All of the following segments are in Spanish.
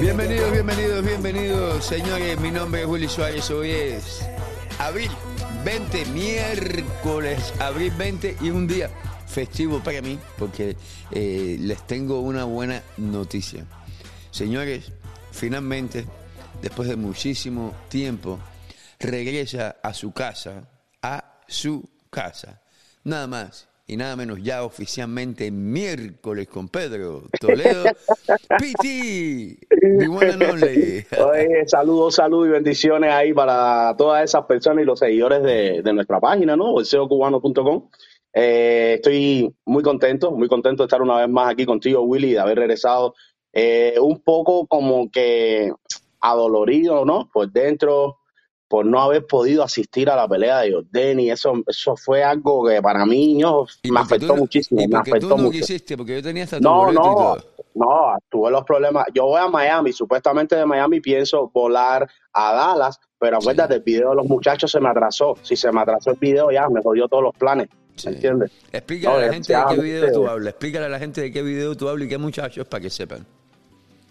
Bienvenidos, bienvenidos, bienvenidos, señores. Mi nombre es Willy Suárez. Hoy es abril 20, miércoles, abril 20 y un día festivo para mí porque eh, les tengo una buena noticia. Señores, finalmente, después de muchísimo tiempo, regresa a su casa, a su casa. Nada más y nada menos ya oficialmente miércoles con Pedro Toledo. Piti, mi buena. Oye, saludos, saludos y bendiciones ahí para todas esas personas y los seguidores de, de nuestra página, ¿no? bolseocubano.com. Eh, estoy muy contento, muy contento de estar una vez más aquí contigo, Willy, de haber regresado eh, un poco como que adolorido, ¿no? Por dentro, por no haber podido asistir a la pelea de Jordan y eso, eso fue algo que para mí yo, ¿Y me afectó tú muchísimo, ¿Y me qué tú afectó no mucho. quisiste? Porque yo tenía hasta tu No, y no, todo. no, tuve los problemas. Yo voy a Miami, supuestamente de Miami pienso volar a Dallas, pero Sí. acuérdate, el video de los muchachos se me atrasó. Si se me atrasó el video ya me jodió todos los planes, Sí. ¿me entiendes? Explícale a la gente de qué video tú hablas. Explícale a la gente de qué video tú hablas y qué muchachos para que sepan.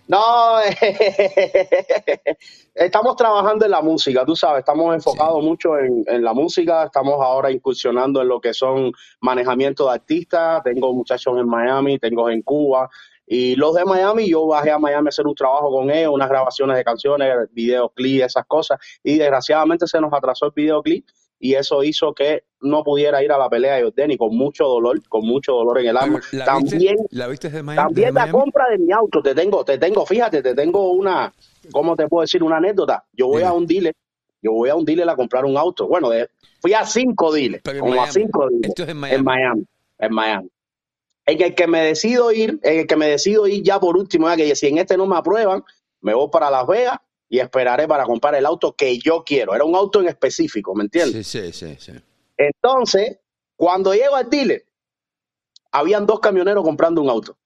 No, estamos trabajando en la música, tú sabes, estamos enfocados mucho en, en la música, estamos ahora incursionando en lo que son manejamiento de artistas, tengo muchachos en Miami, tengo en Cuba, y los de Miami, yo bajé a Miami a hacer un trabajo con ellos, unas grabaciones de canciones, videoclip, esas cosas, y desgraciadamente se nos atrasó el videoclip, y eso hizo que no pudiera ir a la pelea de Jordan, y con mucho dolor, con mucho dolor en el alma. Pero, ¿La También viste, ¿La viste de Miami? también de la Miami? compra de mi auto, te tengo, te tengo, fíjate, te tengo una, ¿cómo te puedo decir? Una anécdota. Yo voy a un dealer, yo voy a un dealer a comprar un auto. Bueno, de- fui a cinco dealers, Pero como a cinco dealers. Esto es en Miami. En Miami, en Miami. En el que me decido ir, en el que me decido ir ya por último, ya que si en este no me aprueban, me voy para Las Vegas y esperaré para comprar el auto que yo quiero. Era un auto en específico, ¿me entiendes? Sí, sí, sí, sí. Entonces, cuando llego al dealer, habían dos camioneros comprando un auto.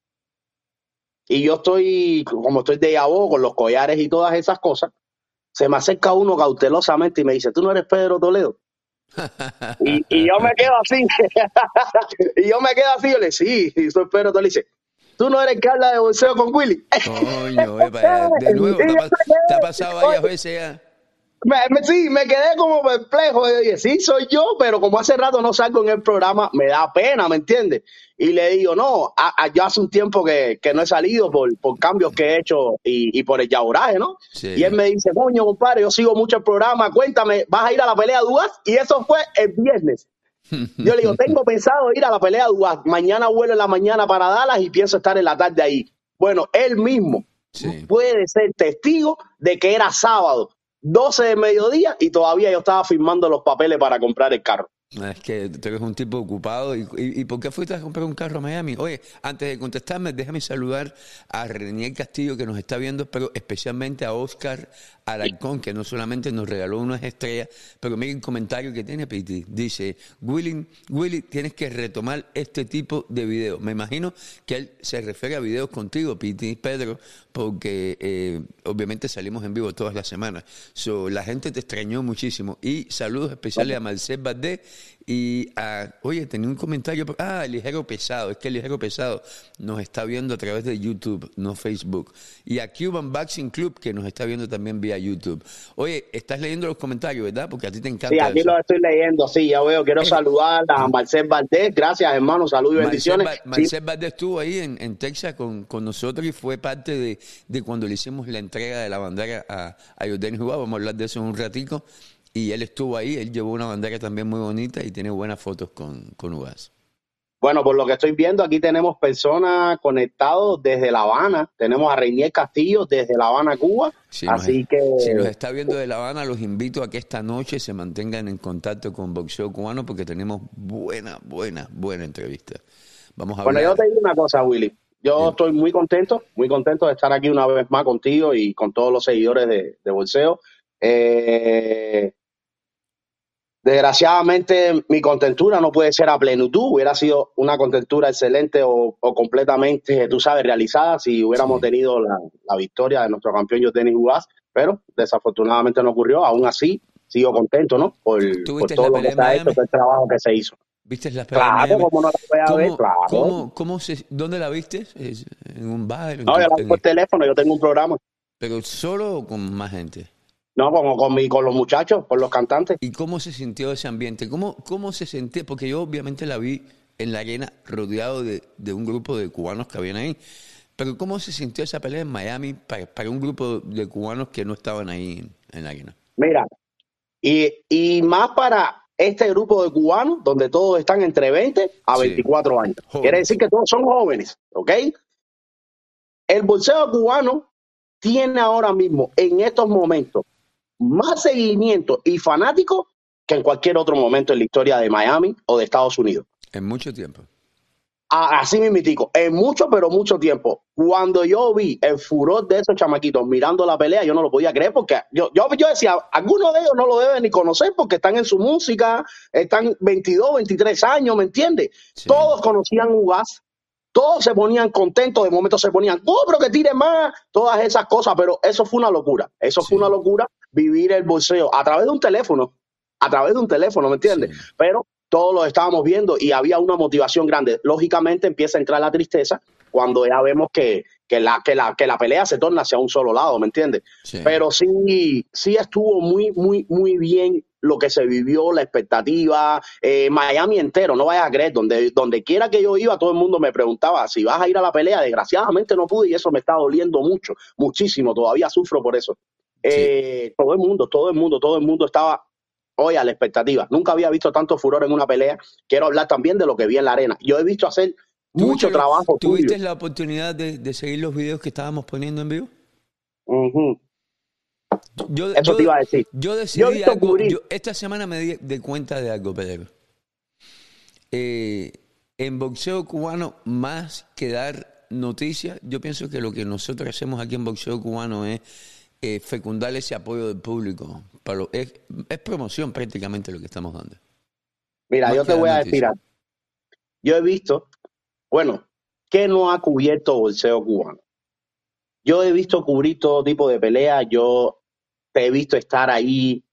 Y yo estoy, como estoy de yabo, con los collares y todas esas cosas, se me acerca uno cautelosamente y me dice, ¿tú no eres Pedro Toledo? Y, y yo me quedo así. y yo me quedo así. Yo le sí, soy Pedro Toledo. Y dice, ¿tú no eres que habla de bolseo con Willy? Coño, de nuevo, te ha, te ha pasado varias veces ya. Me, me- sí, me quedé como perplejo. Yo dije, sí, soy yo, pero como hace rato no salgo en el programa, me da pena, ¿me entiendes? Y le digo, no, a- a- yo hace un tiempo que, que no he salido por, por cambios que he hecho y, y por el yauraje, ¿no? Sí. Y él me dice, coño, compadre, yo sigo mucho el programa, cuéntame, ¿vas a ir a la pelea de Dugas? Y eso fue el viernes. Yo le digo, tengo pensado ir a la pelea de Dugas. Mañana vuelo en la mañana para Dallas y pienso estar en la tarde ahí. Bueno, él mismo Sí. puede ser testigo de que era sábado, 12 de mediodía, y todavía yo estaba firmando los papeles para comprar el carro. Es que tú eres un tipo ocupado. ¿Y, y, y por qué fuiste a comprar un carro a Miami? Oye, antes de contestarme, déjame saludar a Renier Castillo que nos está viendo, pero especialmente a Oscar Alarcón, que no solamente nos regaló unas estrellas, pero miren el comentario que tiene Piti. Dice, Willy, Willy, tienes que retomar este tipo de videos. Me imagino que él se refiere a videos contigo, Piti, Pedro, porque eh, obviamente salimos en vivo todas las semanas. So, la gente te extrañó muchísimo. Y saludos especiales a Marcel Bardet y a, oye, tenía un comentario, ah, Ligero Pesado, es que Ligero Pesado nos está viendo a través de YouTube, no Facebook. Y a Cuban Boxing Club, que nos está viendo también vía YouTube. Oye, estás leyendo los comentarios, ¿verdad? Porque a ti te encanta Sí, aquí eso. lo estoy leyendo, sí, ya veo. Quiero Eh, saludar a Marcel Valdés. Gracias, hermano. Salud y Marcel, bendiciones. Sí, Marcel Bardet estuvo ahí en, en Texas con, con nosotros y fue parte de, de cuando le hicimos la entrega de la bandera a, a Jordan. Vamos a hablar de eso en un ratico. Y él estuvo ahí, él llevó una bandera también muy bonita y tiene buenas fotos con, con Uvas. Bueno, por lo que estoy viendo, aquí tenemos personas conectados desde La Habana. Tenemos a Reinier Castillo desde La Habana, Cuba. Si nos, Así que, si nos está viendo de La Habana, los invito a que esta noche se mantengan en contacto con Boxeo Cubano porque tenemos buena, buena, buena entrevista. Vamos a bueno, hablar. yo te digo una cosa, Willy. Yo Bien. estoy muy contento, muy contento de estar aquí una vez más contigo y con todos los seguidores de, de Bolseo. Eh, desgraciadamente, mi contentura no puede ser a plenitud. Hubiera sido una contentura excelente o, o completamente, tú sabes, realizada si hubiéramos Sí. tenido la, la victoria de nuestro campeón Denis Ugas, pero desafortunadamente no ocurrió. Aún así, sigo contento, ¿no? Por, ¿Tú por todo la lo que pelea se ha hecho, todo el trabajo que se hizo. ¿Viste las peleas en Claro, como no la voy a ver, ¿Cómo, claro. cómo, cómo se, ¿Dónde la viste? ¿Es ¿En un bar? ¿En No, yo la vi por teléfono, yo tengo un programa. ¿Pero solo o con más gente? No, como con, mi, con los muchachos, con los cantantes. ¿Y cómo se sintió ese ambiente? ¿Cómo, cómo se sentía? Porque yo obviamente la vi en la arena rodeado de, de un grupo de cubanos que habían ahí. Pero ¿cómo se sintió esa pelea en Miami para, para un grupo de cubanos que no estaban ahí en, en la arena? Mira, y, y más para este grupo de cubanos, donde todos están entre 20 a Sí. 24 años. Jóvenes. Quiere decir que todos son jóvenes, ¿ok? El boxeo cubano tiene ahora mismo, en estos momentos, más seguimiento y fanáticos que en cualquier otro momento en la historia de Miami o de Estados Unidos. En mucho tiempo. Así mismitico, en mucho, pero mucho tiempo. Cuando yo vi el furor de esos chamaquitos mirando la pelea, yo no lo podía creer porque yo, yo, yo decía, algunos de ellos no lo deben ni conocer porque están en su música, están 22, 23 años, ¿me entiendes? Sí. Todos conocían Ugas, todos se ponían contentos, de momento se ponían, oh, pero que tire más, todas esas cosas, pero eso fue una locura, eso Sí. fue una locura vivir el boxeo a través de un teléfono, a través de un teléfono, ¿me entiendes? Sí. pero todos lo estábamos viendo y había una motivación grande. Lógicamente empieza a entrar la tristeza cuando ya vemos que, que, la, que, la, que la pelea se torna hacia un solo lado, ¿me entiendes? Sí. Pero sí, sí estuvo muy, muy, muy bien lo que se vivió, la expectativa, eh, Miami entero, no vayas a creer, donde, donde quiera que yo iba, todo el mundo me preguntaba si vas a ir a la pelea, desgraciadamente no pude y eso me está doliendo mucho, muchísimo, todavía sufro por eso. Eh, Todo el mundo, todo el mundo, todo el mundo estaba hoy a la expectativa. Nunca había visto tanto furor en una pelea. Quiero hablar también de lo que vi en la arena. Yo he visto hacer mucho ¿Tuviste- trabajo. ¿Tuviste tuyo. la oportunidad de, de seguir los videos que estábamos poniendo en vivo? Yo, Eso yo- te iba a decir. Yo decidí algo. esta semana me di de cuenta de algo, Pedro. Eh, en boxeo cubano, más que dar noticias, yo pienso que lo que nosotros hacemos aquí en boxeo cubano es eh, fecundar ese apoyo del público. Para lo- es, es promoción prácticamente lo que estamos dando. Mira, yo que te voy a decir algo. Yo he visto, bueno, ¿qué no ha cubierto boxeo cubano? Yo he visto cubrir todo tipo de peleas. Yo te he visto estar ahí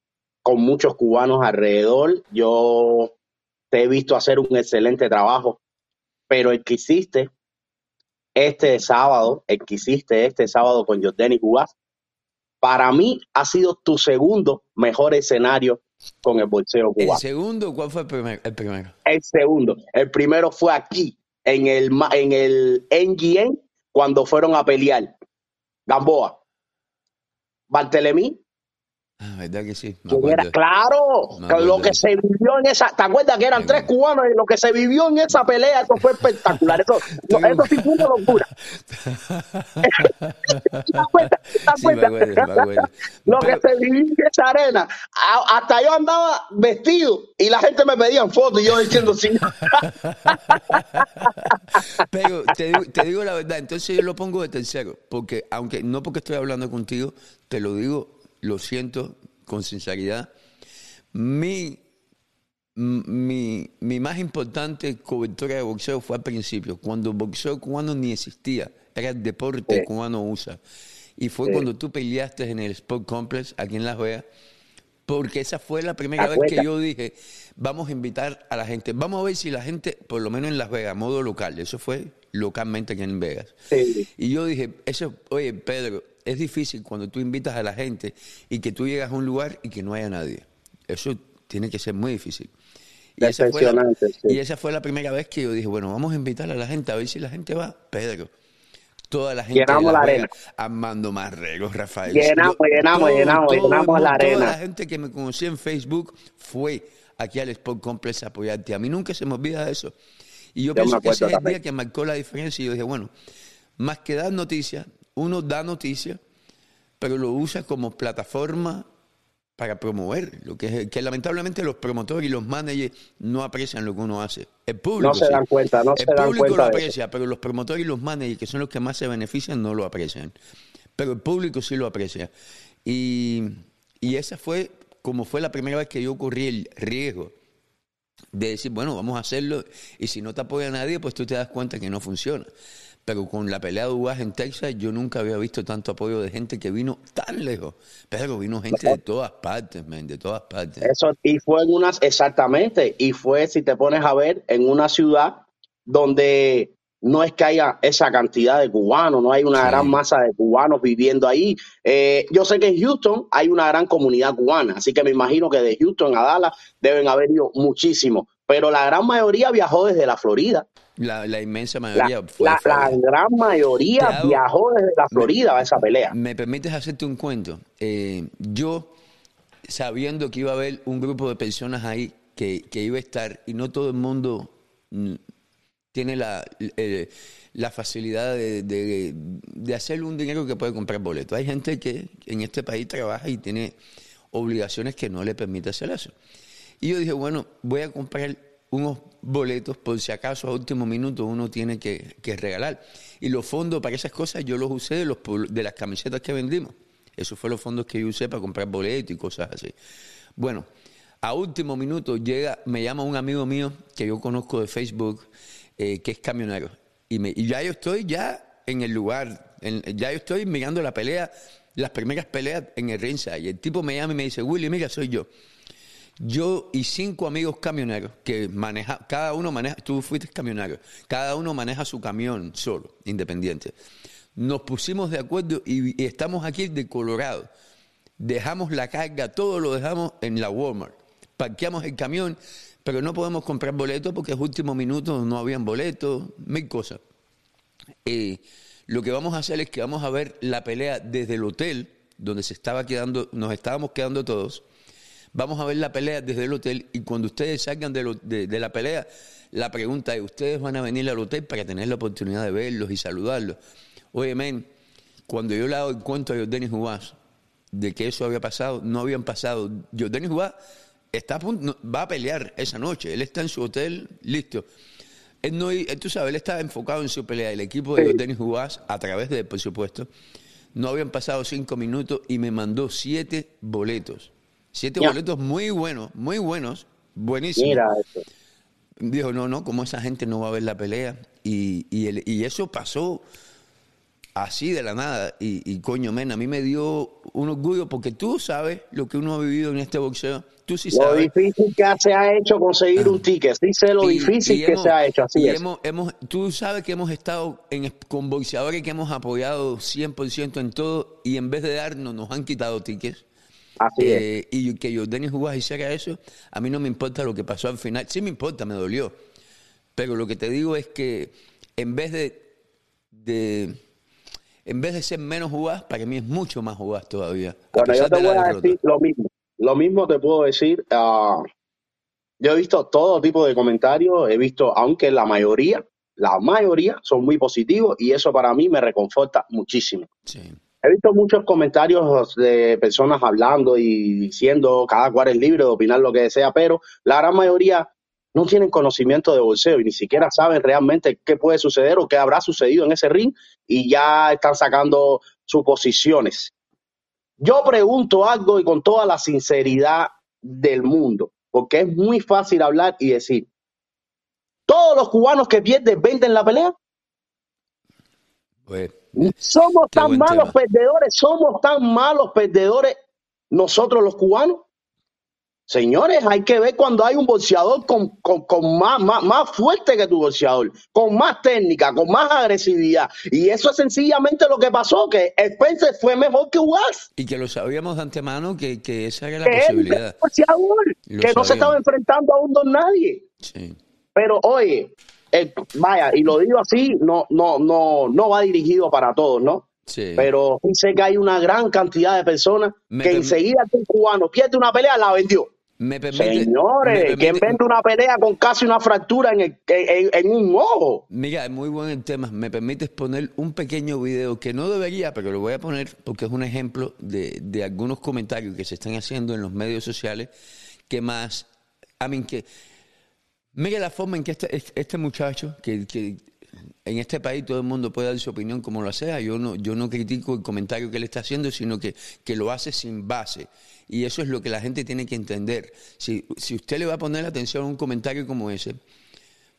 con muchos cubanos alrededor. Yo te he visto hacer un excelente trabajo. Pero el que hiciste este sábado, el que hiciste este sábado con Jordani Cubas, para mí ha sido tu segundo mejor escenario con el boxeo ¿El segundo cuál fue el primero? El primero. El segundo. El primero fue aquí, en el, en el NGN, cuando fueron a pelear. Gamboa. Bartelemí, Ah, ¿verdad que sí? Claro, Me lo que se vivió en esa, ¿te acuerdas que eran tres cubanos y lo que se vivió en esa pelea, eso fue espectacular, eso, no, eso sí fue una locura. ¿Te acuerdas? ¿Te Sí, me acuerdas? acuerdo, me acuerdo. Lo Pero- que se vivió en esa arena, a- hasta yo andaba vestido y la gente me pedía fotos y yo diciendo sí. Pero te digo, te digo la verdad, entonces yo lo pongo de tercero, porque aunque no porque estoy hablando contigo, te lo digo, lo siento con sinceridad. Mi, mi, mi más importante cobertura de boxeo fue al principio, cuando el boxeo cubano ni existía, era el deporte Sí. cubano USA. Y fue Sí. cuando tú peleaste en el Sport Complex aquí en Las Vegas, porque esa fue la primera vez que yo dije, vamos a invitar a la gente, vamos a ver si la gente, por lo menos en Las Vegas, modo local, eso fue localmente aquí en Vegas. Sí. Y yo dije, eso, oye, Pedro, es difícil cuando tú invitas a la gente y que tú llegas a un lugar y que no haya nadie. Eso tiene que ser muy difícil. Y esa, fue la, sí. y esa fue la primera vez que yo dije, bueno, vamos a invitar a la gente a ver si la gente va. Pedro, toda la gente Llenamos la Vegas, arena. Armando Marrero, Rafael. Llenamos, llenamos, llenamos, el llenamos mundo, la arena. Toda la gente que me conocía en Facebook fue aquí al Sport Complex a apoyarte. A mí nunca se me olvida eso. Y yo, Yo pienso que ese es el día que marcó la diferencia. Y yo dije, bueno, más que dar noticias, uno da noticias, pero lo usa como plataforma para promover, lo que, es, que lamentablemente los promotores y los managers no aprecian lo que uno hace. El público No se dan cuenta, no El se dan público cuenta lo eso. aprecia, pero los promotores y los managers, que son los que más se benefician, no lo aprecian. Pero el público sí lo aprecia. Y, y esa fue como fue la primera vez que yo corrí el riesgo de decir, bueno, vamos a hacerlo, y si no te apoya nadie, pues tú te das cuenta que no funciona. Pero con la pelea de UAS en Texas, yo nunca había visto tanto apoyo de gente que vino tan lejos. Pero vino gente de todas partes, man, de todas partes. Eso, y fue en unas, exactamente, y fue, si te pones a ver, en una ciudad donde no es que haya esa cantidad de cubanos, no hay una gran masa de cubanos viviendo ahí. Eh, yo sé que en Houston hay una gran comunidad cubana, así que me imagino que de Houston a Dallas deben haber ido muchísimos, pero la gran mayoría viajó desde la Florida. La, inmensa mayoría. La, la, gran mayoría viajó desde la Florida a esa pelea. ¿Me permites hacerte un cuento? Eh, yo, sabiendo que iba a haber un grupo de personas ahí que, que iba a estar, y no todo el mundo mm, tiene la, eh, la facilidad de, de, hacer un dinero que puede comprar boletos. Hay gente que en este país trabaja y tiene obligaciones que no le permite hacer eso. Y yo dije, bueno, voy a comprar unos boletos por si acaso a último minuto uno tiene que, regalar. Y los fondos para esas cosas yo los usé de, los, de las camisetas que vendimos. Esos fueron los fondos que yo usé para comprar boletos y cosas así. Bueno, a último minuto llega, me llama un amigo mío que yo conozco de Facebook, eh, que es camionero. Y, me, ya yo estoy ya en el lugar, ya yo estoy mirando la pelea, las primeras peleas en el ringside. Y el tipo me llama y me dice, Willy, mira, soy yo. Yo y cinco amigos camioneros que maneja, cada uno maneja, tú fuiste camionero, cada uno maneja su camión solo, independiente. Nos pusimos de acuerdo y, estamos aquí de Colorado. Dejamos la carga, todo lo dejamos en la Walmart. Parqueamos el camión pero no podemos comprar boletos porque en último minuto no habían boletos, mil cosas. Lo que vamos a hacer es que vamos a ver la pelea desde el hotel donde se estaba quedando, nos estábamos quedando todos. Vamos a ver la pelea desde el hotel y cuando ustedes salgan de, la pelea, la pregunta es, ¿ustedes van a venir al hotel para tener la oportunidad de verlos y saludarlos? Oye, men, cuando yo le hago el cuento a Jordani Jubás de que eso había pasado, no habían pasado. Jordani Jubás está va a pelear esa noche. Él está en su hotel, listo. Él no, tú sabes, él estaba enfocado en su pelea. El equipo de Denis Jugás, a través de, por supuesto, no habían pasado cinco minutos y me mandó siete boletos. Siete boletos muy buenos, muy buenos, buenísimos. Mira eso. Dijo, no, no, como esa gente no va a ver la pelea. Y, y, y eso pasó así de la nada. Y, coño, men, a mí me dio un orgullo porque tú sabes lo que uno ha vivido en este boxeo. Tú sí sabes. Lo difícil que se ha hecho conseguir un ticket. Sí sé lo difícil que se ha hecho. Así es. Hemos, tú sabes que hemos estado en, con boxeadores que hemos apoyado 100% en todo y en vez de darnos, nos han quitado tickets. Así es. Eh, y que Jordani Jugás hiciera eso, a mí no me importa lo que pasó al final. Sí me importa, me dolió. Pero lo que te digo es que en vez de en vez de ser menos jugadas, para mí es mucho más jugadas todavía. Bueno, yo te voy a decir lo mismo. Lo mismo te puedo decir. Uh, yo he visto todo tipo de comentarios, he visto, aunque la mayoría, la mayoría son muy positivos y eso para mí me reconforta muchísimo. He visto muchos comentarios de personas hablando y diciendo cada cual es libre de opinar lo que desea, pero la gran mayoría no tienen conocimiento de boxeo y ni siquiera saben realmente qué puede suceder o qué habrá sucedido en ese ring y ya están sacando suposiciones. Yo pregunto algo y con toda la sinceridad del mundo, porque es muy fácil hablar y decir, ¿todos los cubanos que pierden venden la pelea? Pues, somos tan malos perdedores, somos tan malos perdedores nosotros los cubanos. Señores, hay que ver cuando hay un boxeador con, con, más, más, fuerte que tu boxeador, con más técnica, con más agresividad. Y eso es sencillamente lo que pasó, que Spencer fue mejor que Ugas. Y que lo sabíamos de antemano que, que esa era la posibilidad. que no se estaba enfrentando a un don nadie. Sí. Pero oye, eh, vaya, y lo digo así, no, no, no, no va dirigido para todos, ¿no? Sí. Pero sé que hay una gran cantidad de personas que enseguida que un cubano pierde una pelea, la vendió. Señores, ¿quién vende una pelea con casi una fractura en, en, un ojo? Mira, es muy buen el tema. Me permites poner un pequeño video que no debería, pero lo voy a poner porque es un ejemplo de, algunos comentarios que se están haciendo en los medios sociales que más, a mí que, mira la forma en que este, este muchacho, que, en este país todo el mundo puede dar su opinión como lo sea. Yo no, yo no critico el comentario que él está haciendo, sino que, que lo hace sin base. Y eso es lo que la gente tiene que entender. Si, usted le va a poner atención a un comentario como ese,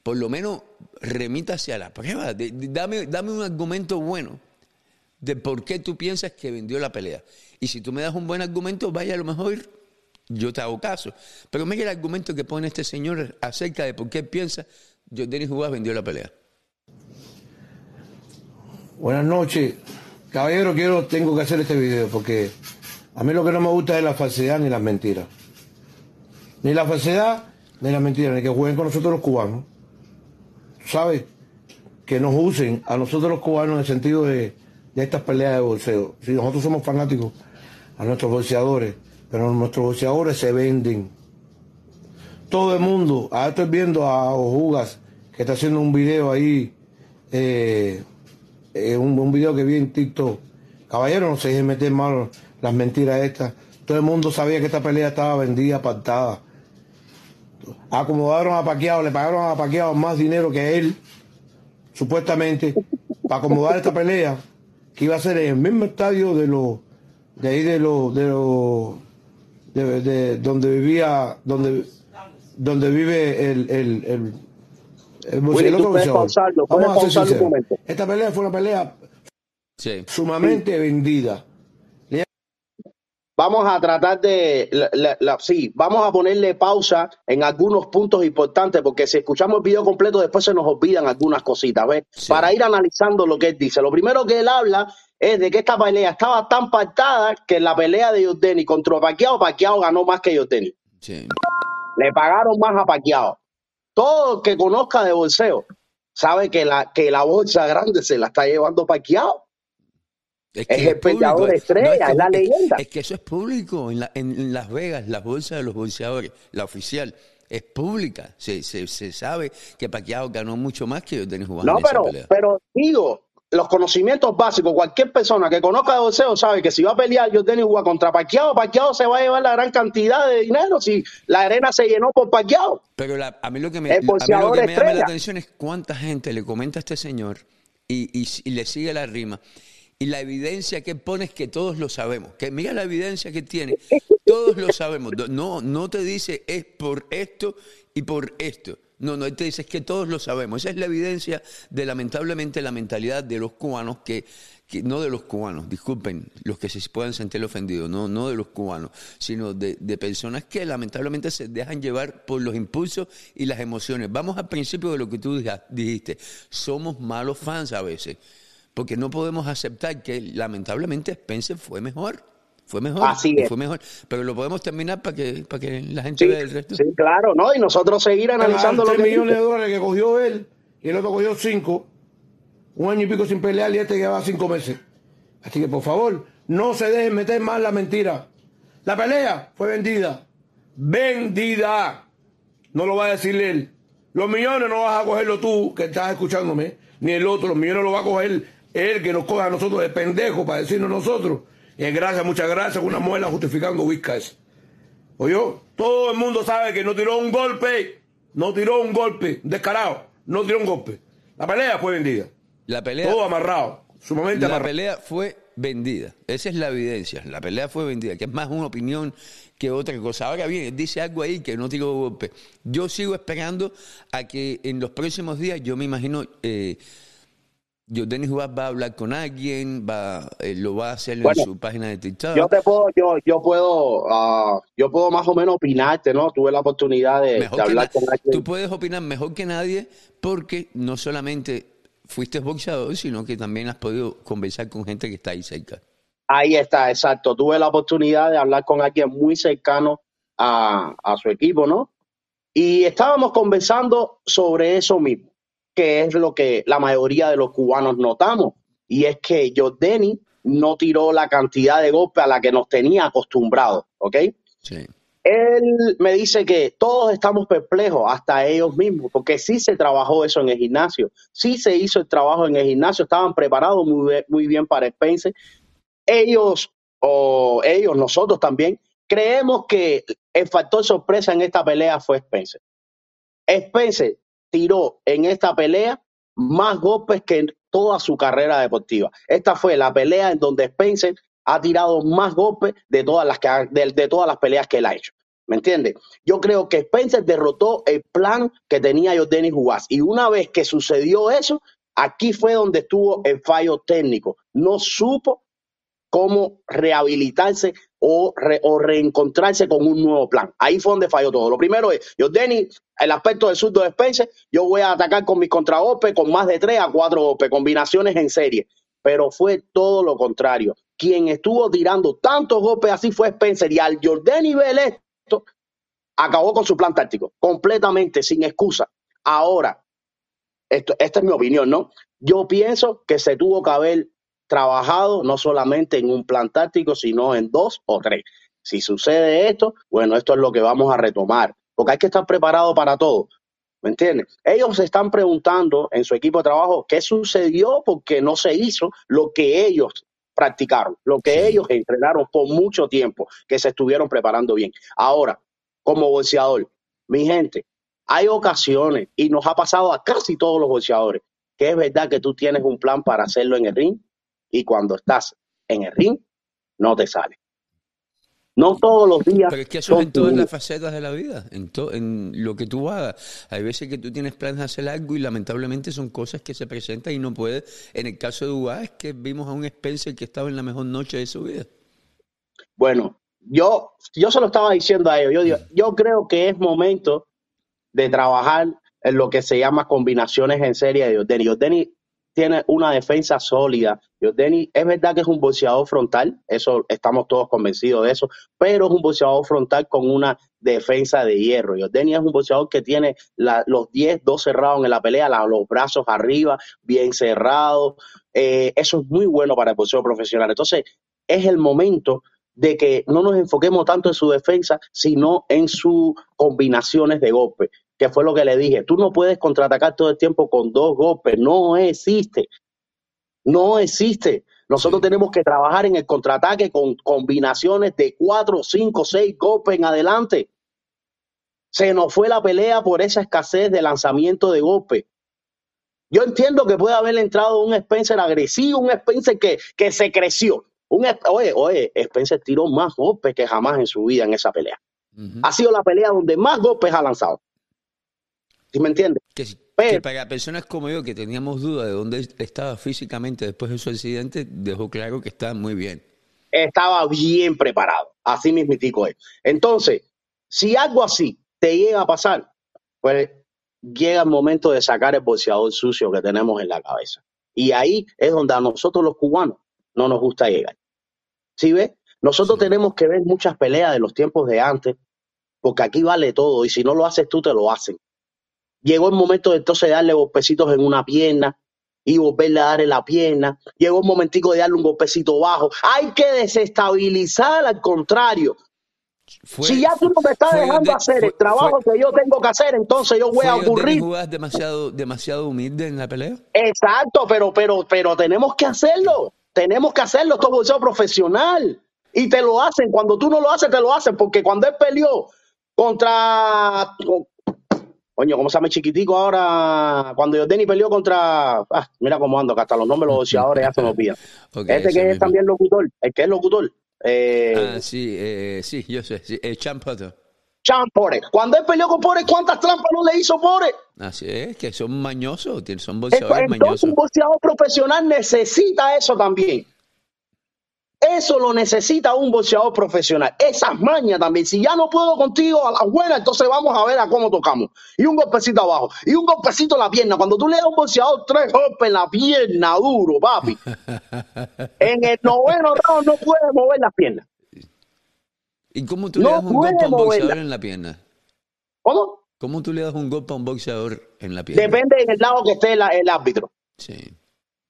por lo menos remítase a la prueba. dame, dame un argumento bueno de por qué tú piensas que vendió la pelea. Y si tú me das un buen argumento, vaya a lo mejor yo te hago caso. Pero mira el argumento que pone este señor acerca de por qué piensa Jordan Jugás vendió la pelea. Buenas noches. Caballero, quiero, tengo que hacer este video porque a mí lo que no me gusta es la falsedad ni las mentiras. Ni la falsedad ni las mentiras, ni que jueguen con nosotros los cubanos. ¿Sabes? Que nos usen a nosotros los cubanos en el sentido de, de estas peleas de bolseo. Si nosotros somos fanáticos a nuestros bolseadores, pero nuestros bolseadores se venden. Todo el mundo, ahora estoy viendo a Ojugas que está haciendo un video ahí, eh, eh, un, video que vi en TikTok. Caballero, no se dejen meter mal las mentiras estas. Todo el mundo sabía que esta pelea estaba vendida, apartada. Acomodaron a Paquiao, le pagaron a Paquiao más dinero que él, supuestamente, para acomodar esta pelea, que iba a ser en el mismo estadio de los, de ahí de los, de los, de, donde vivía, donde, donde vive el, el, el esta pelea fue una pelea sumamente vendida. Vamos a tratar de, sí, vamos a ponerle pausa en algunos puntos importantes, porque si escuchamos el video completo, después se nos olvidan algunas cositas, ¿ves? Para ir analizando lo que él dice. Lo primero que él habla es de que esta pelea estaba tan pactada que en la pelea de Jordani contra Paquiao, Paquiao ganó más que Jordani. Le pagaron más a Paquiao. Todo el que conozca de bolseo sabe que la, que la bolsa grande se la está llevando Paquiao. Es, que es el peleador estrella, es, la leyenda. Es que eso es público. En, en, Las Vegas, la bolsa de los bolseadores, la oficial, es pública. Se, se, se sabe que Paquiao ganó mucho más que Denis Juan. No, pero, pero digo, los conocimientos básicos, cualquier persona que conozca de boxeo sabe que si va a pelear Denis Juan contra Paquiao, Paquiao se va a llevar la gran cantidad de dinero si la arena se llenó por Paquiao. Pero a mí lo que me, a mí lo que me llama la atención es cuánta gente le comenta a este señor y, y le sigue la rima y la evidencia que pones que todos lo sabemos. Que mira la evidencia que tiene, todos lo sabemos. No, no te dice es por esto y por esto. No, no, te dice es que todos lo sabemos. Esa es la evidencia de lamentablemente la mentalidad de los cubanos que, no de los cubanos, disculpen los que se puedan sentir ofendidos, no, no de los cubanos, sino de, de, personas que lamentablemente se dejan llevar por los impulsos y las emociones. Vamos al principio de lo que tú dijiste, somos malos fans a veces porque no podemos aceptar que lamentablemente Spencer fue mejor. Fue mejor, Así es. fue mejor, pero lo podemos terminar para que, para que la gente vea el resto. Sí, claro, ¿no? Y nosotros seguir analizando los millones de dólares que cogió él y el otro cogió cinco, un año y pico sin pelear y este lleva cinco meses. Así que por favor, no se dejen meter más la mentira. La pelea fue vendida. Vendida. No lo va a decir él. Los millones no vas a cogerlo tú, que estás escuchándome, ni el otro. Los millones los va a coger él que nos coja a nosotros de pendejo para decirnos nosotros. Y gracias, muchas gracias, una muela justificando Whiskas. Oye, todo el mundo sabe que no tiró un golpe, no tiró un golpe, descarado, no tiró un golpe. La pelea fue vendida. La pelea. Todo amarrado, sumamente amarrado. La pelea fue vendida. Esa es la evidencia. La pelea fue vendida, que es más una opinión que otra cosa. Ahora bien, dice algo ahí que no tiró golpe. Yo sigo esperando a que en los próximos días, yo me imagino. Eh, yo, Denis va a hablar con alguien, va, eh, lo va a hacer en su página de TikTok. Yo te puedo, yo, yo puedo, uh, yo puedo más o menos opinarte, ¿no? Tuve la oportunidad de, hablar con alguien. Tú puedes opinar mejor que nadie porque no solamente fuiste boxeador, sino que también has podido conversar con gente que está ahí cerca. Ahí está, exacto. Tuve la oportunidad de hablar con alguien muy cercano a, a su equipo, ¿no? Y estábamos conversando sobre eso mismo que es lo que la mayoría de los cubanos notamos, y es que Jordani no tiró la cantidad de golpes a la que nos tenía acostumbrados, ¿ok? Sí. Él me dice que todos estamos perplejos, hasta ellos mismos, porque sí se trabajó eso en el gimnasio, sí se hizo el trabajo en el gimnasio, estaban preparados muy, muy bien para Spencer. Ellos, o ellos, nosotros también, creemos que el factor sorpresa en esta pelea fue Spencer. Spencer tiró en esta pelea más golpes que en toda su carrera deportiva. Esta fue la pelea en donde Spencer ha tirado más golpes de todas las, que de, todas las peleas que él ha hecho. ¿Me entiendes? Yo creo que Spencer derrotó el plan que tenía Jordanis Juárez. Y una vez que sucedió eso, aquí fue donde estuvo el fallo técnico. No supo cómo rehabilitarse o, o, reencontrarse con un nuevo plan. Ahí fue donde falló todo. Lo primero es, yo, el aspecto del surdo de Spencer, yo voy a atacar con mis contragolpes con más de tres a cuatro golpes, combinaciones en serie. pero fue todo lo contrario. Quien estuvo tirando tantos golpes así fue Spencer y al Jordan nivel esto acabó con su plan táctico, completamente, sin excusa. Ahora, esto, esta es mi opinión, ¿no? Yo pienso que se tuvo que haber trabajado no solamente en un plan táctico, sino en dos o tres. Si sucede esto, bueno, esto es lo que vamos a retomar, porque hay que estar preparado para todo. ¿Me entiendes? Ellos se están preguntando en su equipo de trabajo qué sucedió porque no se hizo lo que ellos practicaron, lo que ellos entrenaron por mucho tiempo, que se estuvieron preparando bien. Ahora, como boxeador, mi gente, hay ocasiones, y nos ha pasado a casi todos los boxeadores, que es verdad que tú tienes un plan para hacerlo en el ring, y cuando estás en el ring, no te sale. No todos los días. Pero es que eso es en todas las facetas de la vida, en, en lo que tú hagas. Hay veces que tú tienes planes de hacer algo y lamentablemente son cosas que se presentan y no puedes. En el caso de Uba es que vimos a un Spencer que estaba en la mejor noche de su vida. Bueno, yo, yo se lo estaba diciendo a ellos. Yo, yo creo que es momento de trabajar en lo que se llama combinaciones en serie de. Yordeni tiene una defensa sólida. Yordeni es verdad que es un boxeador frontal, eso estamos todos convencidos de eso, pero es un boxeador frontal con una defensa de hierro. Yordeni es un boxeador que tiene los 10, 2 cerrados en la pelea, los brazos arriba, bien cerrados. Eh, eso es muy bueno para el boxeo profesional. Entonces, es el momento de que no nos enfoquemos tanto en su defensa, sino en sus combinaciones de golpes que fue lo que le dije. Tú no puedes contraatacar todo el tiempo con dos golpes, no existe. No existe. Nosotros tenemos que trabajar en el contraataque con combinaciones de cuatro, cinco, seis golpes en adelante. Se nos fue la pelea por esa escasez de lanzamiento de golpes. Yo entiendo que puede haber entrado un Spencer agresivo, un Spencer que, que se creció. Un, oye, oye, Spencer tiró más golpes que jamás en su vida en esa pelea. Ha sido la pelea donde más golpes ha lanzado. ¿Sí me entiendes? Que, para personas como yo que teníamos duda de dónde estaba físicamente después de su accidente, dejó claro que estaba muy bien. Estaba bien preparado, así mismitico es. Entonces, si algo así te llega a pasar, pues llega el momento de sacar el boxeador sucio que tenemos en la cabeza. Y ahí es donde a nosotros los cubanos no nos gusta llegar. ¿Sí ves? Nosotros tenemos que ver muchas peleas de los tiempos de antes, porque aquí vale todo, y si no lo haces tú, te lo hacen. Llegó el momento de entonces darle golpecitos en una pierna y volverle a darle la pierna. Llegó el momentico de darle un golpecito bajo. Hay que desestabilizar al contrario. si ya tú no me estás dejando hacer el trabajo que yo tengo que hacer, entonces yo voy a ocurrir. demasiado, demasiado humilde en la pelea? Exacto, pero, pero, pero tenemos que hacerlo. Tenemos que hacerlo, esto es profesional. Y te lo hacen. Cuando tú no lo haces, te lo hacen. Porque cuando él peleó contra, Coño, ¿cómo se llama chiquitico ahora? Cuando Jordani peleó contra. Ah, mira cómo ando, que hasta los nombres de los boxeadores ya se me olvidan. este que es también locutor, el que es locutor. Eh, ah, sí, eh, sí, yo sé. Sí, eh, Champ Potter. Potter. Cuando él peleó con Potter, ¿cuántas trampas no le hizo Potter? Así es, que son mañosos, son boxeadores Entonces, mañosos. un boxeador profesional necesita eso también. Eso lo necesita un boxeador profesional. Esas mañas también. Si ya no puedo contigo a la buena, entonces vamos a ver a cómo tocamos. Y un golpecito abajo. Y un golpecito en la pierna. Cuando tú le das a un boxeador tres golpes en la pierna, duro, papi. en el noveno round no puede mover las piernas. ¿Y cómo tú le das un golpe a un boxeador en la pierna? ¿Cómo? ¿Cómo tú le das un golpe a un boxeador en la pierna? Depende en el lado que esté el árbitro. Sí.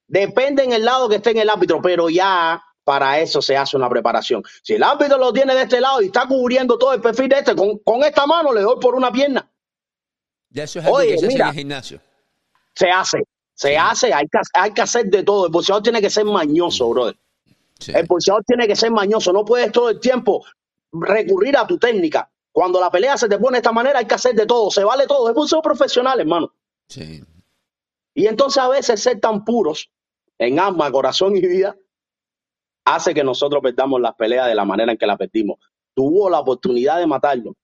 Depende en el lado que esté en el árbitro, pero ya para eso se hace una preparación. Si el árbitro lo tiene de este lado y está cubriendo todo el perfil de este, con, esta mano le doy por una pierna. Ya eso es algo que se hace en el gimnasio. Se hace, se hace, hay que, hay que hacer de todo. El boxeador tiene que ser mañoso, brother. El boxeador tiene que ser mañoso. No puedes todo el tiempo recurrir a tu técnica. Cuando la pelea se te pone de esta manera, hay que hacer de todo. Se vale todo. Es boxeo profesional, hermano. Sí. Y entonces a veces ser tan puros en alma, corazón y vida hace que nosotros perdamos las peleas de la manera en que las perdimos. Tuvo la oportunidad de matarlo.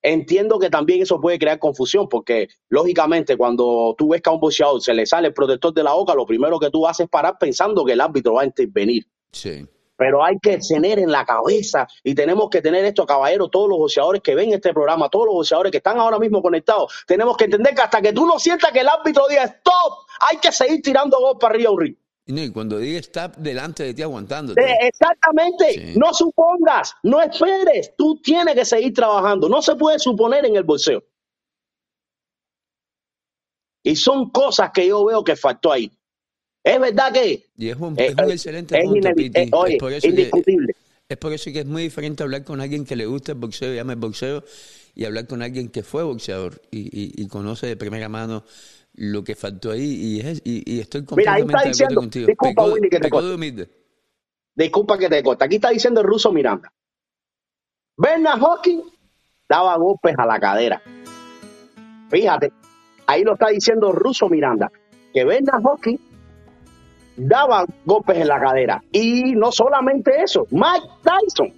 Entiendo que también eso puede crear confusión, porque lógicamente cuando tú ves que a un boxeador se le sale el protector de la boca, lo primero que tú haces es parar pensando que el árbitro va a intervenir. Sí. Pero hay que tener en la cabeza y tenemos que tener esto, caballeros, todos los boxeadores que ven este programa, todos los boxeadores que están ahora mismo conectados, tenemos que entender que hasta que tú no sientas que el árbitro diga stop, hay que seguir tirando golpes arriba un ring. No, y cuando diga está delante de ti aguantando. De- exactamente. Sí. No supongas, no esperes. Tú tienes que seguir trabajando. No se puede suponer en el boxeo. Y son cosas que yo veo que faltó ahí. Es verdad que Y es un, eh, es un eh, excelente es punto, Piti. eh, oye, es, por eso que, es por eso que es muy diferente hablar con alguien que le gusta el boxeo y ama el boxeo y hablar con alguien que fue boxeador y, y- y conoce de primera mano lo que faltó ahí. Y, es- y, y estoy Mira, ahí completamente está diciendo- contigo. disculpa, Willy, que te corte. Disculpa que te corte. Aquí está diciendo el ruso Miranda. Bernard Hawking daba golpes a la cadera. Fíjate, ahí lo está diciendo Ruso Miranda, que Bernard Hawking daba golpes en la cadera. Y no solamente eso, Mike Tyson.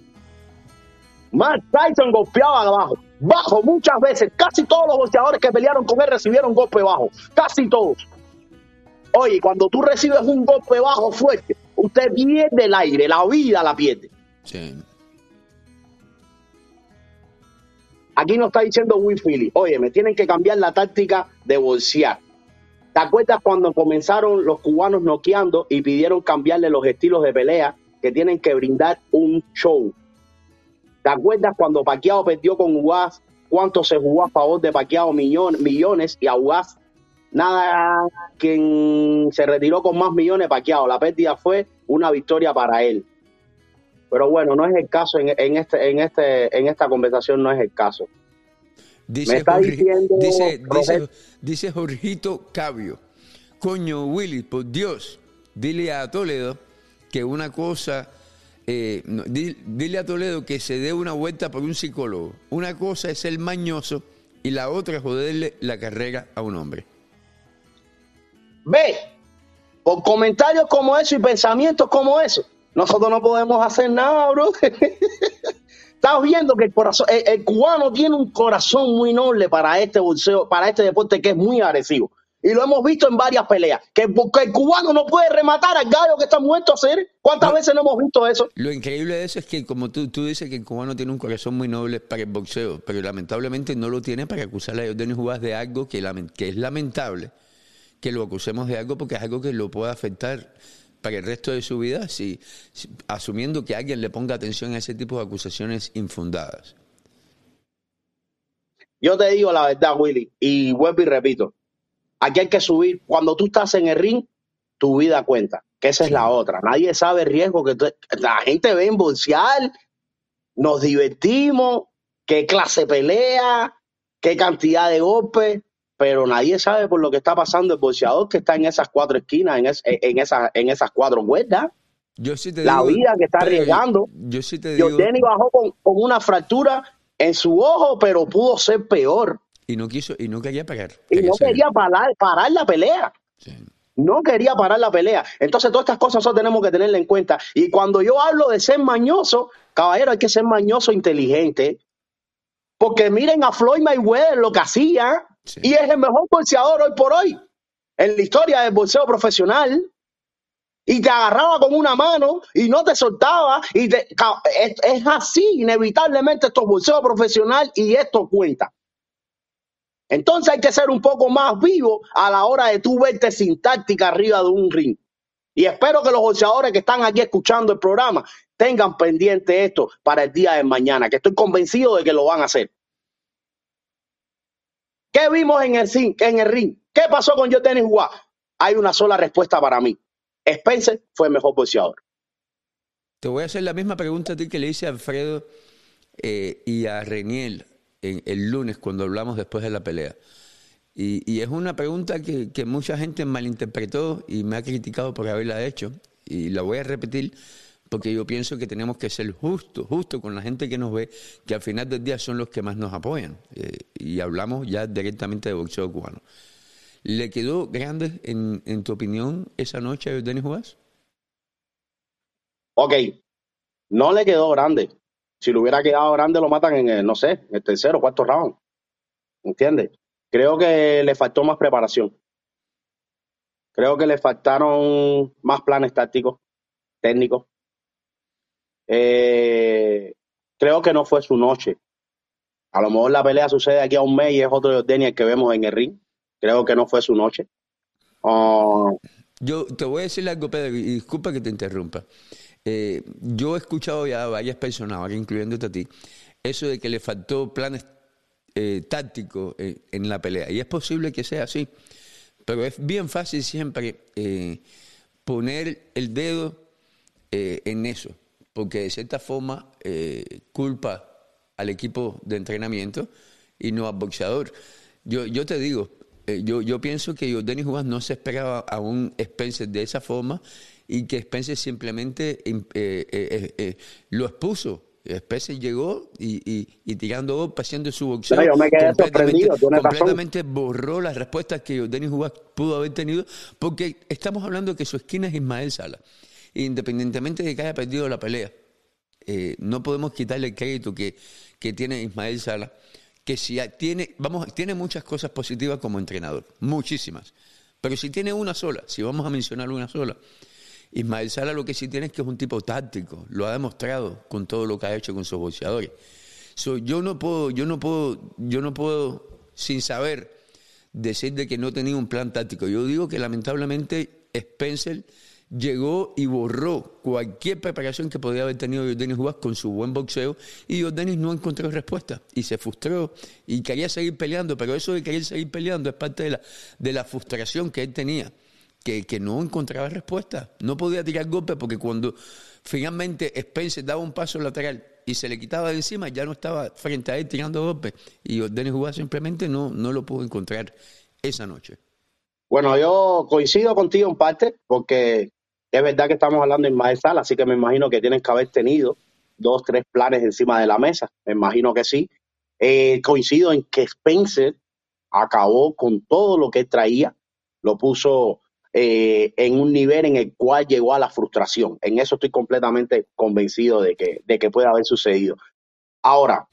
Mike Tyson golpeaba abajo, bajo muchas veces. Casi todos los boxeadores que pelearon con él recibieron golpe bajo. Casi todos. Oye, cuando tú recibes un golpe bajo fuerte, usted pierde el aire, la vida la pierde. Sí. Aquí nos está diciendo Will Philly, oye, me tienen que cambiar la táctica de bolsear. ¿Te acuerdas cuando comenzaron los cubanos noqueando y pidieron cambiarle los estilos de pelea que tienen que brindar un show? ¿Te acuerdas cuando Pacquiao perdió con Ugas? ¿Cuánto se jugó a favor de Pacquiao? Millón- millones y a Ugas nada, quien se retiró con más millones Pacquiao. La pérdida fue una victoria para él. Pero bueno, no es el caso en, en este, en este, en esta conversación, no es el caso. Dice, Me está Jorge- diciendo, dice, dice, dice Jorgito Cabio, coño Willy, por Dios, dile a Toledo que una cosa, eh, dile a Toledo que se dé una vuelta por un psicólogo. Una cosa es ser mañoso y la otra es joderle la carrera a un hombre. Ve, por comentarios como eso y pensamientos como eso, nosotros no podemos hacer nada, bro. Estás viendo que el corazón, el, el cubano tiene un corazón muy noble para este boxeo, para este deporte que es muy agresivo. Y lo hemos visto en varias peleas. Que porque el cubano no puede rematar al gallo que está muerto a hacer. ¿Cuántas No. veces no hemos visto eso? Lo increíble de eso es que, como tú, tú dices, que el cubano tiene un corazón muy noble para el boxeo, pero lamentablemente no lo tiene para acusarle a Jordan Juárez de algo que, que es lamentable que lo acusemos de algo porque es algo que lo puede afectar para el resto de su vida, si, si- asumiendo que alguien le ponga atención a ese tipo de acusaciones infundadas. Yo te digo la verdad, Willy, y vuelvo y repito. Aquí hay que subir. Cuando tú estás en el ring, tu vida cuenta. Que esa es la otra. Nadie sabe el riesgo que tú- la gente ve en bolsear, nos divertimos, qué clase pelea, qué cantidad de golpes, pero nadie sabe por lo que está pasando el boxeador que está en esas cuatro esquinas, en, es- en, esas, en esas cuatro cuerdas. Yo sí te La digo, vida que está pero yo- arriesgando. Yo, sí te digo, Jordani bajó con, con una fractura en su ojo, pero pudo ser peor. Y no quiso, y no quería pagar. Y no quería parar, parar la pelea. Sí. No quería parar la pelea. Entonces, todas estas cosas nosotros tenemos que tenerla en cuenta. Y cuando yo hablo de ser mañoso, caballero, hay que ser mañoso inteligente. Porque miren a Floyd Mayweather lo que hacía. Sí. Y es el mejor boxeador hoy por hoy. En la historia del boxeo profesional. Y te agarraba con una mano y no te soltaba. Y te- ca- es, es así, inevitablemente, esto es boxeo profesional y esto cuenta. Entonces hay que ser un poco más vivo a la hora de tú verte sin táctica arriba de un ring. Y espero que los boxeadores que están aquí escuchando el programa tengan pendiente esto para el día de mañana, que estoy convencido de que lo van a hacer. ¿Qué vimos en el, en el ring? ¿Qué pasó con Jordan Juárez? Hay una sola respuesta para mí. Spencer fue el mejor boxeador. Te voy a hacer la misma pregunta a ti que le hice a Alfredo eh, y a Reniel en- el lunes cuando hablamos después de la pelea. Y, y es una pregunta que, que mucha gente malinterpretó y me ha criticado por haberla hecho. Y la voy a repetir porque yo pienso que tenemos que ser justos, justos con la gente que nos ve, que al final del día son los que más nos apoyan. Eh, y hablamos ya directamente de boxeo cubano. ¿Le quedó grande, en, en tu opinión, esa noche a Denis Juárez? Ok, no le quedó grande. Si le hubiera quedado grande, lo matan en el, no sé, en el tercero cuarto round. ¿Entiendes? Creo que le faltó más preparación. Creo que le faltaron más planes tácticos, técnicos. Eh, creo que no fue su noche. A lo mejor la pelea sucede aquí a un mes y es otro Jordani el que vemos en el ring. Creo que no fue su noche. Ah, Yo te voy a decir algo, Pedro, y disculpa que te interrumpa. Eh, yo he escuchado ya a varias personas, ahora incluyéndote a ti, eso de que le faltó planes eh, tácticos eh, en la pelea. Y es posible que sea así, pero es bien fácil siempre poner el dedo en eso, porque de cierta forma culpa al equipo de entrenamiento y no al boxeador. Yo, yo te digo, yo, yo pienso que Denis Juan no se esperaba a un Spencer de esa forma y que Spencer simplemente eh, eh, eh, lo expuso. Spencer llegó y, y, tirando haciendo su boxeo. completamente, completamente borró las respuestas que Denis Juan pudo haber tenido, porque estamos hablando que su esquina es Ismael Sala, independientemente de que haya perdido la pelea. no podemos quitarle el crédito que, que tiene Ismael Sala que si tiene, vamos, tiene muchas cosas positivas como entrenador, muchísimas. Pero si tiene una sola, si vamos a mencionar una sola, Ismael Sala lo que sí tiene es que es un tipo táctico, lo ha demostrado con todo lo que ha hecho con sus boxeadores. yo no puedo, yo no puedo, yo no puedo, sin saber, decir de que no tenía un plan táctico. Yo digo que lamentablemente Spencer llegó y borró cualquier preparación que podía haber tenido Jordanis Juárez con su buen boxeo y Jordanis no encontró respuesta y se frustró y quería seguir peleando, pero eso de querer seguir peleando es parte de la, de la frustración que él tenía, que, que no encontraba respuesta, no podía tirar golpes porque cuando finalmente Spencer daba un paso lateral y se le quitaba de encima, ya no estaba frente a él tirando golpes y Jordanis Juárez simplemente no, no lo pudo encontrar esa noche. Bueno, yo coincido contigo en parte porque es verdad que estamos hablando en Ismael Sala, así que me imagino que tienen que haber tenido dos, tres planes encima de la mesa. Me imagino que sí. Eh, coincido en que Spencer acabó con todo lo que traía, lo puso eh, en un nivel en el cual llegó a la frustración. En eso estoy completamente convencido de que, de que puede haber sucedido. Ahora,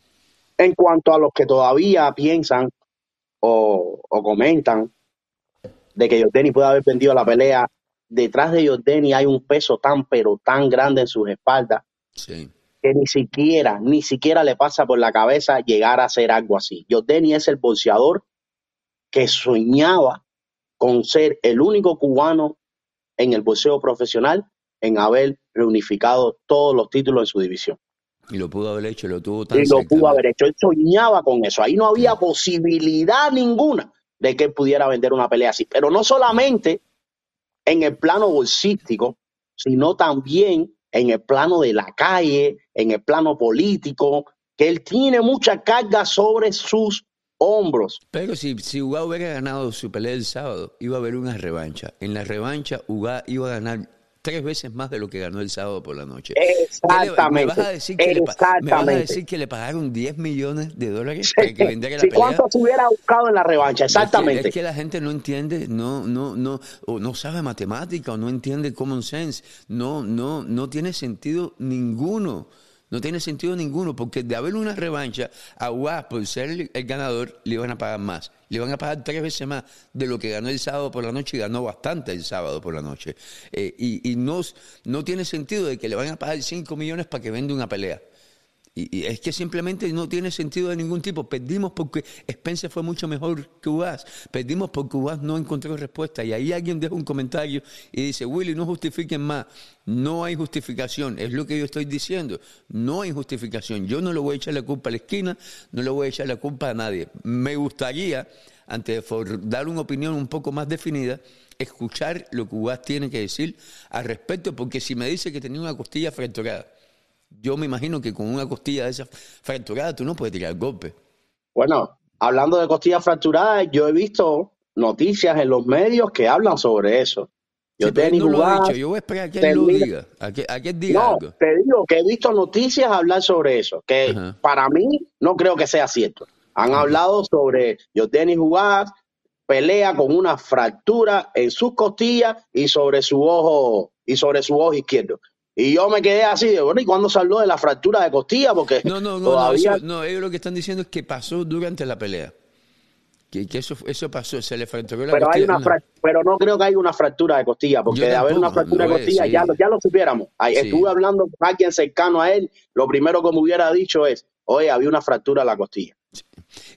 en cuanto a los que todavía piensan o, comentan de que Jordani puede haber vendido la pelea detrás de Jordani hay un peso tan, pero tan grande en sus espaldas que ni siquiera, ni siquiera le pasa por la cabeza llegar a hacer algo así. Jordani es el boxeador que soñaba con ser el único cubano en el boxeo profesional en haber reunificado todos los títulos en su división. Y lo pudo haber hecho, lo tuvo tan Y lo pudo haber hecho. Él soñaba con eso. Ahí no había posibilidad ninguna de que él pudiera vender una pelea así. Pero no solamente en el plano bolsístico, sino también en el plano de la calle, en el plano político, que él tiene mucha carga sobre sus hombros. Pero si, si Uga hubiera ganado su pelea el sábado, iba a haber una revancha. En la revancha, Uga iba a ganar tres veces más de lo que ganó el sábado por la noche. Exactamente. ¿Me vas a decir que, Le, ¿me vas a decir que le pagaron 10 millones de dólares para que vendiera la pelea? ¿Cuánto se hubiera buscado en la revancha? Exactamente. Es que, la gente no entiende, no, no, no, o no sabe matemática, o no entiende common sense. No, no, no tiene sentido ninguno. No tiene sentido ninguno, porque de haber una revancha, a UAS, por ser el, ganador, le iban a pagar más. Le iban a pagar tres veces más de lo que ganó el sábado por la noche y ganó bastante el sábado por la noche. Eh, y no, no tiene sentido de que le van a pagar cinco millones para que venda una pelea. Y, es que simplemente no tiene sentido de ningún tipo. Perdimos porque Spencer fue mucho mejor que UAS. Perdimos porque UAS no encontró respuesta. Y ahí alguien deja un comentario y dice, Willy, no justifiquen más. No hay justificación. Es lo que yo estoy diciendo. No hay justificación. Yo no le voy a echar la culpa a la esquina, no le voy a echar la culpa a nadie. Me gustaría, antes de dar una opinión un poco más definida, escuchar lo que UAS tiene que decir al respecto, porque si me dice que tenía una costilla fracturada, yo me imagino que con una costilla de esa fracturada tú no puedes tirar golpe. Bueno, hablando de costillas fracturadas, yo he visto noticias en los medios que hablan sobre eso. Yo, no lo he dicho. yo voy a esperar a que él lo diga, a que, diga no, Te digo que he visto noticias hablar sobre eso, que para mí no creo que sea cierto. Han hablado sobre Jordani Jugás, pelea con una fractura en sus costillas y sobre su ojo y sobre su ojo izquierdo. Y yo me quedé así, de, bueno, ¿y cuándo se habló de la fractura de costilla? Porque no, no, no, todavía... no, ellos lo que están diciendo es que pasó durante la pelea. Que, eso, eso pasó, se le fracturó la pero costilla. Hay una pero no creo que haya una fractura de costilla, porque de haber una fractura de costilla ya, lo, ya lo supiéramos. Estuve hablando con alguien cercano a él, lo primero que me hubiera dicho es, oye, había una fractura de la costilla.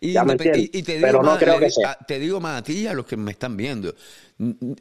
Y, ¿Ya me independ- entiendes? y- y te digo, Pero no más, creo le que sea. te digo más a ti y a los que me están viendo.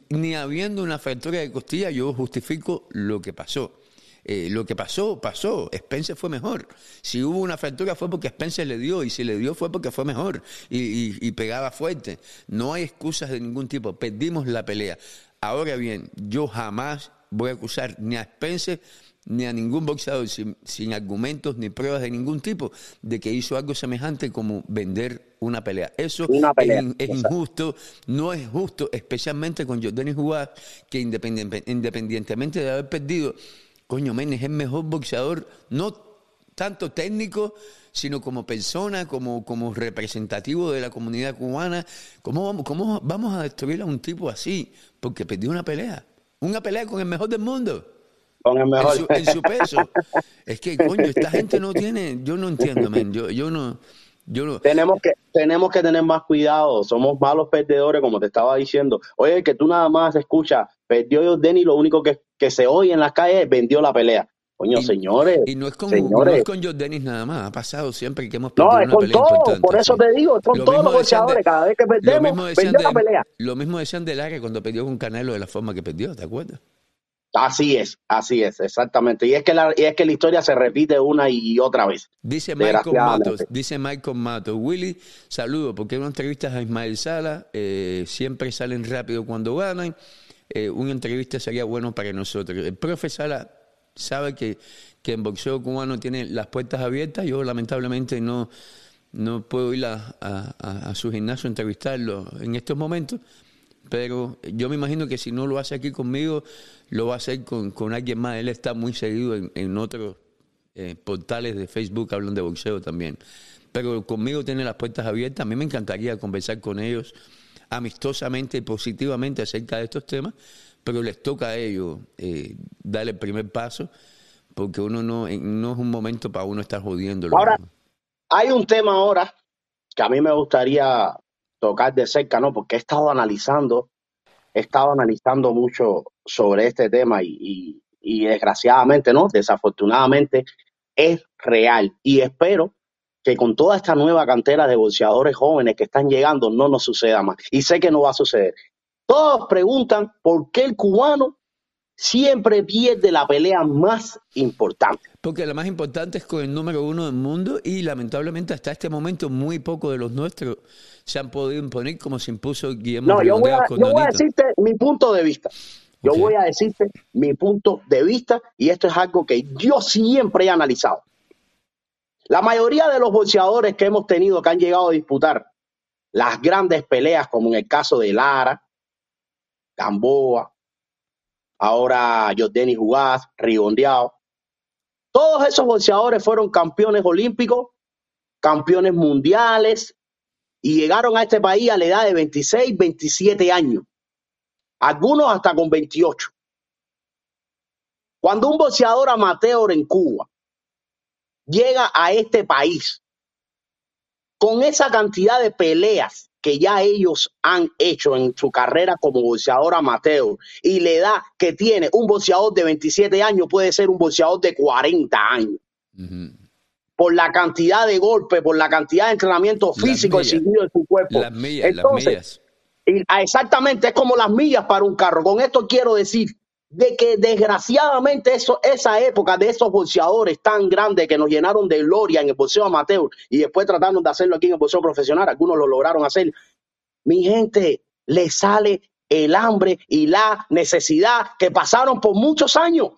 Ni habiendo una fractura de costilla, yo justifico lo que pasó. Eh, lo que pasó, pasó. Spencer fue mejor. Si hubo una fractura fue porque Spencer le dio, y si le dio fue porque fue mejor y, y- y pegaba fuerte. No hay excusas de ningún tipo. Perdimos la pelea. Ahora bien, yo jamás voy a acusar ni a Spencer ni a ningún boxeador sin, sin argumentos ni pruebas de ningún tipo de que hizo algo semejante como vender una pelea. Eso Una pelea, es, injusto, no es justo, especialmente con Jordani Juárez, que independien- independientemente de haber perdido, coño, men, es el mejor boxeador, no tanto técnico, sino como persona, como, como representativo de la comunidad cubana. ¿Cómo vamos, ¿Cómo vamos a destruir a un tipo así? Porque perdió una pelea. Una pelea con el mejor del mundo. Con el En mejor. su, en su peso. Es que, coño, esta gente no tiene. Yo no entiendo, men. Yo, yo no. Yo no. tenemos que tenemos que tener más cuidado, somos malos perdedores, como te estaba diciendo. Oye, que tú nada más escuchas, perdió Denny, lo único que, que se oye en las calles es vendió la pelea. Coño, Y- señores. Y no es con, no señores. es con Jordanis nada más, ha pasado siempre que hemos perdido No, es una con pelea todo, importante. por eso sí. te digo, es con Lo todos los de- boxeadores, cada vez que perdemos, perdió la pelea. Lo mismo decían de Lara cuando perdió con Canelo de la forma que perdió, ¿te acuerdas? Así es, así es, exactamente. Y es que la, y es que la historia se repite una y otra vez. Dice Michael. Matos, dice Michael Matos, Willy, saludo, porque en entrevistas a Ismael Sala eh, siempre salen rápido cuando ganan. Eh, una entrevista sería bueno para nosotros. El profe Sala sabe que, que en boxeo cubano tiene las puertas abiertas. Yo lamentablemente no, no puedo ir a, a- a- a su gimnasio a entrevistarlo en estos momentos, pero yo me imagino que si no lo hace aquí conmigo, lo va a hacer con, con alguien más. Él está muy seguido en, en otros eh, portales de Facebook, hablan de boxeo también. Pero conmigo tiene las puertas abiertas. A mí me encantaría conversar con ellos amistosamente y positivamente acerca de estos temas, pero les toca a ellos eh, dar el primer paso, porque uno no, no es un momento para uno estar jodiéndolo. Ahora, Hay un tema ahora que a mí me gustaría tocar de cerca, ¿no? Porque he estado analizando, he estado analizando mucho sobre este tema y, desgraciadamente, ¿no? Desafortunadamente es real y espero que con toda esta nueva cantera de boxeadores jóvenes que están llegando no nos suceda más. Y sé que no va a suceder. Todos preguntan por qué el cubano siempre pierde la pelea más importante. Porque la más importante es con el número uno del mundo y lamentablemente hasta este momento muy pocos de los nuestros se han podido imponer como se impuso Guillermo No, yo voy, a, con yo voy a decirte mi punto de vista. Yo voy a decirte mi punto de vista y esto es algo que yo siempre he analizado. La mayoría de los boxeadores que hemos tenido que han llegado a disputar las grandes peleas, como en el caso de Lara, Gamboa, ahora Jordani Jugás, Rigondeado, todos esos boxeadores fueron campeones olímpicos, campeones mundiales y llegaron a este país a la edad de 26, 27 años algunos hasta con 28. Cuando un boxeador amateur en Cuba llega a este país con esa cantidad de peleas que ya ellos han hecho en su carrera como boxeador amateur y la edad que tiene un boxeador de 27 años puede ser un boxeador de 40 años por la cantidad de golpes, por la cantidad de entrenamiento físico exigido en su cuerpo. Las millas, Entonces, las millas. y, ah, exactamente, es como las millas para un carro. Con esto quiero decir de que desgraciadamente eso, esa época de esos boxeadores tan grandes que nos llenaron de gloria en el boxeo amateur y después trataron de hacerlo aquí en el boxeo profesional, algunos lo lograron hacer. Mi gente, le sale el hambre y la necesidad que pasaron por muchos años.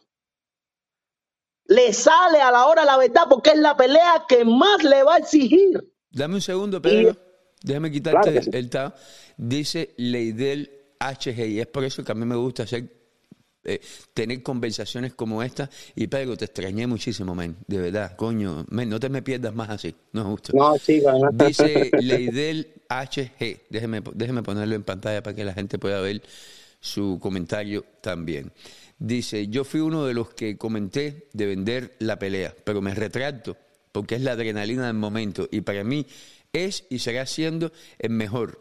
Le sale a la hora la verdad porque es la pelea que más le va a exigir. Dame un segundo, Pedro. Déjame quitarte Claro sí. el tab. Dice Leidel HG y es por eso que a mí me gusta hacer eh, tener conversaciones como esta. Y Pedro, te extrañé muchísimo, men. De verdad, coño. Men, no te me pierdas más así. No es justo. No, sí, bueno. Dice Leidel HG. Déjeme, déjeme ponerlo en pantalla para que la gente pueda ver su comentario también. Dice, yo fui uno de los que comenté de vender la pelea, pero me retracto porque es la adrenalina del momento y para mí es y será siendo el mejor.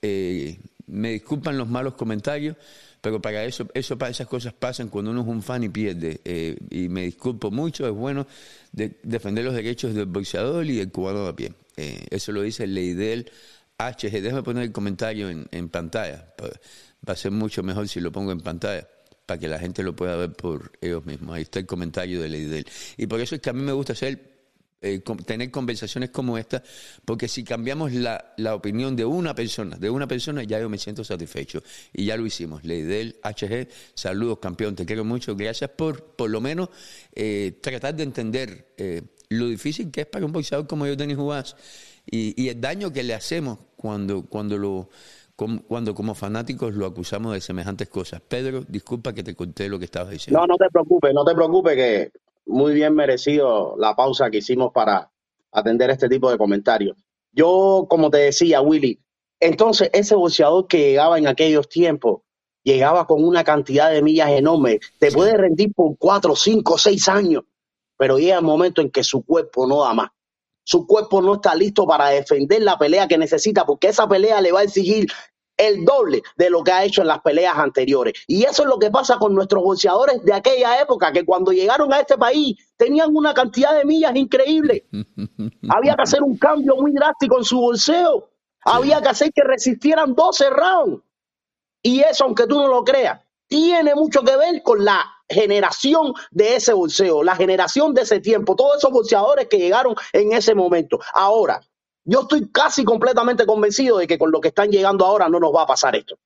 Eh, me disculpan los malos comentarios, pero para eso, eso para esas cosas pasan cuando uno es un fan y pierde. Eh, y me disculpo mucho, es bueno de- defender los derechos del boxeador y del cubano de a pie. eh, eso lo dice Leidel HG. Déjame poner el comentario en, pantalla. Va a ser mucho mejor si lo pongo en pantalla para que la gente lo pueda ver por ellos mismos. Ahí está el comentario de Leidel. Y por eso es que a mí me gusta hacer eh, tener conversaciones como esta, porque si cambiamos la, la, opinión de una persona, de una persona, ya yo me siento satisfecho. Y ya lo hicimos. Leidel, HG, saludos campeón, te quiero mucho. Gracias por, por lo menos, eh, tratar de entender eh, lo difícil que es para un boxeador como yo, Denis Juárez, y, y, el daño que le hacemos cuando, cuando lo cuando como fanáticos lo acusamos de semejantes cosas. Pedro, disculpa que te conté lo que estabas diciendo. No, no te preocupes, no te preocupes que muy bien merecido la pausa que hicimos para atender este tipo de comentarios. Yo, como te decía, Willy, entonces ese boxeador que llegaba en aquellos tiempos, llegaba con una cantidad de millas enorme, te puede rendir por cuatro, cinco, seis años, pero llega el momento en que su cuerpo no da más. Su cuerpo no está listo para defender la pelea que necesita, porque esa pelea le va a exigir el doble de lo que ha hecho en las peleas anteriores. Y eso es lo que pasa con nuestros boxeadores de aquella época, que cuando llegaron a este país tenían una cantidad de millas increíble. Había que hacer un cambio muy drástico en su bolseo. Había que hacer que resistieran 12 rounds. Y eso, aunque tú no lo creas, tiene mucho que ver con la generación de ese bolseo, la generación de ese tiempo, todos esos boxeadores que llegaron en ese momento. Ahora, yo estoy casi completamente convencido de que con lo que están llegando ahora no nos va a pasar esto.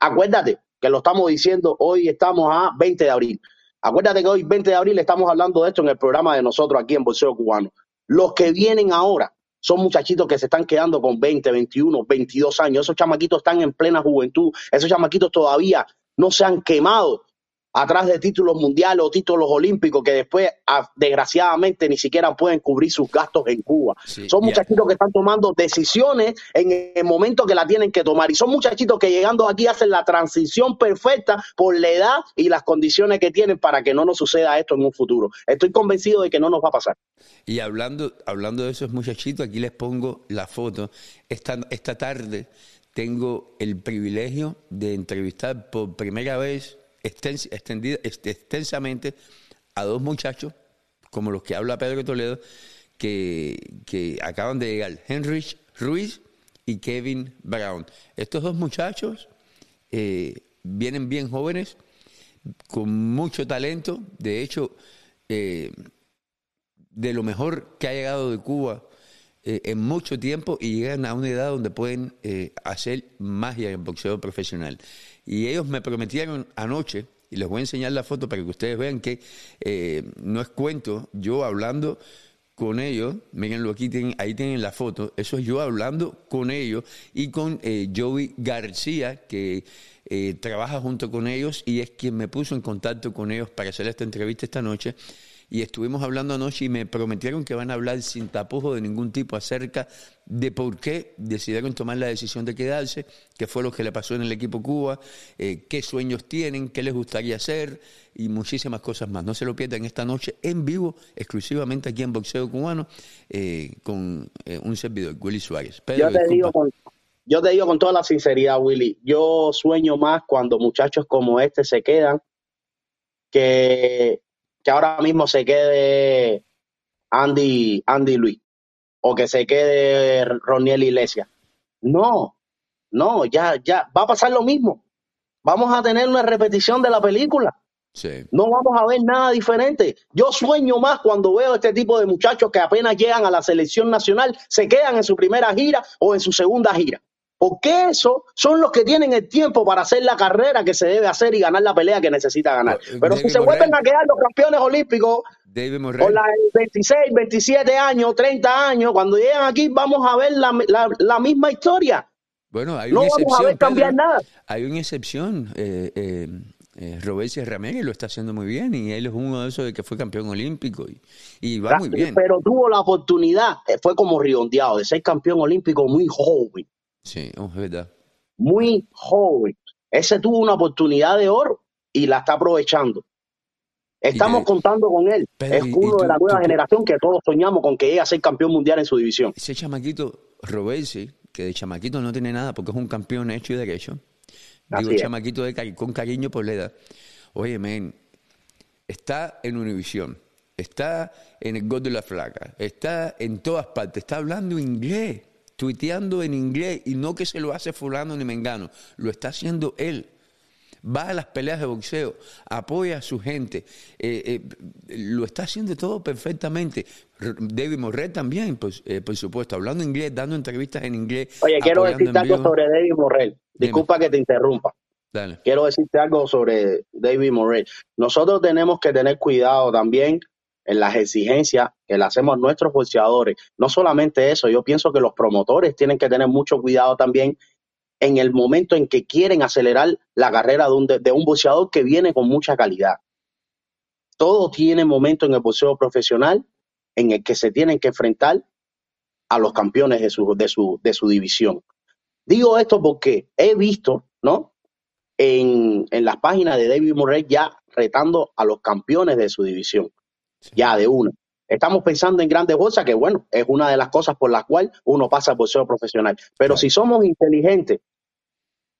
Acuérdate que lo estamos diciendo, hoy estamos a 20 de abril. Acuérdate que hoy, 20 de abril, estamos hablando de esto en el programa de nosotros aquí en Bolseo Cubano. Los que vienen ahora son muchachitos que se están quedando con 20, 21, 22 años. Esos chamaquitos están en plena juventud. Esos chamaquitos todavía no se han quemado atrás de títulos mundiales o títulos olímpicos que después, ah, desgraciadamente, ni siquiera pueden cubrir sus gastos en Cuba. son muchachitos que están tomando decisiones en el momento que la tienen que tomar. Y son muchachitos que llegando aquí hacen la transición perfecta por la edad y las condiciones que tienen para que no nos suceda esto en un futuro. Estoy convencido de que no nos va a pasar. Y hablando, hablando de esos muchachitos, aquí les pongo la foto. Esta, esta tarde tengo el privilegio de entrevistar por primera vez extendida, extensamente a dos muchachos, como los que habla Pedro Toledo, que, que acaban de llegar, Henrich Ruiz y Kevin Brown. Estos dos muchachos eh, vienen bien jóvenes, con mucho talento, de hecho, eh, de lo mejor que ha llegado de Cuba eh, en mucho tiempo y llegan a una edad donde pueden hacer magia en boxeo profesional. Y ellos me prometieron anoche, y les voy a enseñar la foto para que ustedes vean que eh, no es cuento, yo hablando con ellos, mírenlo aquí, ahí tienen la foto, eso es yo hablando con ellos y con eh, Joey García, que eh, trabaja junto con ellos y es quien me puso en contacto con ellos para hacer esta entrevista esta noche y estuvimos hablando anoche y me prometieron que van a hablar sin tapujo de ningún tipo acerca de por qué decidieron tomar la decisión de quedarse, qué fue lo que le pasó en el equipo Cuba, eh, qué sueños tienen, qué les gustaría hacer y muchísimas cosas más. No se lo pierdan esta noche en vivo, exclusivamente aquí en Boxeo Cubano, eh, con eh, un servidor, Willy Suárez. yo, te digo con, yo te digo con toda la sinceridad, Willy, yo sueño más cuando muchachos como este se quedan que que ahora mismo se quede Andy, Andy Luis o que se quede Roniel Iglesias. No, no, ya, ya, va a pasar lo mismo. Vamos a tener una repetición de la película. No vamos a ver nada diferente. Yo sueño más cuando veo este tipo de muchachos que apenas llegan a la selección nacional, se quedan en su primera gira o en su segunda gira. Porque esos son los que tienen el tiempo para hacer la carrera que se debe hacer y ganar la pelea que necesita ganar. Pero si se vuelven a quedar los campeones olímpicos con la 26, 27 años, 30 años, cuando llegan aquí vamos a ver la, misma historia. Bueno, hay una no excepción. Vamos a ver cambiar nada. Hay una excepción. Eh, eh, eh Ramírez lo está haciendo muy bien y él es uno de esos de que fue campeón olímpico y, va muy bien. Pero tuvo la oportunidad, eh, fue como riondeado, de ser campeón olímpico muy joven. Sí, es verdad. Muy joven. Ese tuvo una oportunidad de oro y la está aprovechando. Estamos contando con él. es uno de la nueva generación que todos soñamos con que llegue a ser campeón mundial en su división. Ese chamaquito, Robesi, que de chamaquito no tiene nada porque es un campeón hecho y derecho. Digo, chamaquito de con cariño por la edad. Oye, men, está en Univisión. está en el gol de la flaca, está en todas partes, está hablando inglés, tuiteando en inglés y no que se lo hace fulano ni mengano, lo está haciendo él. Va a las peleas de boxeo, apoya a su gente, eh, eh, lo está haciendo todo perfectamente. David Morrell también, pues, eh, por supuesto, hablando inglés, dando entrevistas en inglés. Oye, quiero decirte algo sobre David Morrell. Disculpa que te interrumpa. Quiero decirte algo sobre David Morrell. Nosotros tenemos que tener cuidado también en las exigencias que le hacemos a nuestros boxeadores. No solamente eso, yo pienso que los promotores tienen que tener mucho cuidado también en el momento en que quieren acelerar la carrera de un, de un boxeador que viene con mucha calidad. Todo tiene momento en el boxeo profesional en el que se tienen que enfrentar a los campeones de su, de su, de su división. Digo esto porque he visto, ¿no? En, en las páginas de David Murray ya retando a los campeones de su división ya de una. Estamos pensando en grandes bolsas, que bueno, es una de las cosas por las cuales uno pasa por ser profesional. Pero si somos inteligentes,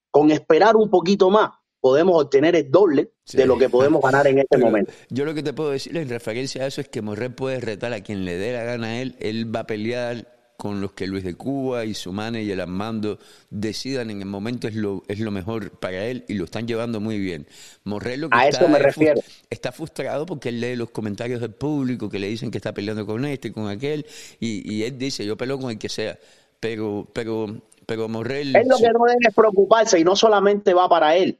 con esperar un poquito más, podemos obtener el doble de lo que podemos ganar en este momento. Yo lo que te puedo decir en referencia a eso es que Morrell puede retar a quien le dé la gana a él, él va a pelear con los que Luis de Cuba y su y el Armando decidan en el momento es lo, es lo mejor para él y lo están llevando muy bien. Morrelo a está, eso me refiero. está frustrado porque él lee los comentarios del público que le dicen que está peleando con este y con aquel y, y él dice yo peleo con el que sea, pero pero pero Morrell... Es lo que no debe preocuparse y no solamente va para él,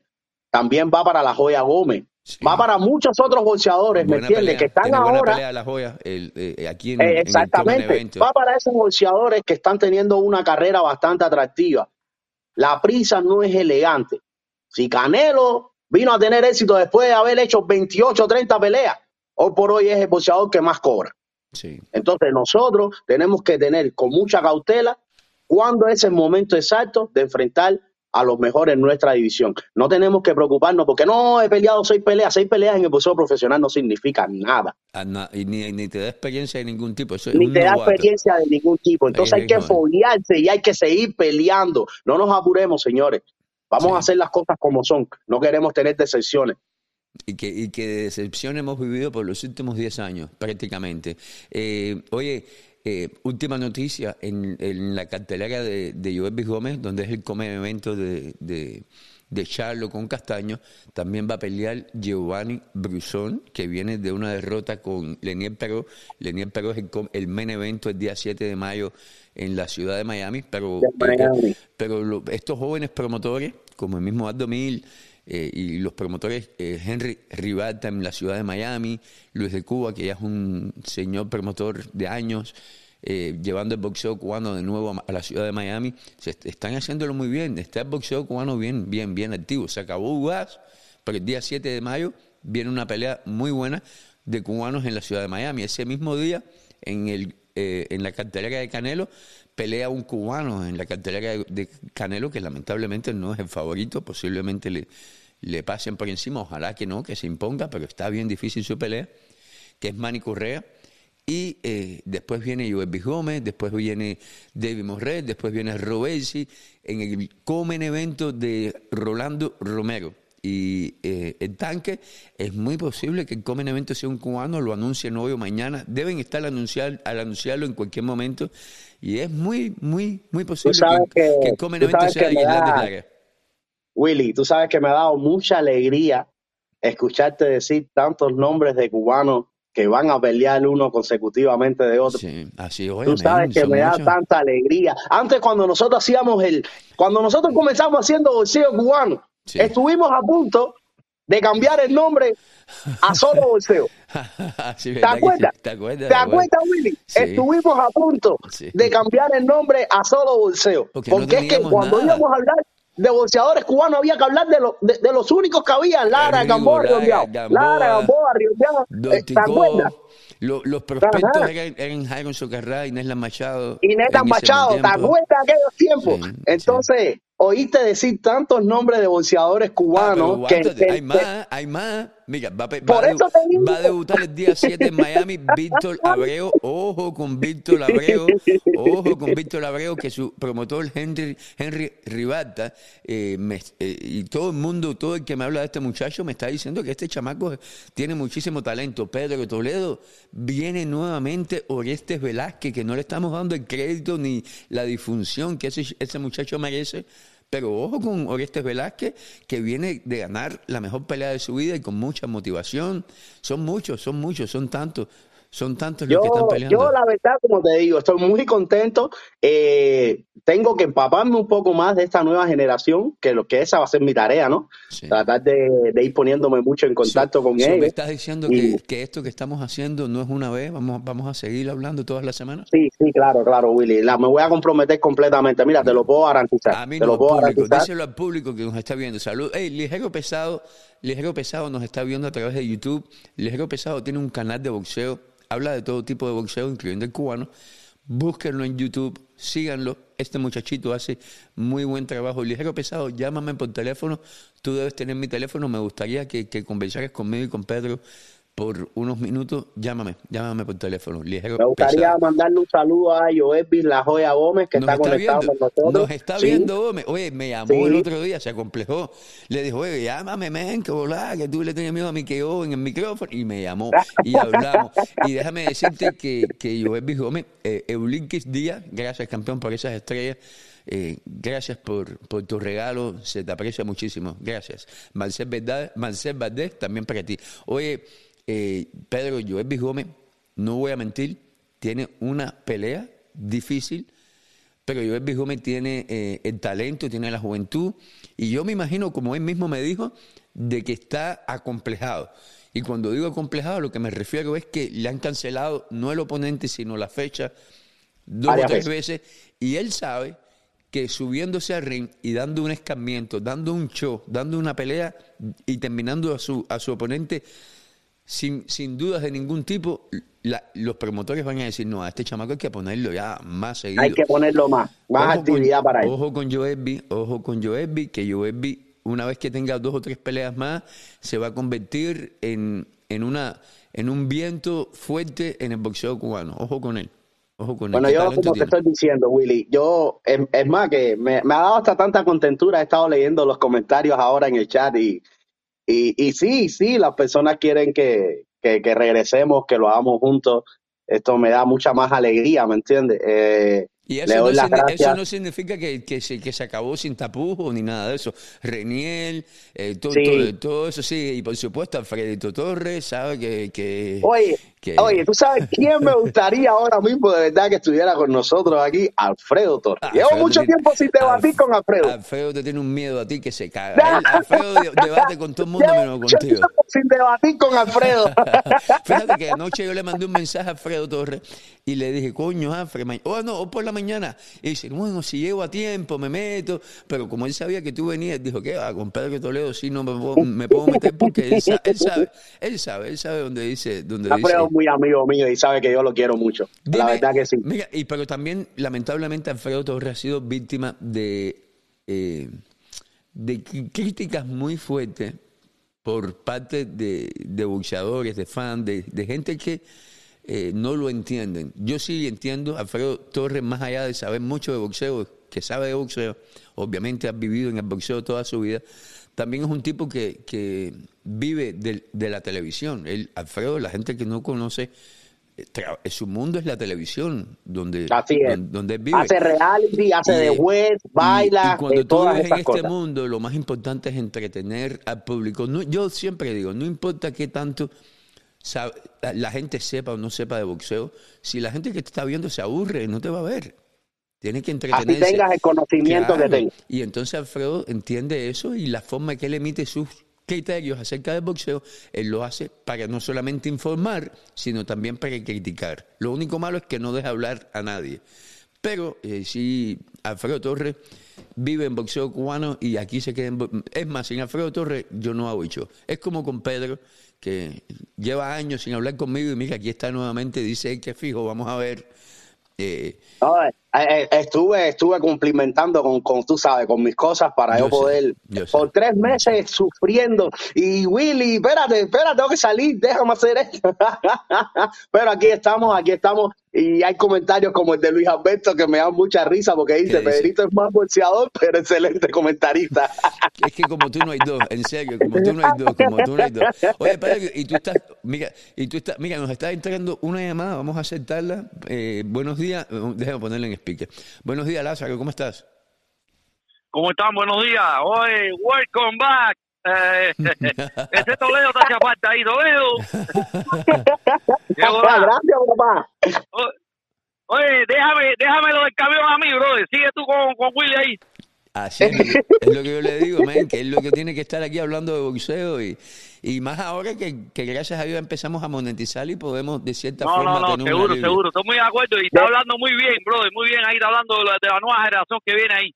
también va para la Joya Gómez, Va para muchos otros bolseadores, ¿me entiendes? Que están ahora. la joya, eh, aquí eh, exactamente. va para esos bolseadores que están teniendo una carrera bastante atractiva. La prisa no es elegante. Si Canelo vino a tener éxito después de haber hecho 28 o 30 peleas, hoy por hoy es el bolseador que más cobra. Sí. Entonces nosotros tenemos que tener con mucha cautela cuándo es el momento exacto de enfrentar a los mejores en nuestra división. No tenemos que preocuparnos porque no he peleado seis peleas. Seis peleas en el boxeo profesional no significa nada. Ah, ni, te da experiencia de ningún tipo. ni te da experiencia de ningún tipo. Entonces hay que foliarse y hay que seguir peleando. No nos apuremos, señores. Vamos a hacer las cosas como son. No queremos tener decepciones. Y que, y que decepción hemos vivido por los últimos diez años, prácticamente. Eh, oye, eh, última noticia, en, la cartelera de, de Joel Gómez, donde es el come evento de, de, Charlo con Castaño, también va a pelear Giovanni Brusón, que viene de una derrota con Lenier Peró. Lenier Peró es el, el main evento el día 7 de mayo en la ciudad de Miami, pero, pero estos jóvenes promotores, como el mismo Aldo Mil, eh, y los promotores Henry Rivalta en la ciudad de Miami, Luis de Cuba, que ya es un señor promotor de años, eh, llevando el boxeo cubano de nuevo a, la ciudad de Miami, se están haciéndolo muy bien. Está el boxeo cubano bien, bien, bien activo. Se acabó UAS, pero el día 7 de mayo viene una pelea muy buena de cubanos en la ciudad de Miami. Ese mismo día, en, el, eh, en la cartelera de Canelo, pelea un cubano en la cartelera de Canelo, que lamentablemente no es el favorito, posiblemente le, le pasen por encima, ojalá que no, que se imponga, pero está bien difícil su pelea, que es Manny Correa y eh, después viene Joel Gómez, después viene David Morret, después viene Robesi, en el Comen evento de Rolando Romero. Y eh, el tanque, es muy posible que el Comen evento sea un cubano, lo anuncie hoy o mañana. Deben estar anunciar, al anunciarlo en cualquier momento. Y es muy, muy, muy posible que, el Comen evento sea de Willy, tú sabes que me ha dado mucha alegría escucharte decir tantos nombres de cubanos que van a pelear uno consecutivamente de otro. Sí, así Tú sabes que me da tanta alegría. Antes cuando nosotros hacíamos el, cuando nosotros comenzamos haciendo bolseo cubano, estuvimos a punto de cambiar el nombre a solo bolseo. ¿Te, acuerdas? ¿Te acuerdas? ¿Te acuerdas, Willy? Estuvimos a punto de cambiar el nombre a solo bolseo. Porque, es que cuando íbamos a hablar de boxeadores cubanos había que hablar de, lo, de, los únicos que había, Lara, Gamboa, Lara, Gamboa, Riondeado. Eh, ¿Te acuerdas? Los, prospectos eran, eran Jairo Socarrá, Inés Machado. Inés Machado, ¿te acuerdas de aquellos tiempos? Entonces, oíste decir tantos nombres de boxeadores ah, cubanos que, hay más, hay más. Mira, va, a Por eso va debutar el día 7 en Miami Víctor Abreu. Ojo con Víctor Abreu. Ojo con Víctor Abreu, que su promotor Henry, Henry Ribalta, eh, me- eh, y todo el mundo, todo el que me habla de este muchacho, me está diciendo que este chamaco tiene muchísimo talento. Pedro Toledo viene nuevamente Orestes Velázquez, que no le estamos dando el crédito ni la difunción que ese, ese muchacho merece. Pero ojo con Orestes Velázquez, que viene de ganar la mejor pelea de su vida y con mucha motivación. Son muchos, son muchos, son tantos, son tantos los Yo, que están peleando. yo la verdad, como te digo, estoy muy contento. Eh, tengo que empaparme un poco más de esta nueva generación, que lo que esa va a ser mi tarea, ¿no? Sí. Tratar de, de ir poniéndome mucho en contacto So- con so, ¿Me ellos. estás diciendo Y- que, que esto que estamos haciendo no es una vez? ¿Vamos, vamos a seguir hablando todas las semanas? Sí, sí, claro, claro, Willy. La, me voy a comprometer completamente. Mira, te lo puedo garantizar. A mí te no, lo al puedo público. garantizar. Díselo al público que nos está viendo. Salud. Hey, Ligero Pesado, Ligero Pesado nos está viendo a través de YouTube. Ligero Pesado tiene un canal de boxeo. Habla de todo tipo de boxeo, incluyendo el cubano. Búsquenlo en YouTube, síganlo. Este muchachito hace muy buen trabajo. Ligero Pesado, llámame por teléfono. Tú debes tener mi teléfono. Me gustaría que, que conversaras conmigo y con Pedro por unos minutos. Llámame, llámame por teléfono. Ligero Me gustaría Pesado. mandarle un saludo a Joelvis La Joya Gómez, que está conectado viendo, con nosotros. Nos está Sí. viendo, Gómez. Oye, me llamó Sí. el otro día, se acomplejó. Le dijo, oye, llámame, men, que volá, que tú le tenías miedo a mi que yo en el micrófono. Y me llamó y hablamos. Y déjame decirte que, que Joel Gómez, eh, Eulinkis Díaz, gracias campeón por esas estrellas. eh, gracias por, por tu regalo, se te aprecia muchísimo. Gracias. Marcel, Verdad, Marcel Valdés, también para ti. Oye, eh, Pedro Joel Gómez, no voy a mentir, tiene una pelea difícil pero Joel Gómez tiene eh, el talento, tiene la juventud, y yo me imagino, como él mismo me dijo, de que está acomplejado. Y cuando digo acomplejado, lo que me refiero es que le han cancelado no el oponente, sino la fecha dos Varias o tres veces, y él sabe que subiéndose al ring y dando un escarmiento, dando un show, dando una pelea y terminando a su, a su oponente sin, sin dudas de ningún tipo, la- los promotores van a decir, no, a este chamaco hay que ponerlo ya más seguido. Hay que ponerlo más, más Ojo actividad con, para él. Ojo con Joelby, ojo con Joelby, que Joelby, una vez que tenga dos o tres peleas más, se va a convertir en, en, una, en un viento fuerte en el boxeo cubano. Ojo con él. Ojo con Bueno, él. ¿Qué yo como te tiene? estoy diciendo, Willy, yo, es, es más que me, me ha dado hasta tanta contentura, he estado leyendo los comentarios ahora en el chat y, y, y sí, sí, las personas quieren que, que, que regresemos, que lo hagamos juntos. Esto me da mucha más alegría, ¿me entiendes? Eh, Y le eso no, las eso no significa que, que, se, que se acabó sin tapujos ni nada de eso. Reniel, eh, todo, Sí. todo, todo eso sí. Y por supuesto, Alfredito Torres sabe que. que Oye, que- oye, ¿tú sabes quién me gustaría ahora mismo de verdad que estuviera con nosotros aquí? Alfredo Torres. Ah, Llevo Alfredo mucho tiene- tiempo sin debatir Alf- con Alfredo. Alfredo te tiene un miedo a ti que se caga. Alfredo de- debate con todo el mundo menos contigo. tiempo sin debatir con Alfredo. Fíjate que anoche yo le mandé un mensaje a Alfredo Torres y le dije, coño, Alfredo, ma- oh no, o por la mañana. Y dice, bueno, si llego a tiempo, me meto. Pero como él sabía que tú venías, dijo, ¿qué va? Con Pedro Toledo sí no me puedo, me puedo meter porque él, sa- él sabe, él sabe, él sabe dónde dice, dónde dice. Alfredo muy amigo mío y sabe que yo lo quiero mucho. la verdad que sí. Mira, y pero también, lamentablemente, Alfredo Torres ha sido víctima de, eh, de críticas muy fuertes por parte de, de boxeadores, de fans, de, de gente que eh, no lo entienden. Yo sí entiendo a Alfredo Torres, más allá de saber mucho de boxeo, que sabe de boxeo, obviamente ha vivido en el boxeo toda su vida, también es un tipo que, que vive del- de, la televisión. Él, Alfredo, la gente que no conoce, eh, tra- su mundo es la televisión, donde, Así es. donde, vive. Hace reality, hace Y- de juez, y- baila, y cuando eh, tú todas vives en este cosas. mundo, lo más importante es entretener al público. No, yo siempre digo, no importa qué tanto sabe- la gente sepa o no sepa de boxeo, si la gente que te está viendo se aburre, no te va a ver. Tiene que Así entretenerse. tengas el conocimiento que Claro. tengas. Y entonces Alfredo entiende eso y la forma que él emite sus criterios acerca del boxeo, él lo hace para no solamente informar, sino también para criticar. Lo único malo es que no deja hablar a nadie. Pero eh, sí, Alfredo Torres vive en boxeo cubano y aquí se queda en... Es más, sin Alfredo Torres yo no hago hecho. Es como con Pedro, que lleva años sin hablar conmigo y mira, aquí está nuevamente, dice que fijo, vamos a ver. Eh, No, estuve, estuve cumplimentando con, con, tú sabes, con mis cosas para yo, poder, yo por tres meses sufriendo. Y Willy, espérate, espérate, tengo que salir, déjame hacer esto. Pero aquí estamos, aquí estamos. Y hay comentarios como el de Luis Alberto que me dan mucha risa porque dice, ¿Qué dice? Pedrito es más bolseador, pero excelente comentarista. Es que como tú no hay dos, en serio, como tú no hay dos, como tú no hay dos. Oye, Pedro, y tú estás, mira, y tú estás, mira, nos está entrando una llamada, vamos a aceptarla. Eh, buenos días, eh, déjame ponerla en speaker. Buenos días, Lázaro, ¿cómo estás? ¿Cómo están? Buenos días. Oye, welcome back. Eh, ese Toledo te hace falta ahí, Toledo. Hola. Gracias, papá. Oye, déjame, déjame lo del camión a mí, brother. Sigue tú con, con Willy ahí. Así es, lo que- es lo que yo le digo, man, que es lo que tiene que estar aquí hablando de boxeo y, y más ahora que, que gracias a Dios empezamos a monetizar y podemos de cierta No, forma no, no, tener un seguro, seguro. Estoy muy de acuerdo y está hablando muy bien, brother. Muy bien ahí, está hablando de la, de la nueva generación que viene ahí.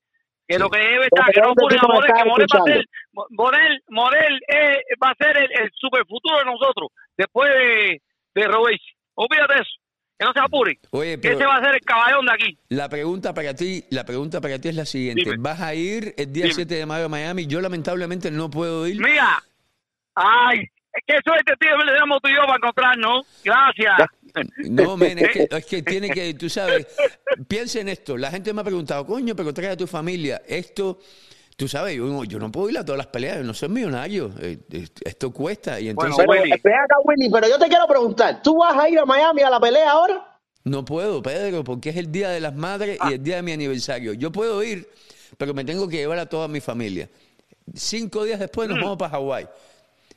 Que Sí. lo que debe estar, que no ¿Dónde ponen a Morel, que Morel va a ser? Morel, Morel eh, va a ser el, el super futuro de nosotros, después de, de Robert. Olvídate de eso, que no se apuren. Oye, Que pero ese va a ser el caballón de aquí. la pregunta para ti, la pregunta para ti es la siguiente. Dime. ¿Vas a ir el día Dime. 7 de mayo a Miami? Yo lamentablemente no puedo ir. Mira, ay, qué suerte, tío, le damos tú y yo para encontrarnos. Gracias. No, men, es que, es que tiene que, tú sabes, piensa en esto. La gente me ha preguntado, coño, pero trae a tu familia. Esto, tú sabes, yo, no- yo no puedo ir a todas las peleas, yo no soy millonario. Eh, eh, Esto cuesta y entonces Pero, Willy. ven acá, Willy, pero yo te quiero preguntar, ¿tú vas a ir a Miami a la pelea ahora? no puedo, Pedro, porque es el día de las madres y el día de mi aniversario. Yo puedo ir, pero me tengo que llevar a toda mi familia. Cinco días después nos vamos para Hawái.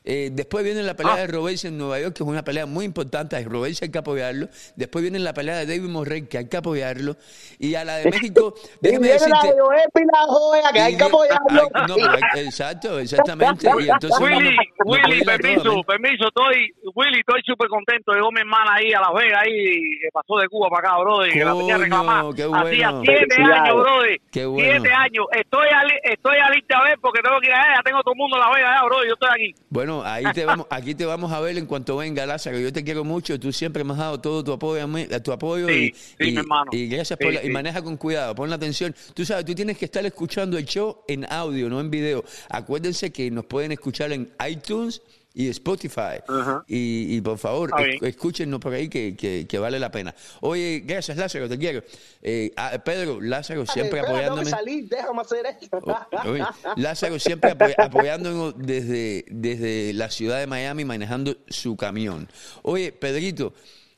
Eh, después viene la pelea Ah. de Robert en Nueva York, que es una pelea muy importante. A Robert hay que apoyarlo. Después viene la pelea de David Morrey, que hay que apoyarlo. Y a la de México, Y déjame viene la decirte. de Joel Pilar Joya, que hay y que apoyarlo. ay, no, pero hay- exacto, exactamente. Y entonces Willy, no- no puedo Willy, a permiso, permiso, estoy, Willy, estoy súper contento. Llegó mi hermana ahí a Las Vegas, ahí, que pasó de Cuba para acá, brother, que la tenía reclamada. qué Hacía siete años, brother. Qué bueno. Siete años. Estoy a, li- estoy a lista a ver porque tengo que ir allá, ya tengo todo el mundo en Las Vegas, ya, brother, yo estoy aquí. Bueno, ahí te vamos, aquí te vamos a ver en cuanto venga Lázaro. Yo te quiero mucho, tú siempre me has dado todo tu apoyo, a mí- tu apoyo Sí, y, sí, y- mi hermano. y gracias Sí, por la- y maneja con cuidado, pon la atención. Tú sabes, tú tienes que estar escuchando el show en audio, no en video. Acuérdense que nos pueden escuchar en iTunes y Spotify. Y, y por favor, esc- escúchenos por ahí que, que- que vale la pena. Oye, gracias Lázaro, te quiero. Eh, a- Pedro, Lázaro siempre apoyándome. salir, déjame hacer esto. O- oye, Lázaro siempre apoy- apoyándonos desde, desde la ciudad de Miami manejando su camión. Oye, Pedrito,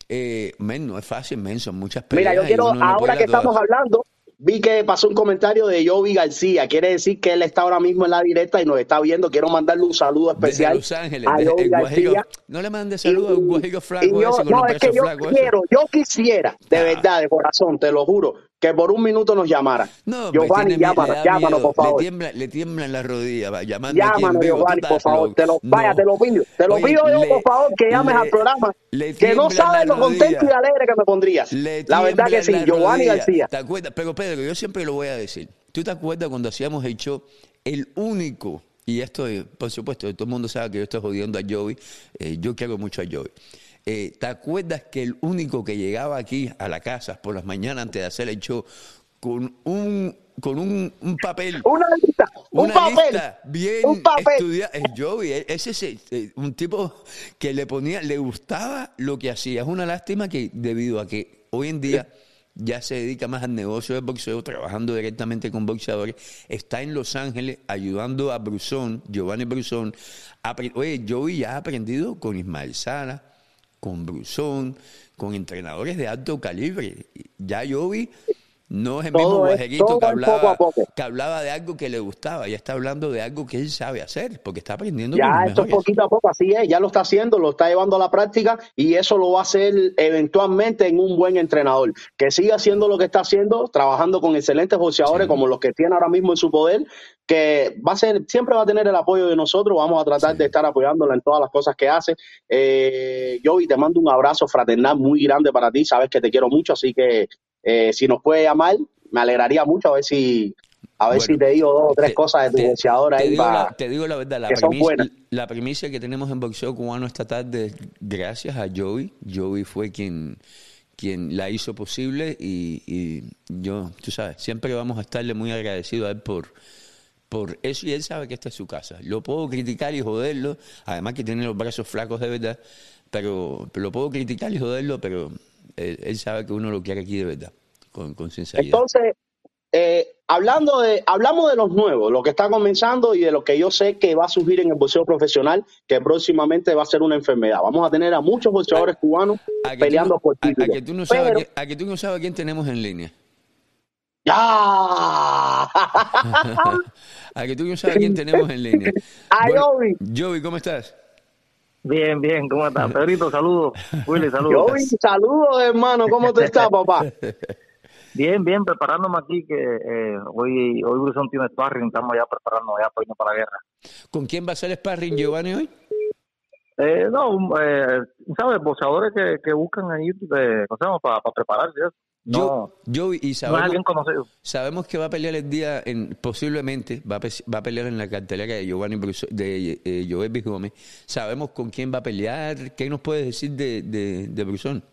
eh, men, no es fácil, men, son muchas peleas. Mira, yo quiero, ahora que estamos hablando, vi que pasó un comentario de Jovi García. Quiere decir que él está ahora mismo en la directa y nos está viendo. Quiero mandarle un saludo Desde especial Los Ángeles, a desde Guajiro. García. No le mande saludos a un Guajiro Y flaco yo- ese con no, los es que yo ese. quiero, yo quisiera, de Ah. verdad, de corazón, te lo juro, que por un minuto nos llamara. No, Giovanni, llámanos, llámanos, por favor. Le tiembla, le tiemblan las rodillas, va, llamando Llámanos, vivo. Giovanni, por favor. Te lo, vaya, te lo pido. Te lo Oye, pido yo, le- por favor, que llames le- al programa. Que no sabes lo contento y alegre que me pondrías. La verdad que sí, Giovanni. García. ¿Te acuerdas? Pero Pedro, yo siempre lo voy a decir. ¿Tú te acuerdas cuando hacíamos el show? El único, y esto, por supuesto, todo el mundo sabe que yo estoy jodiendo a Joey. eh, yo quiero mucho a Joey. Eh, ¿Te acuerdas que el único que llegaba aquí a la casa por las mañanas antes de hacer el show con un, con un, un papel Una lista, un una papel. lista bien un papel. estudiada. Es Joey, e- ese es un tipo que le ponía, le gustaba lo que hacía. Es una lástima que debido a que hoy en día ya se dedica más al negocio del boxeo, trabajando directamente con boxeadores, está en Los Ángeles ayudando a Brusón, Giovanni Brusón. Oye, Joey ya ha aprendido con Ismael Sala, con Brusón, con entrenadores de alto calibre. Ya Joey no es el mismo Todo todo que hablaba, que hablaba de algo que le gustaba, ya está hablando de algo que él sabe hacer, porque está aprendiendo Ya, esto es mejores. poquito a poco, así es, ya lo está haciendo, lo está llevando a la práctica y eso lo va a hacer eventualmente en un buen entrenador. Que siga haciendo lo que está haciendo, trabajando con excelentes boxeadores Sí. como los que tiene ahora mismo en su poder, que va a ser, siempre va a tener el apoyo de nosotros, vamos a tratar Sí. de estar apoyándola en todas las cosas que hace. Eh, Joey, te mando un abrazo fraternal muy grande para ti, sabes que te quiero mucho, así que eh, si nos puede llamar, me alegraría mucho a ver si a ver Bueno, si te digo dos o tres te- cosas de tu te- boxeador te ahí digo, para... la, te digo la verdad, la que son primicia, la primicia que tenemos en boxeo cubano esta tarde, gracias a Joey. Joey fue quien, quien la hizo posible y, y yo, tú sabes, siempre vamos a estarle muy agradecidos a él por, por eso y él sabe que esta es su casa. Lo puedo criticar y joderlo, además que tiene los brazos flacos de verdad, pero, pero lo puedo criticar y joderlo, pero él, él sabe que uno lo quiere aquí de verdad, con, con sinceridad. Entonces, eh, hablando de, hablamos de los nuevos, lo que está comenzando y de lo que yo sé que va a surgir en el boxeo profesional, que próximamente va a ser una enfermedad. Vamos a tener a muchos boxeadores cubanos A que tú peleando por a- a títulos. que tú no sabes Pero- a que- que tú no sabes quién tenemos en línea. ¡Ya! a que tú no sabes quién tenemos en línea. Bueno. Joey, ¿cómo estás? Bien, bien, ¿cómo estás? Pedrito, saludos. Willy, saludos. Obi, saludos, hermano. ¿Cómo tú estás, papá? Bien, bien, preparándome aquí que eh, hoy hoy Brusón tiene sparring, estamos ya preparándonos ya para irnos para la guerra. ¿Con quién va a ser sparring Giovanni hoy? Eh, no, eh, ¿sabes? Boxeadores que, que buscan ahí, eh, ¿cómo se llama? Para, para prepararse. No, Yo, Joey, y sabemos, alguien conocido. sabemos que va a pelear el día, en, posiblemente va a, pe- va a pelear en la cartelera de Giovanni Bruso- de eh, Joel B. Gómez. Sabemos con quién va a pelear. ¿Qué nos puedes decir de, de, de Brusón?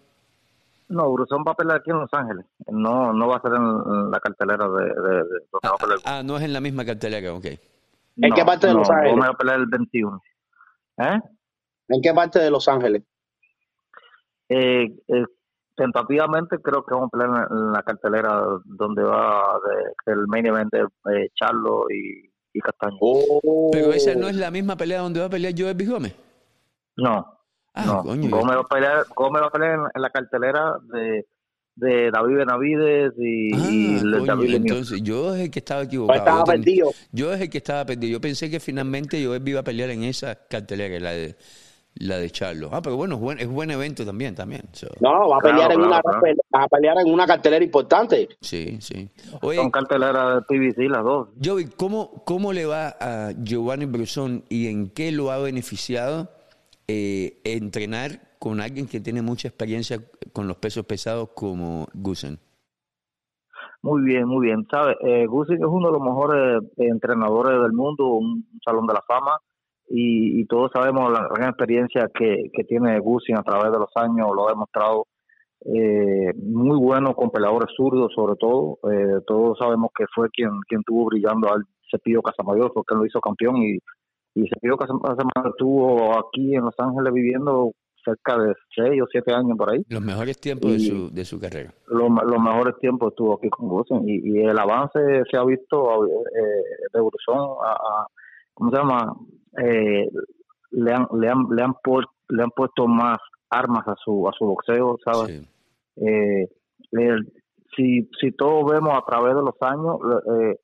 No, Brusón va a pelear aquí en Los Ángeles. No no va a ser en, la cartelera de, de, de donde va a pelear. Ah, no es en la misma cartelera, ok. ¿En qué parte de no, Los Ángeles? Gómez va a pelear el 21. ¿Eh? ¿En qué parte de Los Ángeles? Eh, eh, tentativamente creo que vamos a pelear en, la cartelera donde va de, el main event de eh, Charlo y, y Castaño. Oh. Pero esa no es la misma pelea donde va a pelear Joel B. Gómez. No, Ah, no. coño. Gómez va a pelear, Gómez va a pelear en, en la cartelera de, de David Benavides y, Ah, coño, David entonces yo es el que estaba Pues equivocado. estaba Yo ten- perdido. Yo es el que estaba perdido. Yo pensé que finalmente Joel iba a pelear en esa cartelera, la de la de Charlo. Ah, pero bueno, es buen, es buen evento también, también. So, No, va a Claro, pelear en claro, una claro. va a pelear en una cartelera importante. sí, sí. Oye, Son carteleras de PBC las dos. Joey, ¿cómo, ¿cómo le va a Giovanni Brusón y en qué lo ha beneficiado eh, entrenar con alguien que tiene mucha experiencia con los pesos pesados como Gusen? Muy bien, muy bien. ¿Sabes? Eh, Gusing es uno de los mejores eh, entrenadores del mundo, un, un salón de la fama, y, y todos sabemos la gran experiencia que, que tiene Gusing a través de los años, lo ha demostrado. Eh, muy bueno con peleadores zurdos, sobre todo. Eh, todos sabemos que fue quien, quien tuvo brillando al Cepillo Casamayor, porque lo hizo campeón, y, y Cepillo Casam- Casamayor estuvo aquí en Los Ángeles viviendo cerca de seis o siete años por ahí Los mejores tiempos de su, de su carrera. los, los mejores tiempos estuvo aquí con Gusen y, y el avance se ha visto eh, de Brusón a, a- ¿cómo se llama? Eh, le han le han le han, le han puesto más armas a su a su boxeo, ¿sabes? Sí. Eh, el- si si todos vemos a través de los años eh,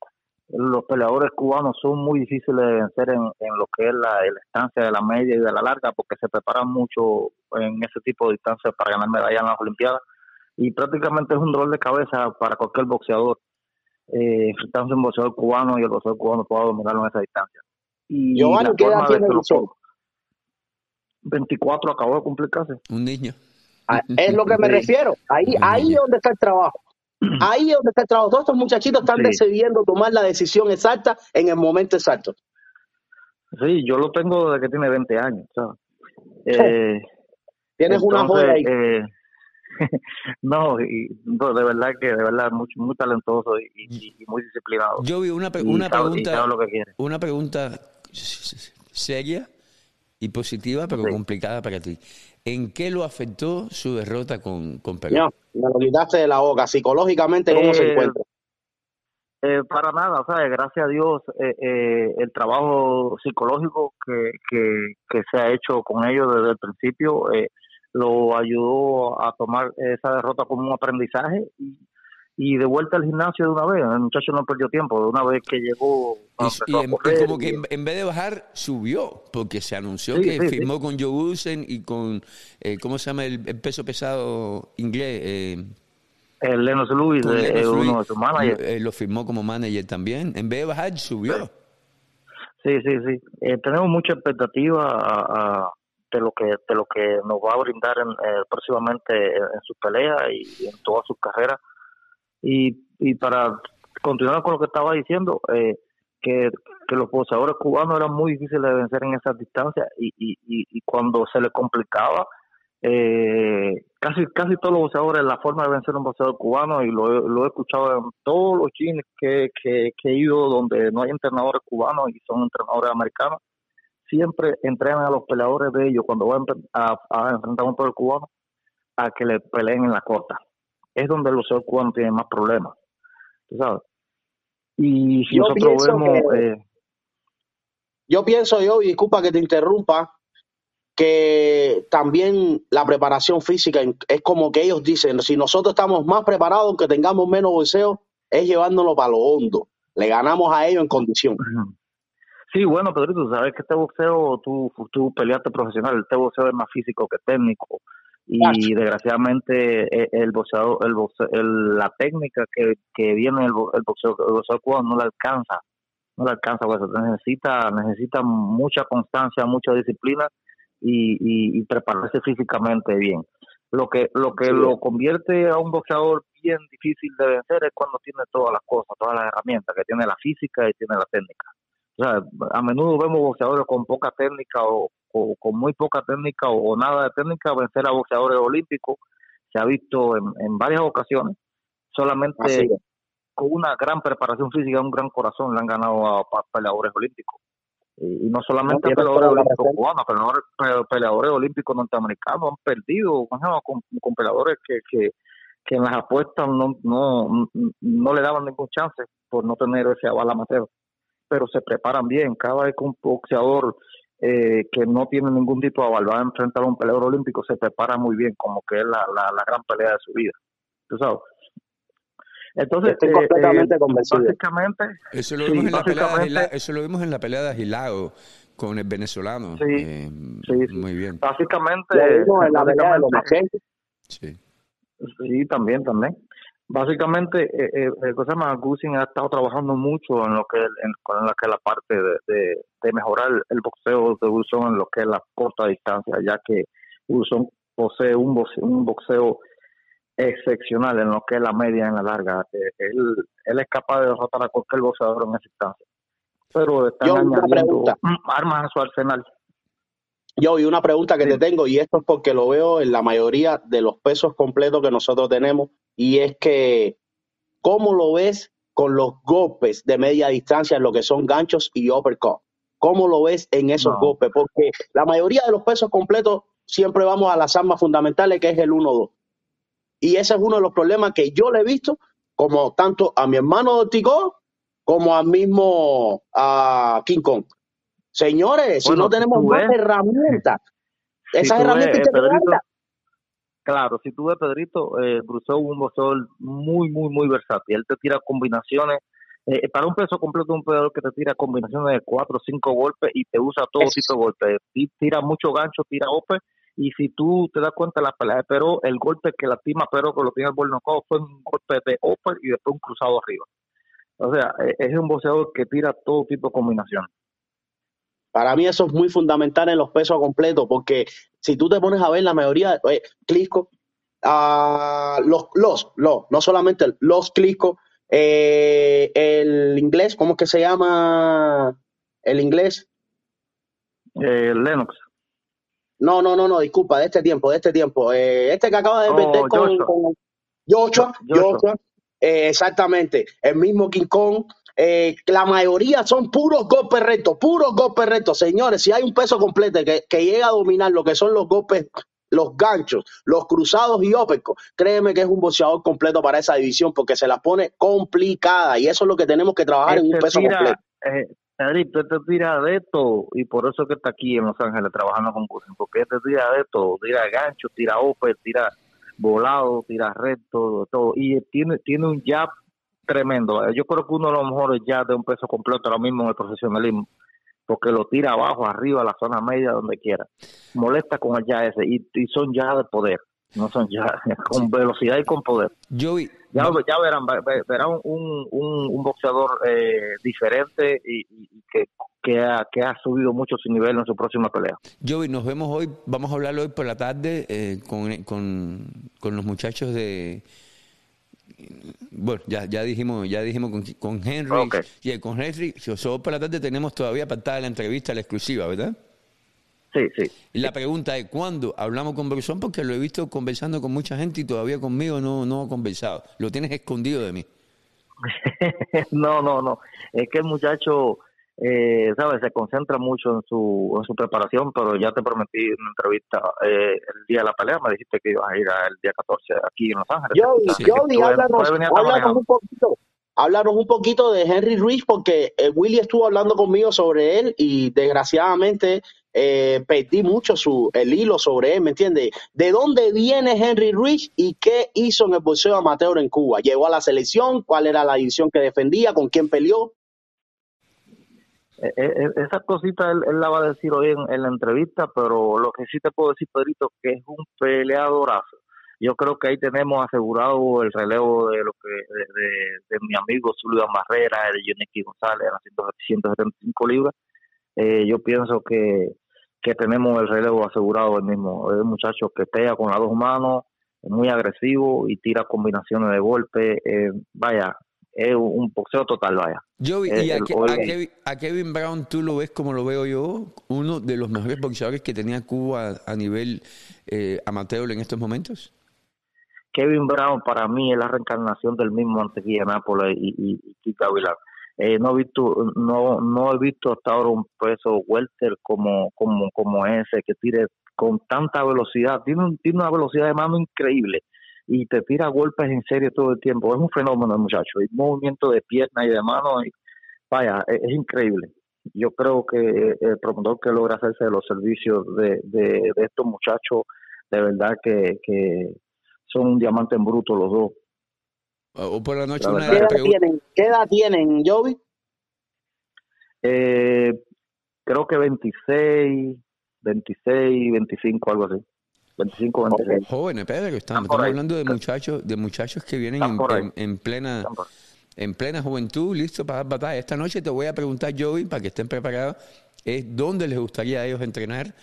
los peleadores cubanos son muy difíciles de vencer en, en lo que es la, la estancia de la media y de la larga porque se preparan mucho en ese tipo de distancias para ganar medallas en las Olimpiadas y prácticamente es un dolor de cabeza para cualquier boxeador eh, enfrentarse a un boxeador cubano y el boxeador cubano pueda dominarlo en esa distancia. Y Giovanni, la ¿qué edad forma de tiene po- 24 acabó de cumplir casi. Un niño. Ah, Es lo que me Sí. refiero. Ahí, ahí es donde está el trabajo. Ahí es donde está el trabajo. Todos estos muchachitos están Sí. decidiendo tomar la decisión exacta en el momento exacto. Sí, yo lo tengo desde que tiene 20 años. ¿sabes? Eh, Tienes una joya ahí. eh, no, y, no, de verdad que de verdad muy, muy talentoso y, y- y muy disciplinado. Joey, una, pre- Y una sabe- y pregunta. sabe lo que quiere. Una pregunta seria y positiva, pero Sí. complicada para ti. ¿En qué lo afectó su derrota con, con Perú? No, me lo quitaste de la boca. Psicológicamente, ¿cómo se Eh, encuentra? Eh, para nada, ¿sabes? Gracias a Dios, eh, eh, el trabajo psicológico que, que, que se ha hecho con ellos desde el principio eh, lo ayudó a tomar esa derrota como un aprendizaje y, y de vuelta al gimnasio de una vez. El muchacho no perdió tiempo, de una vez que llegó, Y, empezó y a en- y como que en, en vez de bajar, subió, porque se anunció Sí, que sí, sí. firmó con Joe Gusen y con, eh, ¿cómo se llama el, el peso pesado inglés? Eh, el Lennox Lewis con eh, uno de sus managers. eh, lo firmó como manager también. En vez de bajar, subió. Sí, sí, sí. Eh, tenemos mucha expectativa a- a- de lo que de lo que nos va a brindar en, eh, próximamente en, en sus peleas y, en todas sus carreras. Y, y para continuar con lo que estaba diciendo, eh, que, que los boxeadores cubanos eran muy difíciles de vencer en esas distancias y, y, y, cuando se les complicaba, eh, casi casi todos los boxeadores la forma de vencer a un boxeador cubano y lo, lo he escuchado en todos los gyms que, que, he ido donde no hay entrenadores cubanos y son entrenadores americanos siempre entrenan a los peleadores de ellos cuando van a, enfrentar a un peleador cubano a que le peleen en la corta es donde el boxeador cubano tiene más problemas tú sabes y si Yo nosotros vemos que- eh, Yo pienso yo, y disculpa que te interrumpa, que también la preparación física es como que ellos dicen, si nosotros estamos más preparados, aunque tengamos menos boxeo, es llevándolo para lo hondo. Le ganamos a ellos en condición. Sí, bueno, Pedrito, sabes que este boxeo, tú, tú peleaste profesional, este boxeo es más físico que técnico. Y desgraciadamente eh, el boxeador, el boxeo- el- la técnica que, que viene el, el boxeo, el boxeo cubano no le alcanza, no le alcanza, pues necesita, necesita mucha constancia, mucha disciplina y, y, y prepararse físicamente bien. Lo que, lo que Sí. lo convierte a un boxeador bien difícil de vencer es cuando tiene todas las cosas, todas las herramientas, que tiene la física y tiene la técnica. O sea, a menudo vemos boxeadores con poca técnica o, o con muy poca técnica o, o nada de técnica vencer a boxeadores olímpicos. Se ha visto en, en varias ocasiones. Solamente con una gran preparación física, un gran corazón, le han ganado a, peleadores olímpicos. Y, y no solamente No, peleadores olímpicos cubanos, peleadores, pe- peleadores olímpicos norteamericanos han perdido con, con peleadores que, que, que en las apuestas no, no, no le daban ningún chance por no tener ese aval amateur pero se preparan bien. Cada vez que un boxeador eh, que no tiene ningún tipo de aval va a enfrentar a un peleador olímpico, se prepara muy bien, como que es la, la, la gran pelea de su vida. ¿Tú sabes? Entonces, Estoy completamente eh, convencido. básicamente, Eso lo Sí, vimos en la pelea de básicamente- Gila- eso lo vimos en la pelea de Agilao con el venezolano. Sí, Eh, sí, sí. Muy bien. básicamente, Lo vimos en la pelea de los básicamente- Machenko. Sí. Sí, también, también. Básicamente, eh, eh, cosa más, Gusin ha estado trabajando mucho en lo que en, con la que la parte de, de, de mejorar el boxeo de Wilson en lo que es la corta distancia, ya que Wilson posee un boxeo, un boxeo excepcional en lo que es la media y en la larga. Eh, él, él es capaz de derrotar a cualquier boxeador en esa instancia. Pero están Yo, añadiendo armas a su arsenal. Yo, y una pregunta que Sí. te tengo, y esto es porque lo veo en la mayoría de los pesos completos que nosotros tenemos, y es que, ¿cómo lo ves con los golpes de media distancia en lo que son ganchos y uppercut? ¿Cómo lo ves en esos No. golpes? Porque la mayoría de los pesos completos siempre vamos a las armas fundamentales, que es el 1-2. Y ese es uno de los problemas que yo le he visto, como tanto a mi hermano Tico, como al mismo a King Kong. Señores, si no tenemos más ves. herramientas, Si esas herramientas ves, hay que Pedrito, crearlas. Claro, si tú ves Pedrito, eh, es un boxeador muy, muy, muy versátil. Él te tira combinaciones. eh, para un peso completo, un peleador que te tira combinaciones de cuatro o cinco golpes y te usa todo Eso. tipo de golpes. Y Tira mucho gancho, tira ope. Y si tú te das cuenta, la pelea de Pero, el golpe que lastima a Pero, que lo tiene el knockout, fue un golpe de ope y después un cruzado arriba. O sea, eh, es un boxeador que tira todo tipo de combinaciones. Para mí eso es muy fundamental en los pesos completos, porque si tú te pones a ver la mayoría, oye, Clisco, ah, los, los, los, no solamente el- los Clisco, eh, el inglés, ¿cómo es que se llama el inglés? Eh, Lennox. No, no, no, no, disculpa, de este tiempo, de este tiempo. Eh, este que acaba de Oh, vender con, Joshua. con Joshua, Joshua. Joshua, eh, exactamente, el mismo King Kong. Eh, la mayoría son puros golpes rectos, puros golpes rectos. Señores, si hay un peso completo que, que llega a dominar lo que son los golpes, los ganchos, los cruzados y ópecos, créeme que es un boxeador completo para esa división porque se la pone complicada y eso es lo que tenemos que trabajar en un Este peso tira, completo. eh, Edith, este tira de todo y por eso que está aquí en Los Ángeles trabajando con Cousin, porque este tira de todo, tira gancho, tira ope, tira volado, tira recto, todo y tiene tiene un jab tremendo. Yo creo que uno de los mejores jabs de un peso completo ahora mismo en el profesionalismo, porque lo tira abajo, arriba, a la zona media, donde quiera. Molesta con el jab ese y, y son jabs de poder, no son jabs con velocidad y con poder. Joey, Ya, va- ya verán, ve- ve- verán un, un, un boxeador eh, diferente y, y- y que, que, ha, que ha subido mucho su nivel en su próxima pelea. Joey, nos vemos hoy, vamos a hablar hoy por la tarde eh, con, con, con los muchachos de... Bueno, ya, ya dijimos, ya dijimos con, con Henry. Y con Henry, si os- por la tarde tenemos todavía pactada la entrevista, la exclusiva, ¿verdad? Sí, sí. Y la pregunta es, ¿cuándo hablamos con Brusón? Porque lo he visto conversando con mucha gente y todavía conmigo no, no ha conversado. Lo tienes escondido de mí. no, no, no. Es que el muchacho, eh, ¿sabes? Se concentra mucho en su, en su preparación, pero ya te prometí en una entrevista eh, el día de la pelea, me dijiste que ibas a ir el día 14 aquí en Los Ángeles. Jody, puedes- háblanos, un poquito. Háblanos un poquito de Henry Rich porque eh, Willy estuvo hablando conmigo sobre él y desgraciadamente eh, perdí mucho su el hilo sobre él, ¿me entiendes? ¿De dónde viene Henry Rich y qué hizo en el boxeo amateur en Cuba? ¿Llegó a la selección? ¿Cuál era la división que defendía? ¿Con quién peleó? Eh, eh, esa cosita él, él la va a decir hoy en, en la entrevista, pero lo que sí te puedo decir, Pedrito, que es un peleadorazo. Yo creo que ahí tenemos asegurado el relevo de lo que de, de- mi amigo Zulio Barrera, de Yoniki González, a 175 libras. Eh, yo pienso que, que tenemos el relevo asegurado el mismo. Es un muchacho que pega con las dos manos, muy agresivo y tira combinaciones de golpe. Eh, vaya, es un boxeo total, vaya. Eh, ¿y a, Kevin, a Kevin Brown tú lo ves como lo veo yo? Uno de los mejores boxeadores que tenía Cuba a nivel eh, amateur en estos momentos. Kevin Brown para mí es la reencarnación del mismo Antequilla Nápoles y, y, y Kika Vilar. Eh, no he visto no no he visto hasta ahora un peso welter como como como ese que tire con tanta velocidad tiene un- tiene una velocidad de mano increíble y te tira golpes en serio todo el tiempo. Es un fenómeno el muchacho y movimiento de pierna y de mano y vaya es, es increíble. Yo creo que el promotor que logra hacerse de los servicios de, de, de estos muchachos de verdad que, que son un diamante en bruto los dos. O, o por la noche La una ¿Qué edad tienen, ¿Qué edad tienen Joey? Eh, creo que 26, 26, 25, algo así. 25, 26. Jóvenes, Pedro, estamos, hablando de muchachos, de muchachos que vienen en, plena, en plena juventud, listos para dar batalla. Esta noche te voy a preguntar, Joey, para que estén preparados, es dónde les gustaría a ellos entrenar,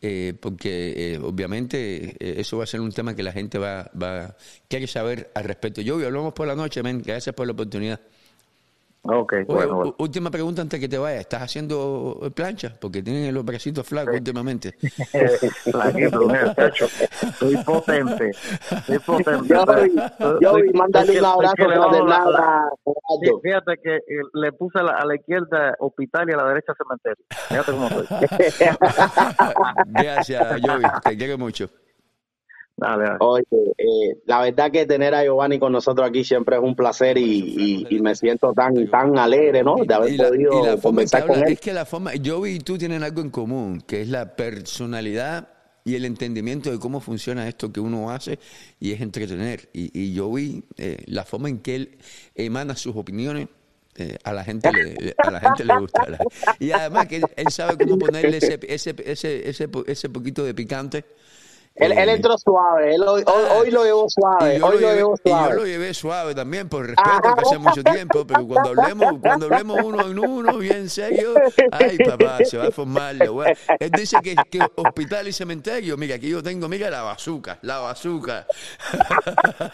eh, porque eh, obviamente eh, eso va a ser un tema que la gente va, va quiere saber al respecto. Joey, hablamos por la noche, men. Gracias por la oportunidad. Ok, Oye, bueno, bueno. última pregunta antes que te vayas. ¿Estás haciendo plancha? Porque tienen los bracitos flacos últimamente. Flaquito, mira, chacho, Soy potente. Soy potente. Joey, Joey, mándale Es que- un abrazo que le vamos la- a Sí. Fíjate que eh, le puse a la, a la izquierda hospital y a la derecha cementerio. Fíjate cómo soy. Gracias, Joey. Te quiero mucho. Dale, dale. Oye, eh, la verdad que tener a Giovanni con nosotros aquí siempre es un placer y, y- y me siento tan tan alegre, ¿no? De haber Y la, podido y la forma en que conversar con habla, él. es que la forma, Joey y tú tienen algo en común, que es la personalidad y el entendimiento de cómo funciona esto que uno hace y es entretener. Y, y Joey, eh, la forma en que él emana sus opiniones, eh, a la gente le, a la gente le gusta. La- y además que él, él sabe cómo ponerle ese, ese, ese, ese, ese poquito de picante. Él, él Eh, entró suave, él hoy, hoy, hoy lo llevó suave, yo, hoy lo lo llevé, llevó y yo suave. lo llevé suave también, por respeto, que hace mucho tiempo, pero cuando hablemos, cuando hablemos uno en uno, bien serio, ay papá, se va a formar. la wea. Él dice que, que hospital y cementerio, mira, aquí yo tengo, mira la bazuca, la bazuca.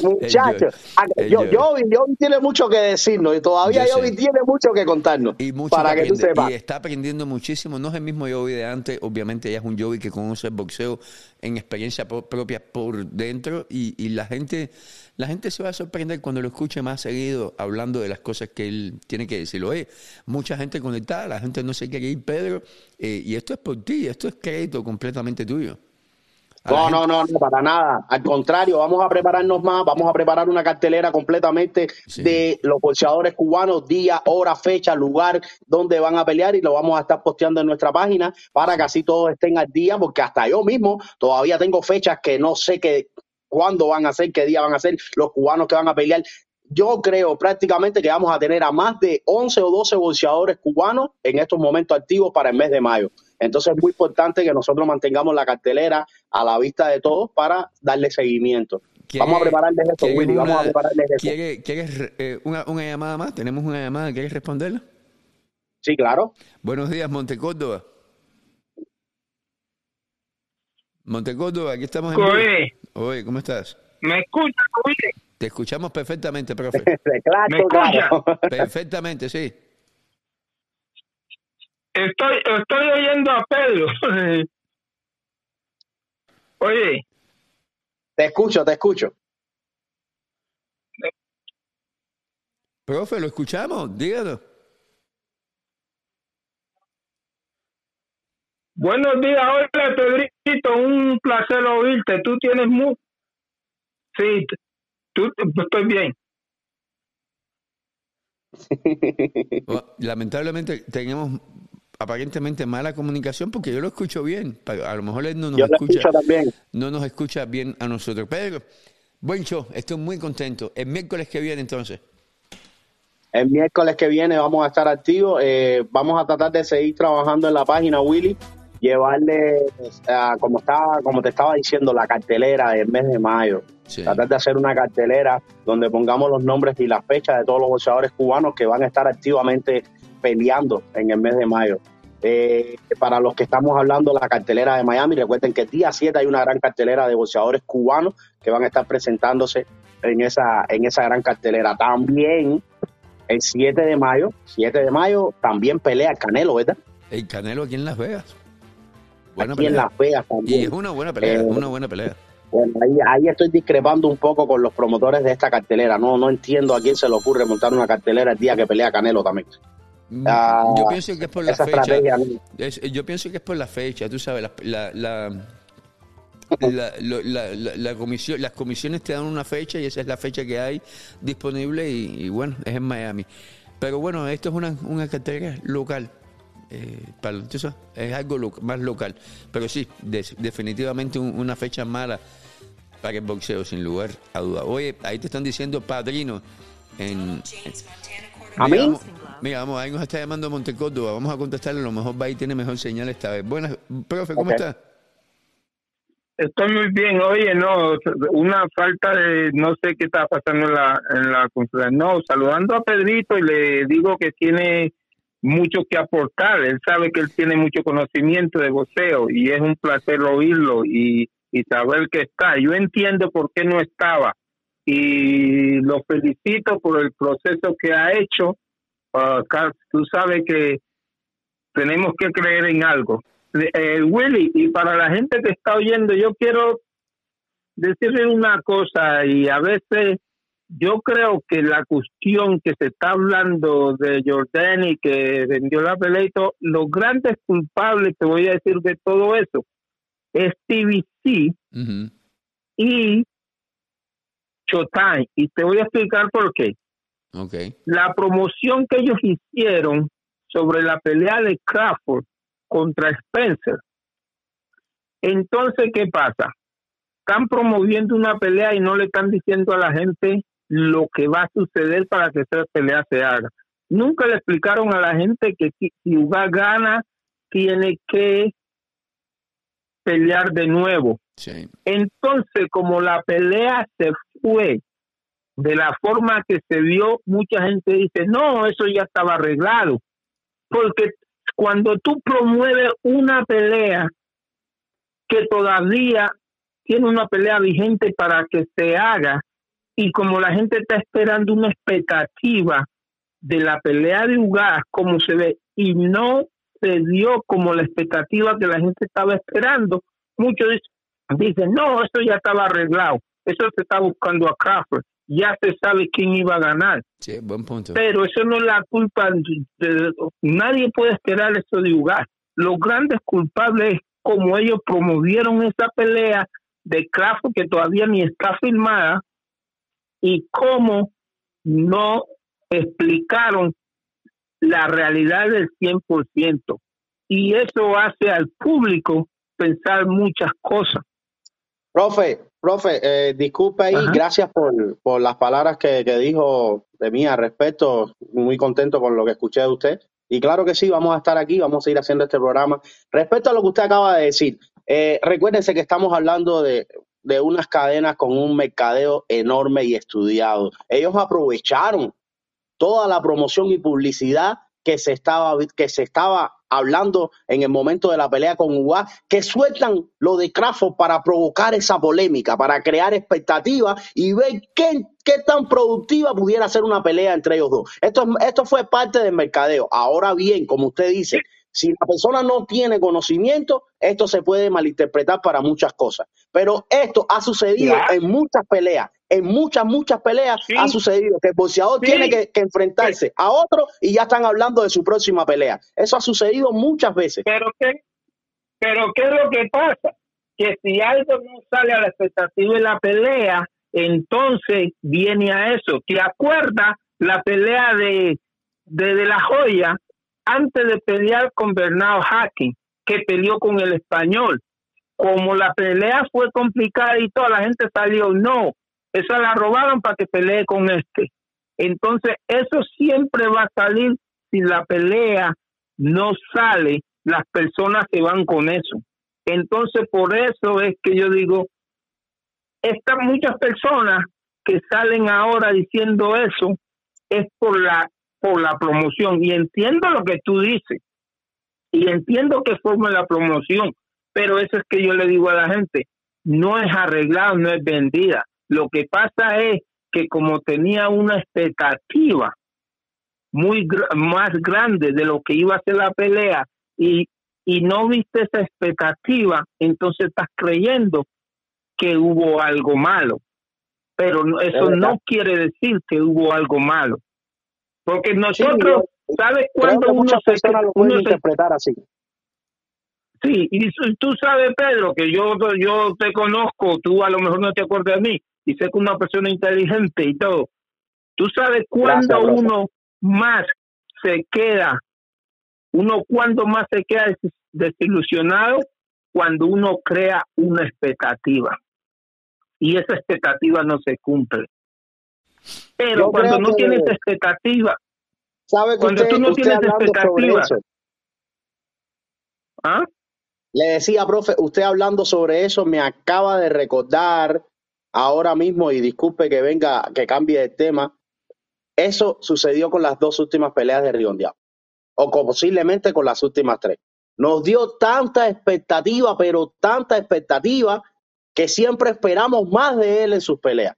Muchachos, ah, yo, Joey. Joey, Joey tiene mucho que decirnos y todavía Yo. Joey tiene mucho que contarnos. Y mucho para que tú aprende. sepas. Y está aprendiendo muchísimo. No es el mismo Joey de antes. Obviamente ella es un Joey que conoce el boxeo en experiencia propia por dentro. Y, y la gente la gente se va a sorprender cuando lo escuche más seguido hablando de las cosas que él tiene que decir. Oye, mucha gente conectada, la gente no se quiere ir, Pedro. eh, y esto es por ti, esto es crédito completamente tuyo. No, no, no, no, para nada. Al contrario, vamos a prepararnos más, vamos a preparar una cartelera completamente Sí. de los boxeadores cubanos, día, hora, fecha, lugar, donde van a pelear y lo vamos a estar posteando en nuestra página para que así todos estén al día, porque hasta yo mismo todavía tengo fechas que no sé qué, cuándo van a ser, qué día van a ser los cubanos que van a pelear. Yo creo prácticamente que vamos a tener a más de 11 o 12 boxeadores cubanos en estos momentos activos para el mes de mayo. Entonces es muy importante que nosotros mantengamos la cartelera a la vista de todos para darle seguimiento. ¿Quiere- Vamos a prepararles eso, quiere Willy, vamos a prepararles eso. ¿quiere- ¿Quieres eh, una, una llamada más? ¿Tenemos una llamada? ¿Quieres responderla? Sí, claro. Buenos días, Montecórdoba. Montecórdoba, aquí estamos en. Oye, Oye, ¿cómo estás? ¿me escuchas, Willy? Te escuchamos perfectamente, profe. claro, ¿Me escucha? claro. Perfectamente, sí. Estoy, estoy oyendo a Pedro. Oye, Te escucho, te escucho. Profe, lo escuchamos, dígalo. buenos días, hola Pedrito, un placer oírte. Tú tienes muy... Sí, tú, estoy bien. Bueno, Lamentablemente tenemos aparentemente mala comunicación porque yo lo escucho bien. A lo mejor él no nos Yo escucha. también. No nos escucha bien a nosotros. Pedro, buen show, estoy muy contento. El miércoles que viene entonces. El miércoles que viene vamos a estar activos. eh, vamos a tratar de seguir trabajando en la página, Willy. Llevarle, ah, como estaba, como te estaba diciendo, la cartelera del mes de mayo. Sí. Tratar de hacer una cartelera donde pongamos los nombres y las fechas de todos los boxeadores cubanos que van a estar activamente peleando en el mes de mayo. Eh, para los que estamos hablando, la cartelera de Miami, recuerden que el día 7 hay una gran cartelera de boxeadores cubanos que van a estar presentándose en esa, en esa gran cartelera. También el 7 de mayo, 7 de mayo, también pelea el Canelo, ¿verdad? El Canelo aquí en Las Vegas. Buena Aquí en. Las Vegas Y también. es una buena pelea, Eh, una buena pelea. Bueno, ahí, ahí estoy discrepando un poco con los promotores de esta cartelera. No, no entiendo a quién se le ocurre montar una cartelera el día que pelea Canelo también. Mm, ah, yo pienso que es por la fecha. yo pienso que es por la fecha, tú sabes, la, la, la- la- lo- la- la- la comisión, las comisiones te dan una fecha y esa es la fecha que hay disponible y, y bueno, es en Miami. Pero bueno, esto es una, una cartera local. eh, para, tú sabes, es algo lo- más local. Pero sí, des- definitivamente un- una fecha mala para el boxeo, sin lugar a duda. Oye, ahí te están diciendo padrino en, ¿A Mira, mí? vamos- Mira, vamos, ahí nos está llamando Monte Córdoba. Vamos a contestarle, a lo mejor va y tiene mejor señal esta vez. Buenas, profe, ¿cómo Ok. está? Estoy muy bien. Oye, no, una falta de, no sé qué está pasando en la, en la. No, saludando a Pedrito y le digo que tiene mucho que aportar. Él sabe que él tiene mucho conocimiento de boxeo y es un placer oírlo y, y saber que está. Yo entiendo por qué no estaba y lo felicito por el proceso que ha hecho. Carl, tú sabes que tenemos que creer en algo. Eh, Willy, y para la gente que está oyendo, yo quiero decirle una cosa y a veces yo creo que la cuestión que se está hablando de Jordani que vendió la pelea y los grandes culpables, te voy a decir de todo eso, es TVC Ujú. y Showtime. Y te voy a explicar por qué. Ok. La promoción que ellos hicieron sobre la pelea de Crawford contra Spencer. Entonces, ¿qué pasa? Están promoviendo una pelea y no le están diciendo a la gente lo que va a suceder para que esa pelea se haga. Nunca le explicaron a la gente que si si Uga gana, tiene que pelear de nuevo. Sí. Entonces, como la pelea se fue de la forma que se vio, mucha gente dice, no, eso ya estaba arreglado. Porque cuando tú promueves una pelea que todavía tiene una pelea vigente para que se haga, y como la gente está esperando una expectativa de la pelea de Ugas, como se ve, y no se dio como la expectativa que la gente estaba esperando, muchos dicen, no, eso ya estaba arreglado, eso se está buscando a Crawford, ya se sabe quién iba a ganar, Sí, buen punto. pero eso no es la culpa, de, de- nadie puede esperar eso de Ugas. Los grandes culpables es como ellos promovieron esa pelea de Crawford que todavía ni está firmada y cómo no explicaron la realidad del 100%. Y eso hace al público pensar muchas cosas. Profe, profe, eh, disculpe ahí, Ajá. gracias por, por las palabras que, que dijo de mí al respecto. Muy contento con lo que escuché de usted. Y claro que sí, vamos a estar aquí, vamos a seguir haciendo este programa. Respecto a lo que usted acaba de decir, eh, recuérdense que estamos hablando de, de unas cadenas con un mercadeo enorme y estudiado. Ellos aprovecharon toda la promoción y publicidad que se estaba que se estaba hablando en el momento de la pelea con Ugas, que sueltan lo de Crawford para provocar esa polémica, para crear expectativas y ver qué, qué tan productiva pudiera ser una pelea entre ellos dos. Esto, esto fue parte del mercadeo. Ahora bien, como usted dice, Si la persona no tiene conocimiento, esto se puede malinterpretar para muchas cosas. Pero esto ha sucedido en muchas peleas. En muchas, muchas peleas Sí. ha sucedido que el boxeador Sí. tiene que, que enfrentarse a otro y ya están hablando de su próxima pelea. Eso ha sucedido muchas veces. Pero qué, pero qué es lo que pasa, que si algo no sale a la expectativa de la pelea, entonces viene a eso. ¿Te acuerdas la pelea de, de, de la joya antes de pelear con Bernardo Hacking, que peleó con el español? Como la pelea fue complicada y toda la gente salió, no, esa la robaron para que pelee con este. Entonces, eso siempre va a salir si la pelea no sale, las personas se van con eso. Entonces, por eso es que yo digo, estas muchas personas que salen ahora diciendo eso es por la por la promoción y entiendo lo que tú dices y entiendo que forma la promoción, pero eso es que yo le digo a la gente, no es arreglado, no es vendida. Lo que pasa es que como tenía una expectativa muy gr- más grande de lo que iba a ser la pelea y, y no viste esa expectativa, entonces estás creyendo que hubo algo malo. Pero eso no quiere decir que hubo algo malo. Porque nosotros, yo ¿sabes que uno se, uno se interpretar así. Sí, y tú sabes, Pedro, que yo, yo te conozco, tú a lo mejor no te acuerdas de mí, y sé que una persona inteligente y todo. Tú sabes cuándo Gracias, uno más se queda, uno cuándo más se queda des- desilusionado, cuando uno crea una expectativa. Y esa expectativa no se cumple. Pero Yo cuando no tienes expectativa, ¿Sabe que Cuando usted, tú no tienes expectativa. ¿ah? Le decía, profe, usted hablando sobre eso me acaba de recordar ahora mismo, y disculpe que venga, que cambie de tema, eso sucedió con las dos últimas peleas de Riondeado, o con- posiblemente con las últimas tres. Nos dio tanta expectativa, pero tanta expectativa, que siempre esperamos más de él en sus peleas.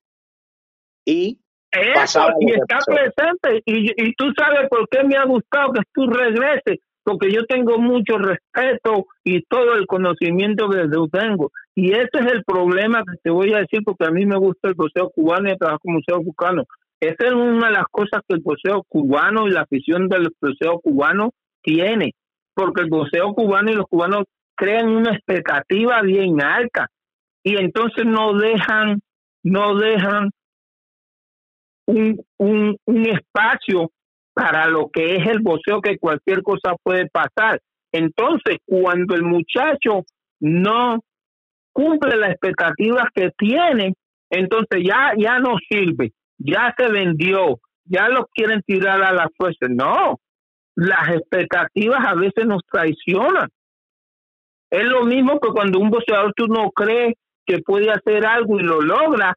Y Eso, y está presente. Y, y tú sabes por qué me ha gustado que tú regreses, porque yo tengo mucho respeto y todo el conocimiento que yo tengo. Y ese es el problema que te voy a decir, porque a mí me gusta el boxeo cubano y trabajo como boxeo cubano. Esa es una de las cosas que el boxeo cubano y la afición del boxeo cubano tiene, porque el boxeo cubano y los cubanos crean una expectativa bien alta y entonces no dejan, no dejan un, un espacio para lo que es el boxeo, que cualquier cosa puede pasar. Entonces, cuando el muchacho no cumple las expectativas que tiene, entonces ya, ya no sirve, ya se vendió, ya lo quieren tirar a la fuerza. No, las expectativas a veces nos traicionan. Es lo mismo que cuando un boxeador tú no crees que puede hacer algo y lo logra,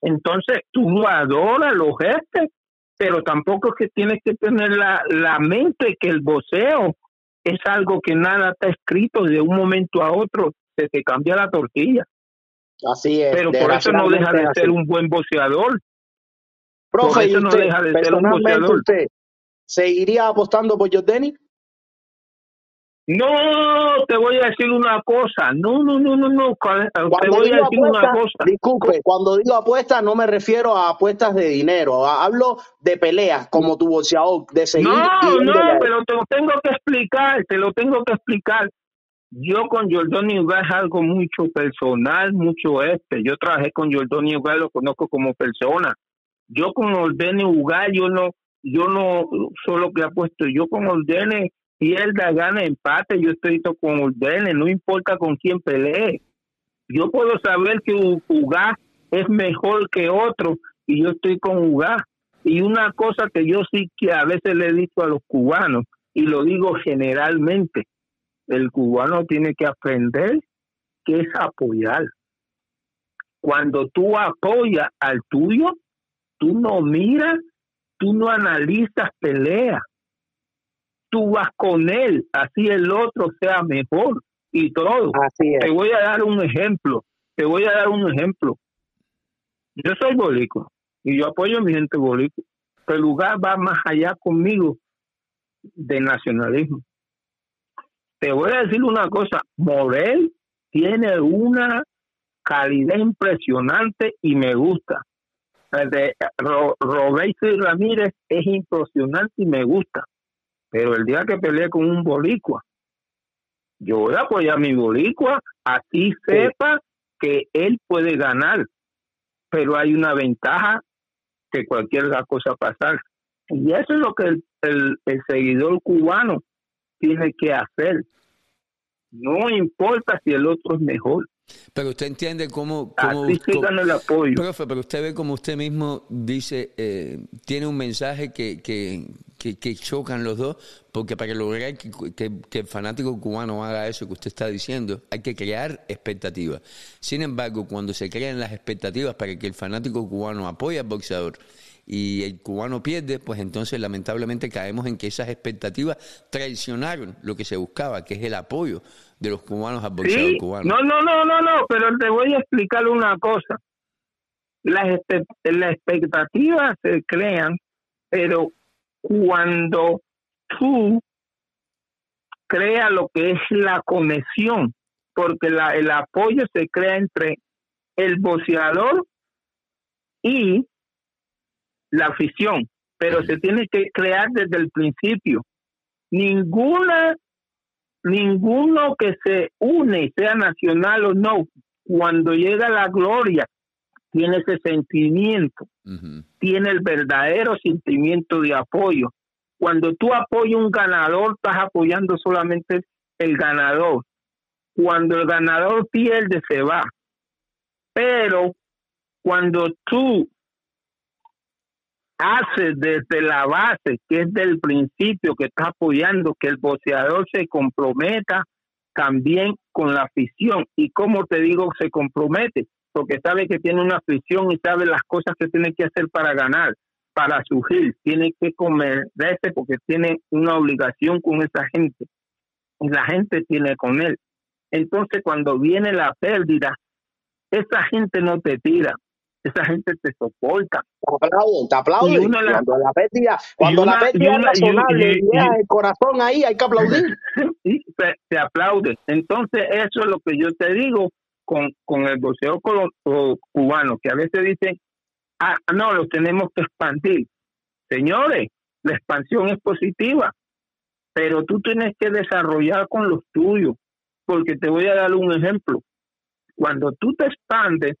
entonces tú lo adoras, lo gestes, pero tampoco es que tienes que tener la, la mente que el boxeo es algo que nada está escrito de un momento a otro, se te cambia la tortilla. así es. Pero por eso no deja de ser un buen. Profe, por ¿y eso no deja de ser un boxeador. usted seguiría apostando por Jordani? No, te voy a decir una cosa. No, no, no, no, no. Te Cuando voy a decir una apuesta, cosa. disculpe, cuando digo apuestas no me refiero a apuestas de dinero, hablo de peleas como tu boxeador, de seguir No, no, pero te lo tengo que explicar, te lo tengo que explicar. Yo con Jordani Ugal es algo mucho personal, mucho este. Yo trabajé con Jordani Ugal, lo conozco como persona. Yo con Ordene Ugal, yo no, yo no solo que apuesto, yo con Ordene pierda, gana, empate, yo estoy to- con Ordene, no importa con quién pelee. Yo puedo saber que Ugal es mejor que otro y yo estoy con Ugal. Y una cosa que yo sí que a veces le he dicho a los cubanos, y lo digo generalmente, el cubano tiene que aprender que es apoyar. Cuando tú apoyas al tuyo, tú no miras, tú no analizas pelea. Tú vas con él, así el otro sea mejor y todo. Así es. Te voy a dar un ejemplo, te voy a dar un ejemplo. Yo soy bolico y yo apoyo a mi gente bolico. Pero el lugar va más allá conmigo de nacionalismo. te voy a decir una cosa, Morel tiene una calidad impresionante y me gusta. El de Ro- Roberto y Ramírez es impresionante y me gusta. Pero el día que peleé con un boricua, yo voy a apoyar a mi boricua, así sepa que él puede ganar. Pero hay una ventaja que cualquier cosa pasar. Y eso es lo que el, el- el seguidor cubano tiene que hacer. No importa si el otro es mejor. Pero usted entiende cómo... cómo, Así cómo- el apoyo. Profe, pero usted ve como usted mismo dice, eh, tiene un mensaje que, que, que, que chocan los dos, porque para lograr que, que- que el fanático cubano haga eso que usted está diciendo, hay que crear expectativas. Sin embargo, cuando se crean las expectativas para que el fanático cubano apoye al boxeador y el cubano pierde, pues entonces lamentablemente caemos en que esas expectativas traicionaron lo que se buscaba, que es el apoyo de los cubanos al boxeador Sí, cubano. no, no, no, no, no, pero te voy a explicar una cosa. Las, las expectativas se crean, pero cuando tú creas lo que es la conexión, porque la, el apoyo se crea entre el boxeador y la afición, pero se tiene que crear desde el principio. Ninguna ninguno que se une, sea nacional o no, cuando llega la gloria, tiene ese sentimiento, tiene el verdadero sentimiento de apoyo. Cuando tú apoyas un ganador, estás apoyando solamente el ganador. Cuando el ganador pierde, se va. Pero cuando tú haces desde la base, que es del principio, que estás apoyando, que el boxeador se comprometa también con la afición. Y como te digo, se compromete, porque sabe que tiene una afición y sabe las cosas que tiene que hacer para ganar, para surgir. Tiene que comerse porque tiene una obligación con esa gente. Y la gente tiene con él. Entonces, cuando viene la pérdida, esa gente no te tira, esa gente te soporta. Te aplauden, te aplauden. Una cuando la pérdida, cuando una- la pérdida es una- y- razonable y- y, llega y- el corazón ahí, hay que aplaudir. y se, se aplaude. Entonces, eso es lo que yo te digo con, con el boxeo cubano, que a veces dicen, ah, no, lo tenemos que expandir. Señores, la expansión es positiva, pero tú tienes que desarrollar con los tuyos, porque te voy a dar un ejemplo. Cuando tú te expandes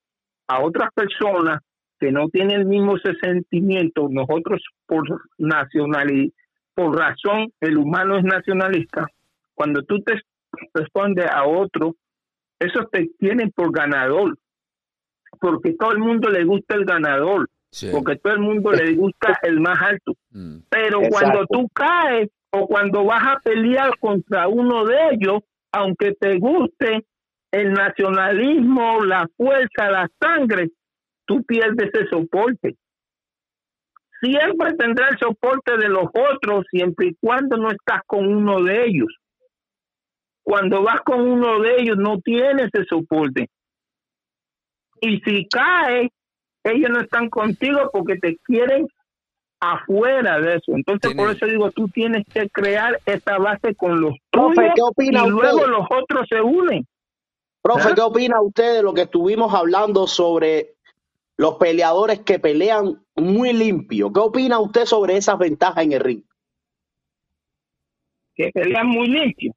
a otras personas que no tienen el mismo ese sentimiento, nosotros por nacionalidad, por razón, el humano es nacionalista, cuando tú te respondes a otro, eso te tienen por ganador, porque todo el mundo le gusta el ganador, Sí. porque todo el mundo le gusta el más alto. Mm. Pero Exacto. cuando tú caes o cuando vas a pelear contra uno de ellos, aunque te guste el nacionalismo, la fuerza, la sangre, tú pierdes ese soporte. Siempre tendrá el soporte de los otros siempre y cuando no estás con uno de ellos. Cuando vas con uno de ellos no tienes ese soporte. Y si caes, ellos no están contigo porque te quieren afuera de eso. Entonces, Tiene- por eso digo, tú tienes que crear esa base con los Profe, tuyos ¿qué opina y luego los otros se unen. Profe, ¿Ah? ¿qué opina usted de lo que estuvimos hablando sobre los peleadores que pelean muy limpio? ¿Qué opina usted sobre esas ventajas en el ring? que pelean muy limpio.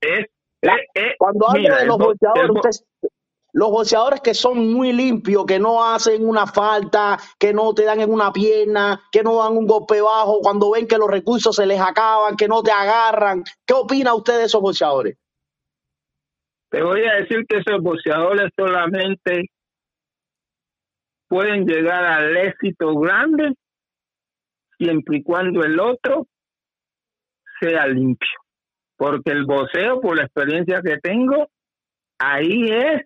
Es, La- es- es- Cuando habla mira, de los bo- boxeadores, usted- los boxeadores que son muy limpios, que no hacen una falta, que no te dan en una pierna, que no dan un golpe bajo, cuando ven que los recursos se les acaban, que no te agarran. ¿Qué opina usted de esos boxeadores? Te voy a decir que esos boxeadores solamente pueden llegar al éxito grande siempre y cuando el otro sea limpio. Porque el boxeo, por la experiencia que tengo, ahí es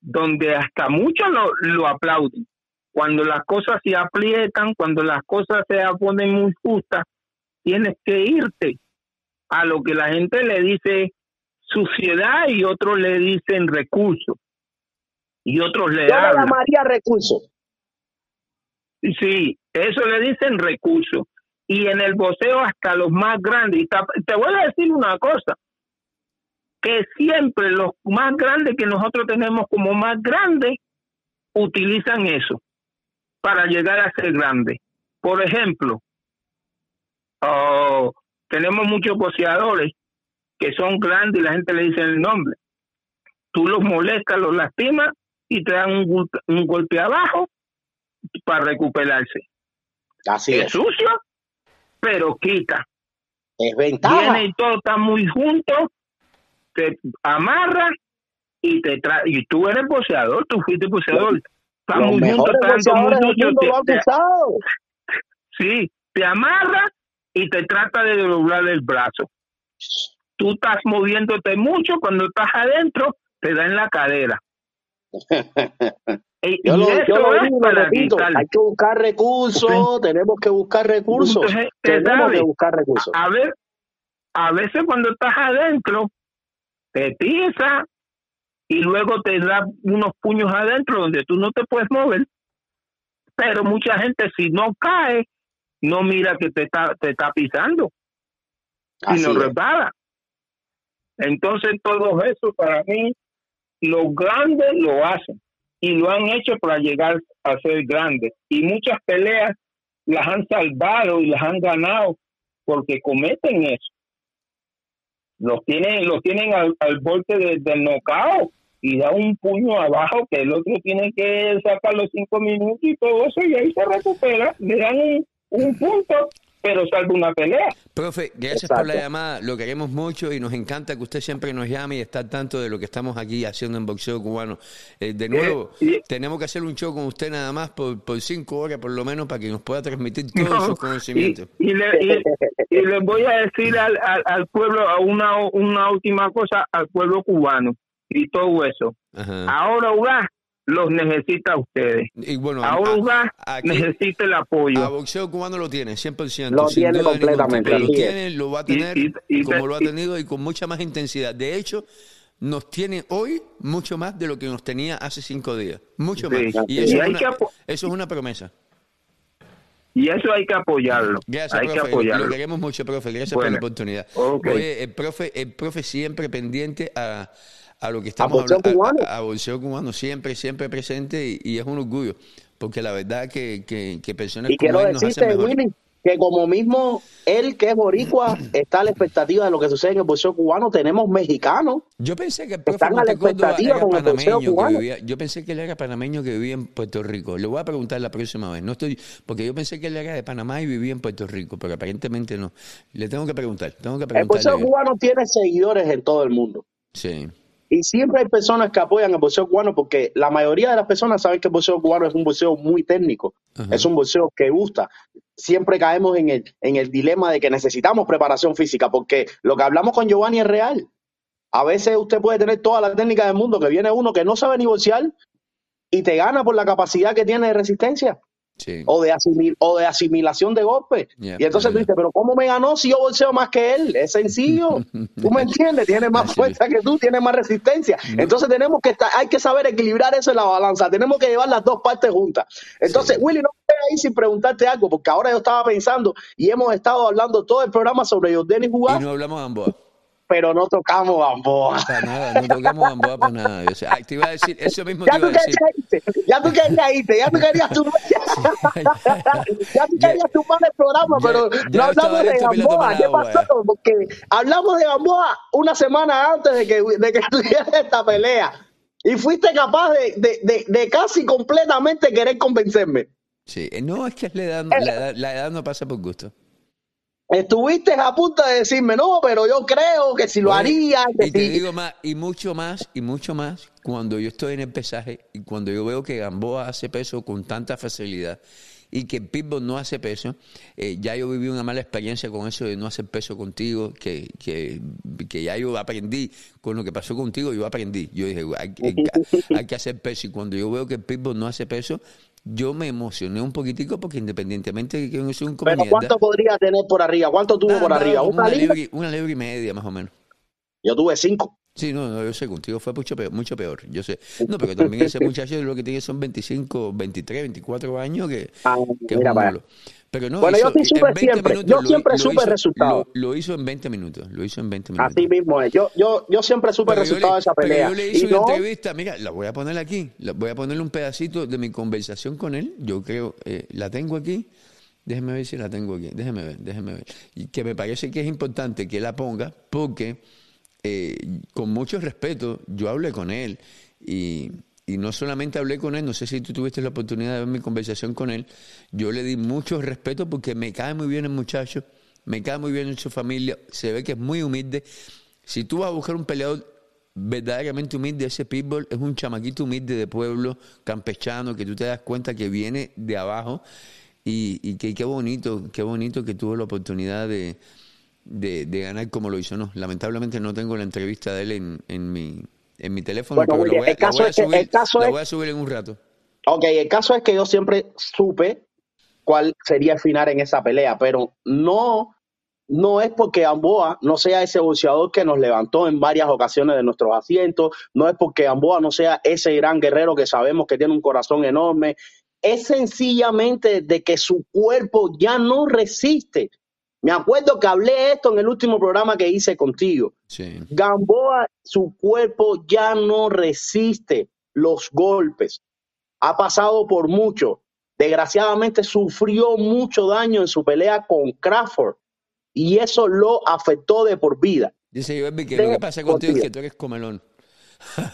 donde hasta muchos lo, lo aplauden. Cuando las cosas se aprietan, cuando las cosas se ponen muy justas, tienes que irte a lo que la gente le dice suciedad y otros le dicen recursos. Y otros le Yo le hablan. llamaría recursos. Sí, eso le dicen recursos. y en el boxeo hasta los más grandes. Y te- te voy a decir una cosa, que siempre los más grandes que nosotros tenemos como más grandes utilizan eso para llegar a ser grandes. Por ejemplo, oh, tenemos muchos boxeadores que son grandes y la gente le dice el nombre. Tú los molestas, los lastimas y te dan un, un golpe abajo para recuperarse. Así es es. sucio, pero quita. Es ventaja. Viene y todo está muy junto, te amarra y te trae. Y tú eres boxeador, tú fuiste boxeador. Está muy junto, está dando muy sucio, te- te-. Sí, te amarra y te trata de doblar el brazo. Tú estás moviéndote mucho, cuando estás adentro, te da en la cadera. Y, Yo y lo, yo eso lo es digo y lo para repito, hay que buscar recursos, tenemos que buscar recursos, Entonces, te tenemos sabe, que buscar recursos. a ver, a veces cuando estás adentro, te pisa y luego te da unos puños adentro donde tú no te puedes mover. Pero mucha gente, si no cae, no mira que te está, te está pisando y Así no es. Entonces, todo eso para mí, los grandes lo hacen y lo han hecho para llegar a ser grandes. Y muchas peleas las han salvado y las han ganado porque cometen eso. Los tienen, los tienen al, al borde de- del knockout y da un puño abajo que el otro tiene que sacar los cinco minutos y todo eso y ahí se recupera, le dan un, un punto, pero salva una pelea. Profe, gracias por la llamada. Lo queremos mucho y nos encanta que usted siempre nos llame y está al tanto de lo que estamos aquí haciendo en boxeo cubano. Eh, de nuevo, y- tenemos que hacer un show con usted nada más por, por cinco horas por lo menos para que nos pueda transmitir todos No, sus conocimientos. Y, y le, y- y les voy a decir al, al, al pueblo a una, una última cosa al pueblo cubano y todo eso. Ajá. Ahora UGA los necesita a ustedes. Y bueno, a- Ahora a- necesita el a apoyo. boxeo cubano lo tiene, 100%. Lo sin tiene duda completamente, Lo es. tiene, lo va a Y- tener y- y- como lo ha y- tenido y con mucha más intensidad. De hecho, nos tiene hoy mucho más de lo que nos tenía hace cinco días. Mucho Sí. más. Y Y eso, es hay una, que eso es una promesa. Y eso hay que apoyarlo. Gracias, hay que profe. apoyarlo. Lo queremos mucho, profe. Gracias por Bueno, la oportunidad. ok. Oye, el profe, el profe siempre pendiente a, a lo que estamos hablando. cubano. A, a boxeo cubano, siempre, siempre presente y, y es un orgullo. Porque la verdad que, que, que personas Y quiero decirte. Willy, que como mismo él que es boricua está a la expectativa de lo que sucede en el boxeo cubano, tenemos mexicanos. Yo pensé que el profe Están a la expectativa era con el cubano. vivía. Yo pensé que él era panameño que vivía en Puerto Rico. Le voy a preguntar la próxima vez. No estoy, porque yo pensé que él era de Panamá y vivía en Puerto Rico, pero aparentemente no. Le tengo que preguntar. Tengo que El preguntarle. boxeo cubano tiene seguidores en todo el mundo. Sí. Y siempre hay personas que apoyan el boxeo cubano porque la mayoría de las personas saben que el boxeo cubano es un boxeo muy técnico, Ajá. es un boxeo que gusta. Siempre caemos en el, en el dilema de que necesitamos preparación física porque lo que hablamos con Giovanni es real. A veces usted puede tener toda la técnica del mundo, que viene uno que no sabe ni boxear y te gana por la capacidad que tiene de resistencia Sí. o de, asimil- o de asimilación de golpes. Ya, y entonces ya, tú dices, pero ¿cómo me ganó si yo bolseo más que él? Es sencillo. ¿Tú me entiendes? Tiene más fuerza que tú, tiene más resistencia. Entonces tenemos que estar, hay que saber equilibrar eso en la balanza. Tenemos que llevar las dos partes juntas. Entonces, Sí. Willy, no me voy a ir sin preguntarte algo, porque ahora yo estaba pensando y hemos estado hablando todo el programa sobre Jordan y Y jugar, no hablamos de Gamboa. Pero no tocamos Gamboa. Para nada, no tocamos Gamboa para nada. Yo sé- ay, te iba a decir, eso mismo te Ya iba tú a decir. querías irte, ya tú querías irte, ya tú querías tu ya tú querías tumbar el programa, Ya- pero ya no hablamos de Gamboa. ¿Qué pasó? Porque hablamos de Gamboa una semana antes de que, de que tuviera esta pelea. Y fuiste capaz de, de, de, de casi completamente querer convencerme. Sí, eh, no, es que es la edad, la edad, la edad no pasa por gusto. Estuviste a punto de decirme, no, pero yo creo que si lo haría, que Y te digo más, y mucho más, y mucho más, cuando yo estoy en el pesaje y cuando yo veo que Gamboa hace peso con tanta facilidad y que Pitbull no hace peso, eh, ya yo viví una mala experiencia con eso de no hacer peso contigo, que, que, que ya yo aprendí con lo que pasó contigo, yo aprendí. Yo dije, hay, hay que- hay que hacer peso y cuando yo veo que Pitbull no hace peso, yo me emocioné un poquitico porque independientemente de que yo soy un come pero ¿cuánto podría tener por arriba? ¿Cuánto tuvo nada, por arriba? ¿Una una libra? libra, una libra y media más o menos. Yo tuve cinco. Sí, no, no, yo sé, contigo fue mucho peor, mucho peor, yo sé. No, pero también ese muchacho lo que tiene son 25, 23, 24 años que, Ah, que mira para. Pero no, Bueno, yo hizo- súper 20 siempre, minutos yo lo- siempre lo supe hizo- resultado. Lo, lo hizo en 20 minutos, lo hizo en 20 minutos. Así mismo es. Yo, yo, yo siempre supe el Pero yo resultado le- de esa pero pelea. yo le hice una no, entrevista, mira, la voy a poner aquí, la- voy a ponerle un pedacito de mi conversación con él, yo creo, eh, la tengo aquí, déjeme ver si la tengo aquí, déjeme ver, déjeme ver. Y que me parece que es importante que la ponga porque eh, con mucho respeto yo hablé con él y, no solamente hablé con él, no sé si tú tuviste la oportunidad de ver mi conversación con él, yo le di mucho respeto porque me cae muy bien el muchacho, me cae muy bien en su familia, se ve que es muy humilde. Si tú vas a buscar un peleador verdaderamente humilde, ese Pitbull es un chamaquito humilde de pueblo, campechano, que tú te das cuenta que viene de abajo y, y que qué bonito, qué bonito que tuvo la oportunidad de, de, de ganar como lo hizo. No, lamentablemente no tengo la entrevista de él en, en mi en mi teléfono, Bueno, pero Willy, la voy a, el caso la voy a es que- subir, el caso la es- voy a subir en un rato. Ok, el caso es que yo siempre supe cuál sería el final en esa pelea, pero no, no es porque Gamboa no sea ese boxeador que nos levantó en varias ocasiones de nuestros asientos, no es porque Gamboa no sea ese gran guerrero que sabemos que tiene un corazón enorme, es sencillamente de que su cuerpo ya no resiste. Me acuerdo que hablé esto en el último programa que hice contigo. Sí. Gamboa, su cuerpo ya no resiste los golpes. Ha pasado por mucho. Desgraciadamente sufrió mucho daño en su pelea con Crawford y eso lo afectó de por vida. Dice Joel que De lo que pasa contigo es que tú eres comelón.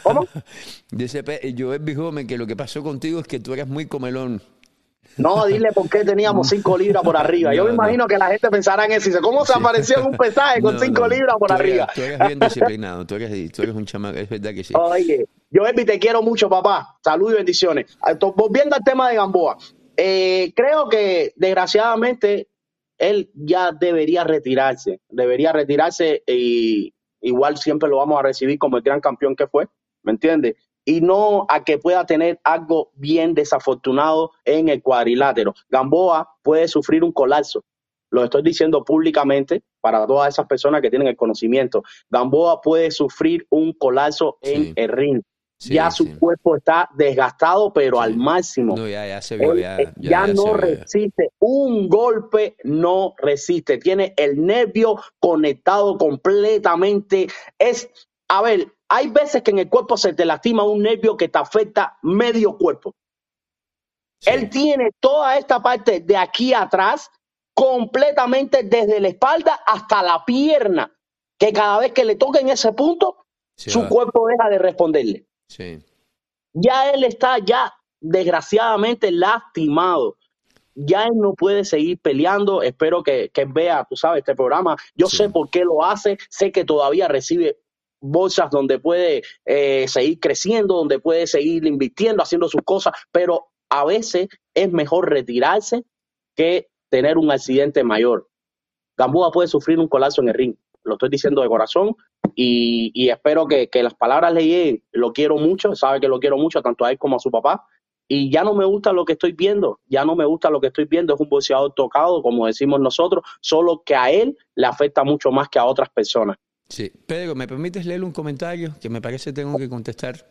¿Cómo? Dice Joel Gómez que lo que pasó contigo es que tú eres muy comelón. No, dile por qué teníamos cinco libras por arriba. Yo No, me imagino que la gente pensará en eso. y Dice, ¿cómo se apareció en un pesaje con cinco no. libras por Tú eres- arriba? tú eres bien disciplinado, tú eres, tú eres un chamaco, es verdad que sí. Oye, yo te quiero mucho, papá. Salud y bendiciones. Ah, Volviendo al tema de Gamboa, eh, creo que desgraciadamente él ya debería retirarse. Debería retirarse y igual siempre lo vamos a recibir como el gran campeón que fue, ¿me entiendes? Y no a que pueda tener algo bien desafortunado en el cuadrilátero. Gamboa puede sufrir un colapso. Lo estoy diciendo públicamente para todas esas personas que tienen el conocimiento. Gamboa puede sufrir un colapso en el ring. Sí, ya su sí. cuerpo está desgastado, pero Sí. al máximo. No, ya, ya se vio, Él, ya, eh, ya, ya ya no resiste. Un golpe no resiste. Tiene el nervio conectado completamente. Es, a ver, hay veces que en el cuerpo se te lastima un nervio que te afecta medio cuerpo. Sí. Él tiene toda esta parte de aquí atrás completamente desde la espalda hasta la pierna, que cada vez que le toca en ese punto, su va. cuerpo deja de responderle. Sí. Ya él está ya desgraciadamente lastimado. Ya él no puede seguir peleando. Espero que, que vea, tú sabes, este programa. Yo sé por qué lo hace. Sé que todavía recibe bolsas donde puede eh, seguir creciendo, donde puede seguir invirtiendo, haciendo sus cosas, pero a veces es mejor retirarse que tener un accidente mayor. Gamboa puede sufrir un colapso en el ring. Lo estoy diciendo de corazón y, espero que, que las palabras le lleguen. Lo quiero mucho, sabe que lo quiero mucho, tanto a él como a su papá. Y ya no me gusta lo que estoy viendo, ya no me gusta lo que estoy viendo. Es un boxeador tocado, como decimos nosotros, solo que a él le afecta mucho más que a otras personas. Sí. Pedro, ¿me permites leer un comentario que me parece tengo que contestar?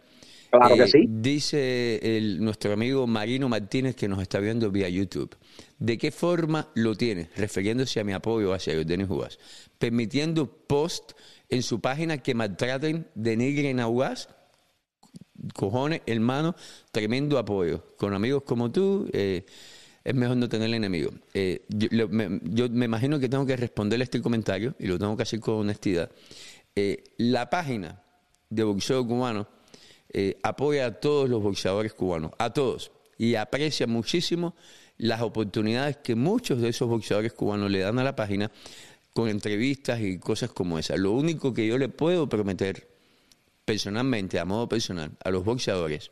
Claro Eh, que sí. Dice el- nuestro amigo Marino Martínez que nos está viendo vía YouTube. ¿De qué forma lo tiene? Refiriéndose a mi apoyo hacia Denis Uvas. Permitiendo post en su página que maltraten, denigren a Uvas. Cojones, hermano, tremendo apoyo. Con amigos como tú, eh, es mejor no tener enemigos. Eh, yo, lo- me, yo me imagino que tengo que responderle este comentario y lo tengo que hacer con honestidad. Eh, la página de boxeo cubano eh, apoya a todos los boxeadores cubanos, a todos, y aprecia muchísimo las oportunidades que muchos de esos boxeadores cubanos le dan a la página con entrevistas y cosas como esa. Lo único que yo le puedo prometer personalmente, a modo personal, a los boxeadores,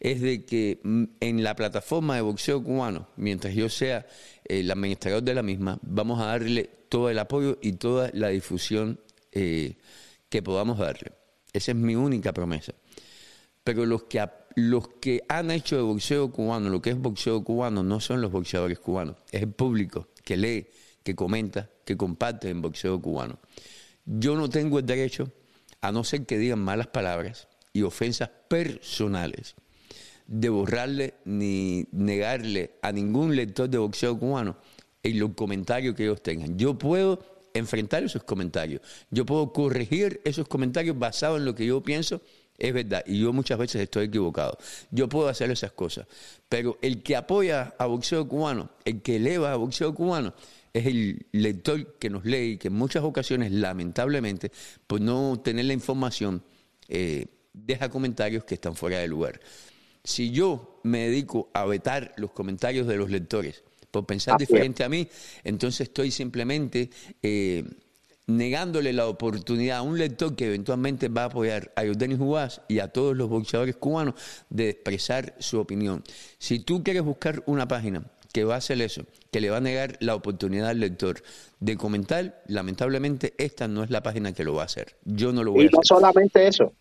es de que mm, en la plataforma de boxeo cubano, mientras yo sea el administrador de la misma, vamos a darle todo el apoyo y toda la difusión eh, que podamos darle. Esa es mi única promesa. Pero los que, los que han hecho de boxeo cubano, lo que es boxeo cubano, no son los boxeadores cubanos, es el público que lee, que comenta, que comparte en boxeo cubano. Yo no tengo el derecho a no ser que digan malas palabras y ofensas personales, de borrarle ni negarle a ningún lector de boxeo cubano en los comentarios que ellos tengan. Yo puedo enfrentar esos comentarios, yo puedo corregir esos comentarios basados en lo que yo pienso es verdad, y yo muchas veces estoy equivocado. Yo puedo hacer esas cosas, pero el que apoya a boxeo cubano, el que eleva a boxeo cubano, es el lector que nos lee y que en muchas ocasiones, lamentablemente, por no tener la información, eh, deja comentarios que están fuera de lugar. Si yo me dedico a vetar los comentarios de los lectores por pensar diferente a mí, entonces estoy simplemente eh, negándole la oportunidad a un lector que eventualmente va a apoyar a Jordanis Juárez y a todos los boxeadores cubanos de expresar su opinión. Si tú quieres buscar una página que va a hacer eso, que le va a negar la oportunidad al lector de comentar, lamentablemente esta no es la página que lo va a hacer. Yo no lo voy y a hacer. no solamente eso,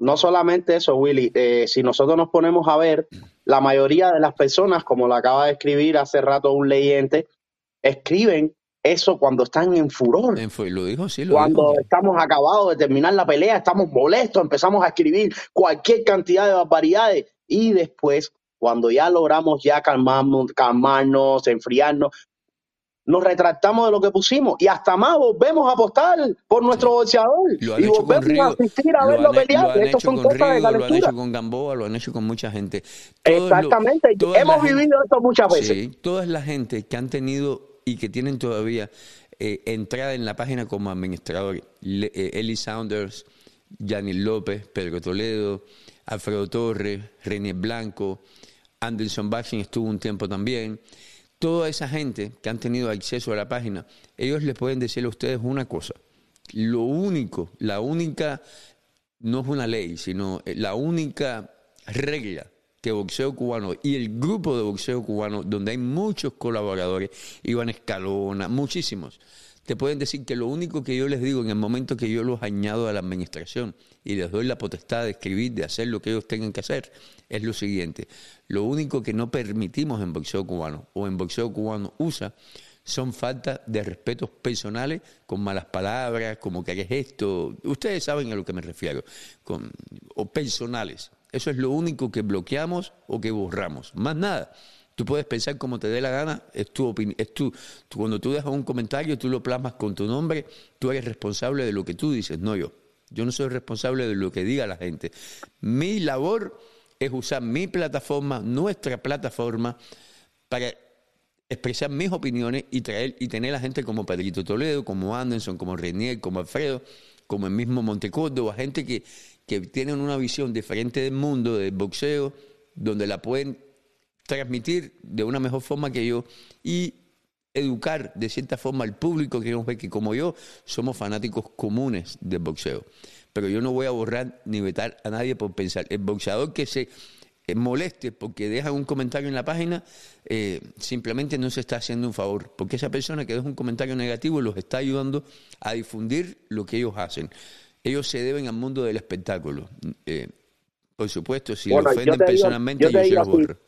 no solamente eso, Willy, eh, si nosotros nos ponemos a ver, la mayoría de las personas, como lo acaba de escribir hace rato un leyente, escriben eso cuando están en furor. En fu- Lo dijo, sí, lo Cuando dijo. estamos acabados de terminar la pelea, estamos molestos, empezamos a escribir cualquier cantidad de barbaridades y después, cuando ya logramos ya calmarnos, calmarnos, enfriarnos, nos retractamos de lo que pusimos y hasta más volvemos a apostar por nuestro boxeador y volvemos a asistir a lo verlo han, lo han Esto hecho son con cosas de Río, lo han calentura. hecho con Gamboa, lo han hecho con mucha gente. Todos Exactamente. Hemos gente- vivido esto muchas veces. Sí, toda la gente que han tenido y que tienen todavía eh, entrada en la página como administradores, Le- eh, Eli Saunders, Yanni López, Pedro Toledo, Alfredo Torres, René Blanco, Anderson Bashing estuvo un tiempo también. Toda esa gente que han tenido acceso a la página, ellos les pueden decir a ustedes una cosa. Lo único, la única, no es una ley, sino eh, la única regla que boxeo cubano y el grupo de boxeo cubano, donde hay muchos colaboradores, Iván Escalona, muchísimos, te pueden decir que lo único que yo les digo en el momento que yo los añado a la administración y les doy la potestad de escribir, de hacer lo que ellos tengan que hacer, es lo siguiente. Lo único que no permitimos en boxeo cubano o en boxeo cubano USA son faltas de respetos personales con malas palabras, como que hagas esto. Ustedes saben a lo que me refiero, o personales. Eso es lo único que bloqueamos o que borramos. Más nada. Tú puedes pensar como te dé la gana, es tu opinión, es tu, tú- cuando tú dejas un comentario, tú lo plasmas con tu nombre, tú eres responsable de lo que tú dices, no yo. Yo no soy responsable de lo que diga la gente. Mi labor es usar mi plataforma, nuestra plataforma, para expresar mis opiniones y traer y tener a gente como Pedrito Toledo, como Anderson, como Renier, como Alfredo, como el mismo Montecordo, a gente que, que tienen una visión diferente del mundo, del boxeo, donde la pueden transmitir de una mejor forma que yo y educar de cierta forma al público que nos ve que como yo somos fanáticos comunes del boxeo. Pero yo no voy a borrar ni vetar a nadie por pensar. El boxeador que se eh, moleste porque deja un comentario en la página, eh, simplemente no se está haciendo un favor, porque esa persona que deja un comentario negativo los está ayudando a difundir lo que ellos hacen. Ellos se deben al mundo del espectáculo. Eh, por supuesto, si Bueno, lo ofenden digo- personalmente, yo yo, se los borro.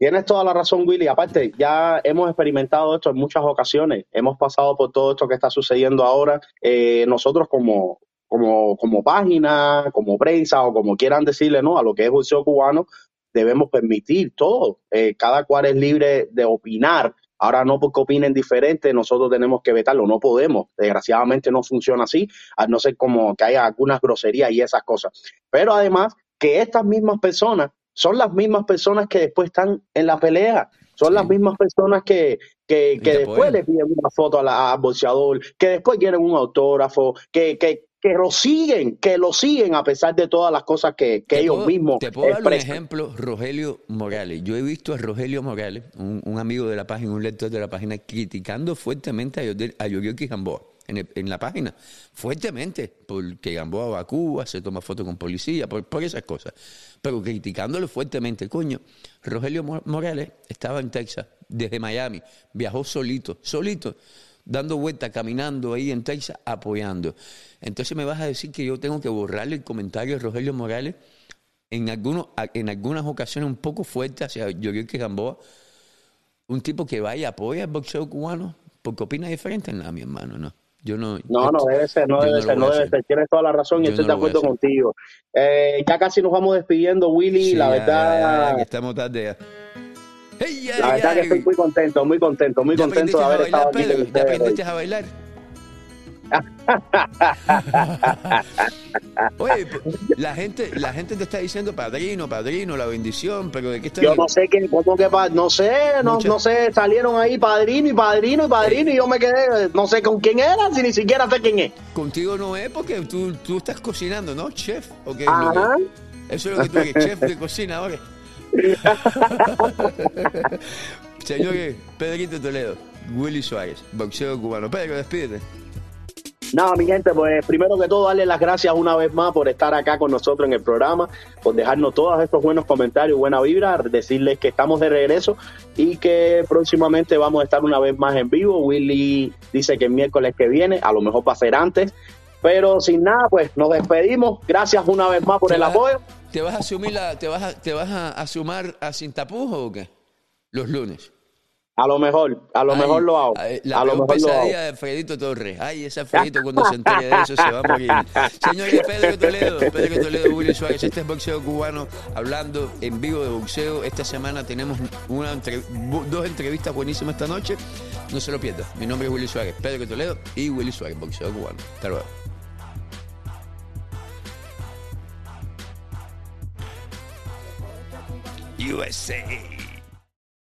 Tienes toda la razón, Willy. Aparte, ya hemos experimentado esto en muchas ocasiones. Hemos pasado por todo esto que está sucediendo ahora. Eh, nosotros como, como, como página, como prensa o como quieran decirle, ¿no? A lo que es boxeo cubano, debemos permitir todo. Eh, cada cual es libre de opinar. Ahora no porque opinen diferente, nosotros tenemos que vetarlo. No podemos. Desgraciadamente no funciona así, a no ser como que haya algunas groserías y esas cosas. Pero además, que estas mismas personas son las mismas personas que después están en la pelea. Son Sí. las mismas personas que, que, que después le piden una foto a la- al boxeador, que después quieren un autógrafo, que, que, que lo siguen, que lo siguen a pesar de todas las cosas que, que ellos puedo- mismos Te puedo dar un ejemplo, Rogelio Morales. Yo he visto a Rogelio Morales, un, un amigo de la página, un lector de la página, criticando fuertemente a, a Yorioki Gamboa en, el- en la página. Fuertemente, porque Gamboa va a Cuba, se toma fotos con policía, por, por esas cosas. Pero criticándolo fuertemente, coño. Rogelio Mo- Morales estaba en Texas, desde Miami, viajó solito, solito dando vueltas, caminando ahí en Texas, apoyando. Entonces me vas a decir que yo tengo que borrarle el comentario de Rogelio Morales en, en algunas ocasiones un poco fuerte hacia Yorioki Gamboa, un tipo que vaya y apoya el boxeo cubano, porque opina diferente, nada, mi hermano, no. Yo no. No, no debe ser, no debe ser, no debe ser. Tienes toda la razón y Yo estoy de acuerdo contigo. Eh, ya casi nos vamos despidiendo, Willy. Sí, la verdad, ya, estamos tarde ya. ¡Ey, ya, la verdad ya! que estoy muy contento, muy contento, muy ¿Ya contento de haber estado aquí hoy. aprendiste a bailar? Oye, la gente, la gente te está diciendo padrino, padrino, la bendición, pero ¿de qué está Yo no sé qué, cómo que no sé, no, no sé, salieron ahí padrino y padrino y padrino y yo me quedé, no sé con quién era, si ni siquiera sé quién es. Contigo no es porque tú, tú estás cocinando, ¿no? Chef. ¿o qué es lo Ajá. que- eso es lo que tú eres, chef de cocina ahora. Señores, Pedrito Toledo, Willy Suárez, boxeo cubano. Pedro, despídete. Nada, mi gente, pues primero que todo, darle las gracias una vez más por estar acá con nosotros en el programa, por dejarnos todos estos buenos comentarios, buena vibra, decirles que estamos de regreso y que próximamente vamos a estar una vez más en vivo. Willy dice que el miércoles que viene, a lo mejor va a ser antes, pero sin nada, pues nos despedimos. Gracias una vez más por ¿Te el vas- apoyo. ¿Te vas a asumir la, te vas a, te vas a, a sumar a sin tapujos o qué? Los lunes. A lo mejor, a lo Ay, mejor lo hago. La A lo mejor lo hago. pesadilla de Alfredito Torres. Ay, ese Alfredito cuando se entere de eso se va a morir. Señores, Pedro Toledo, Pedro Toledo, Willy Suárez, este es boxeo cubano hablando en vivo de boxeo. Esta semana tenemos una entre- dos entrevistas buenísimas esta noche. No se lo pierdan. Mi nombre es Willy Suárez, Pedro Toledo y Willy Suárez, boxeo cubano. Hasta luego. USA.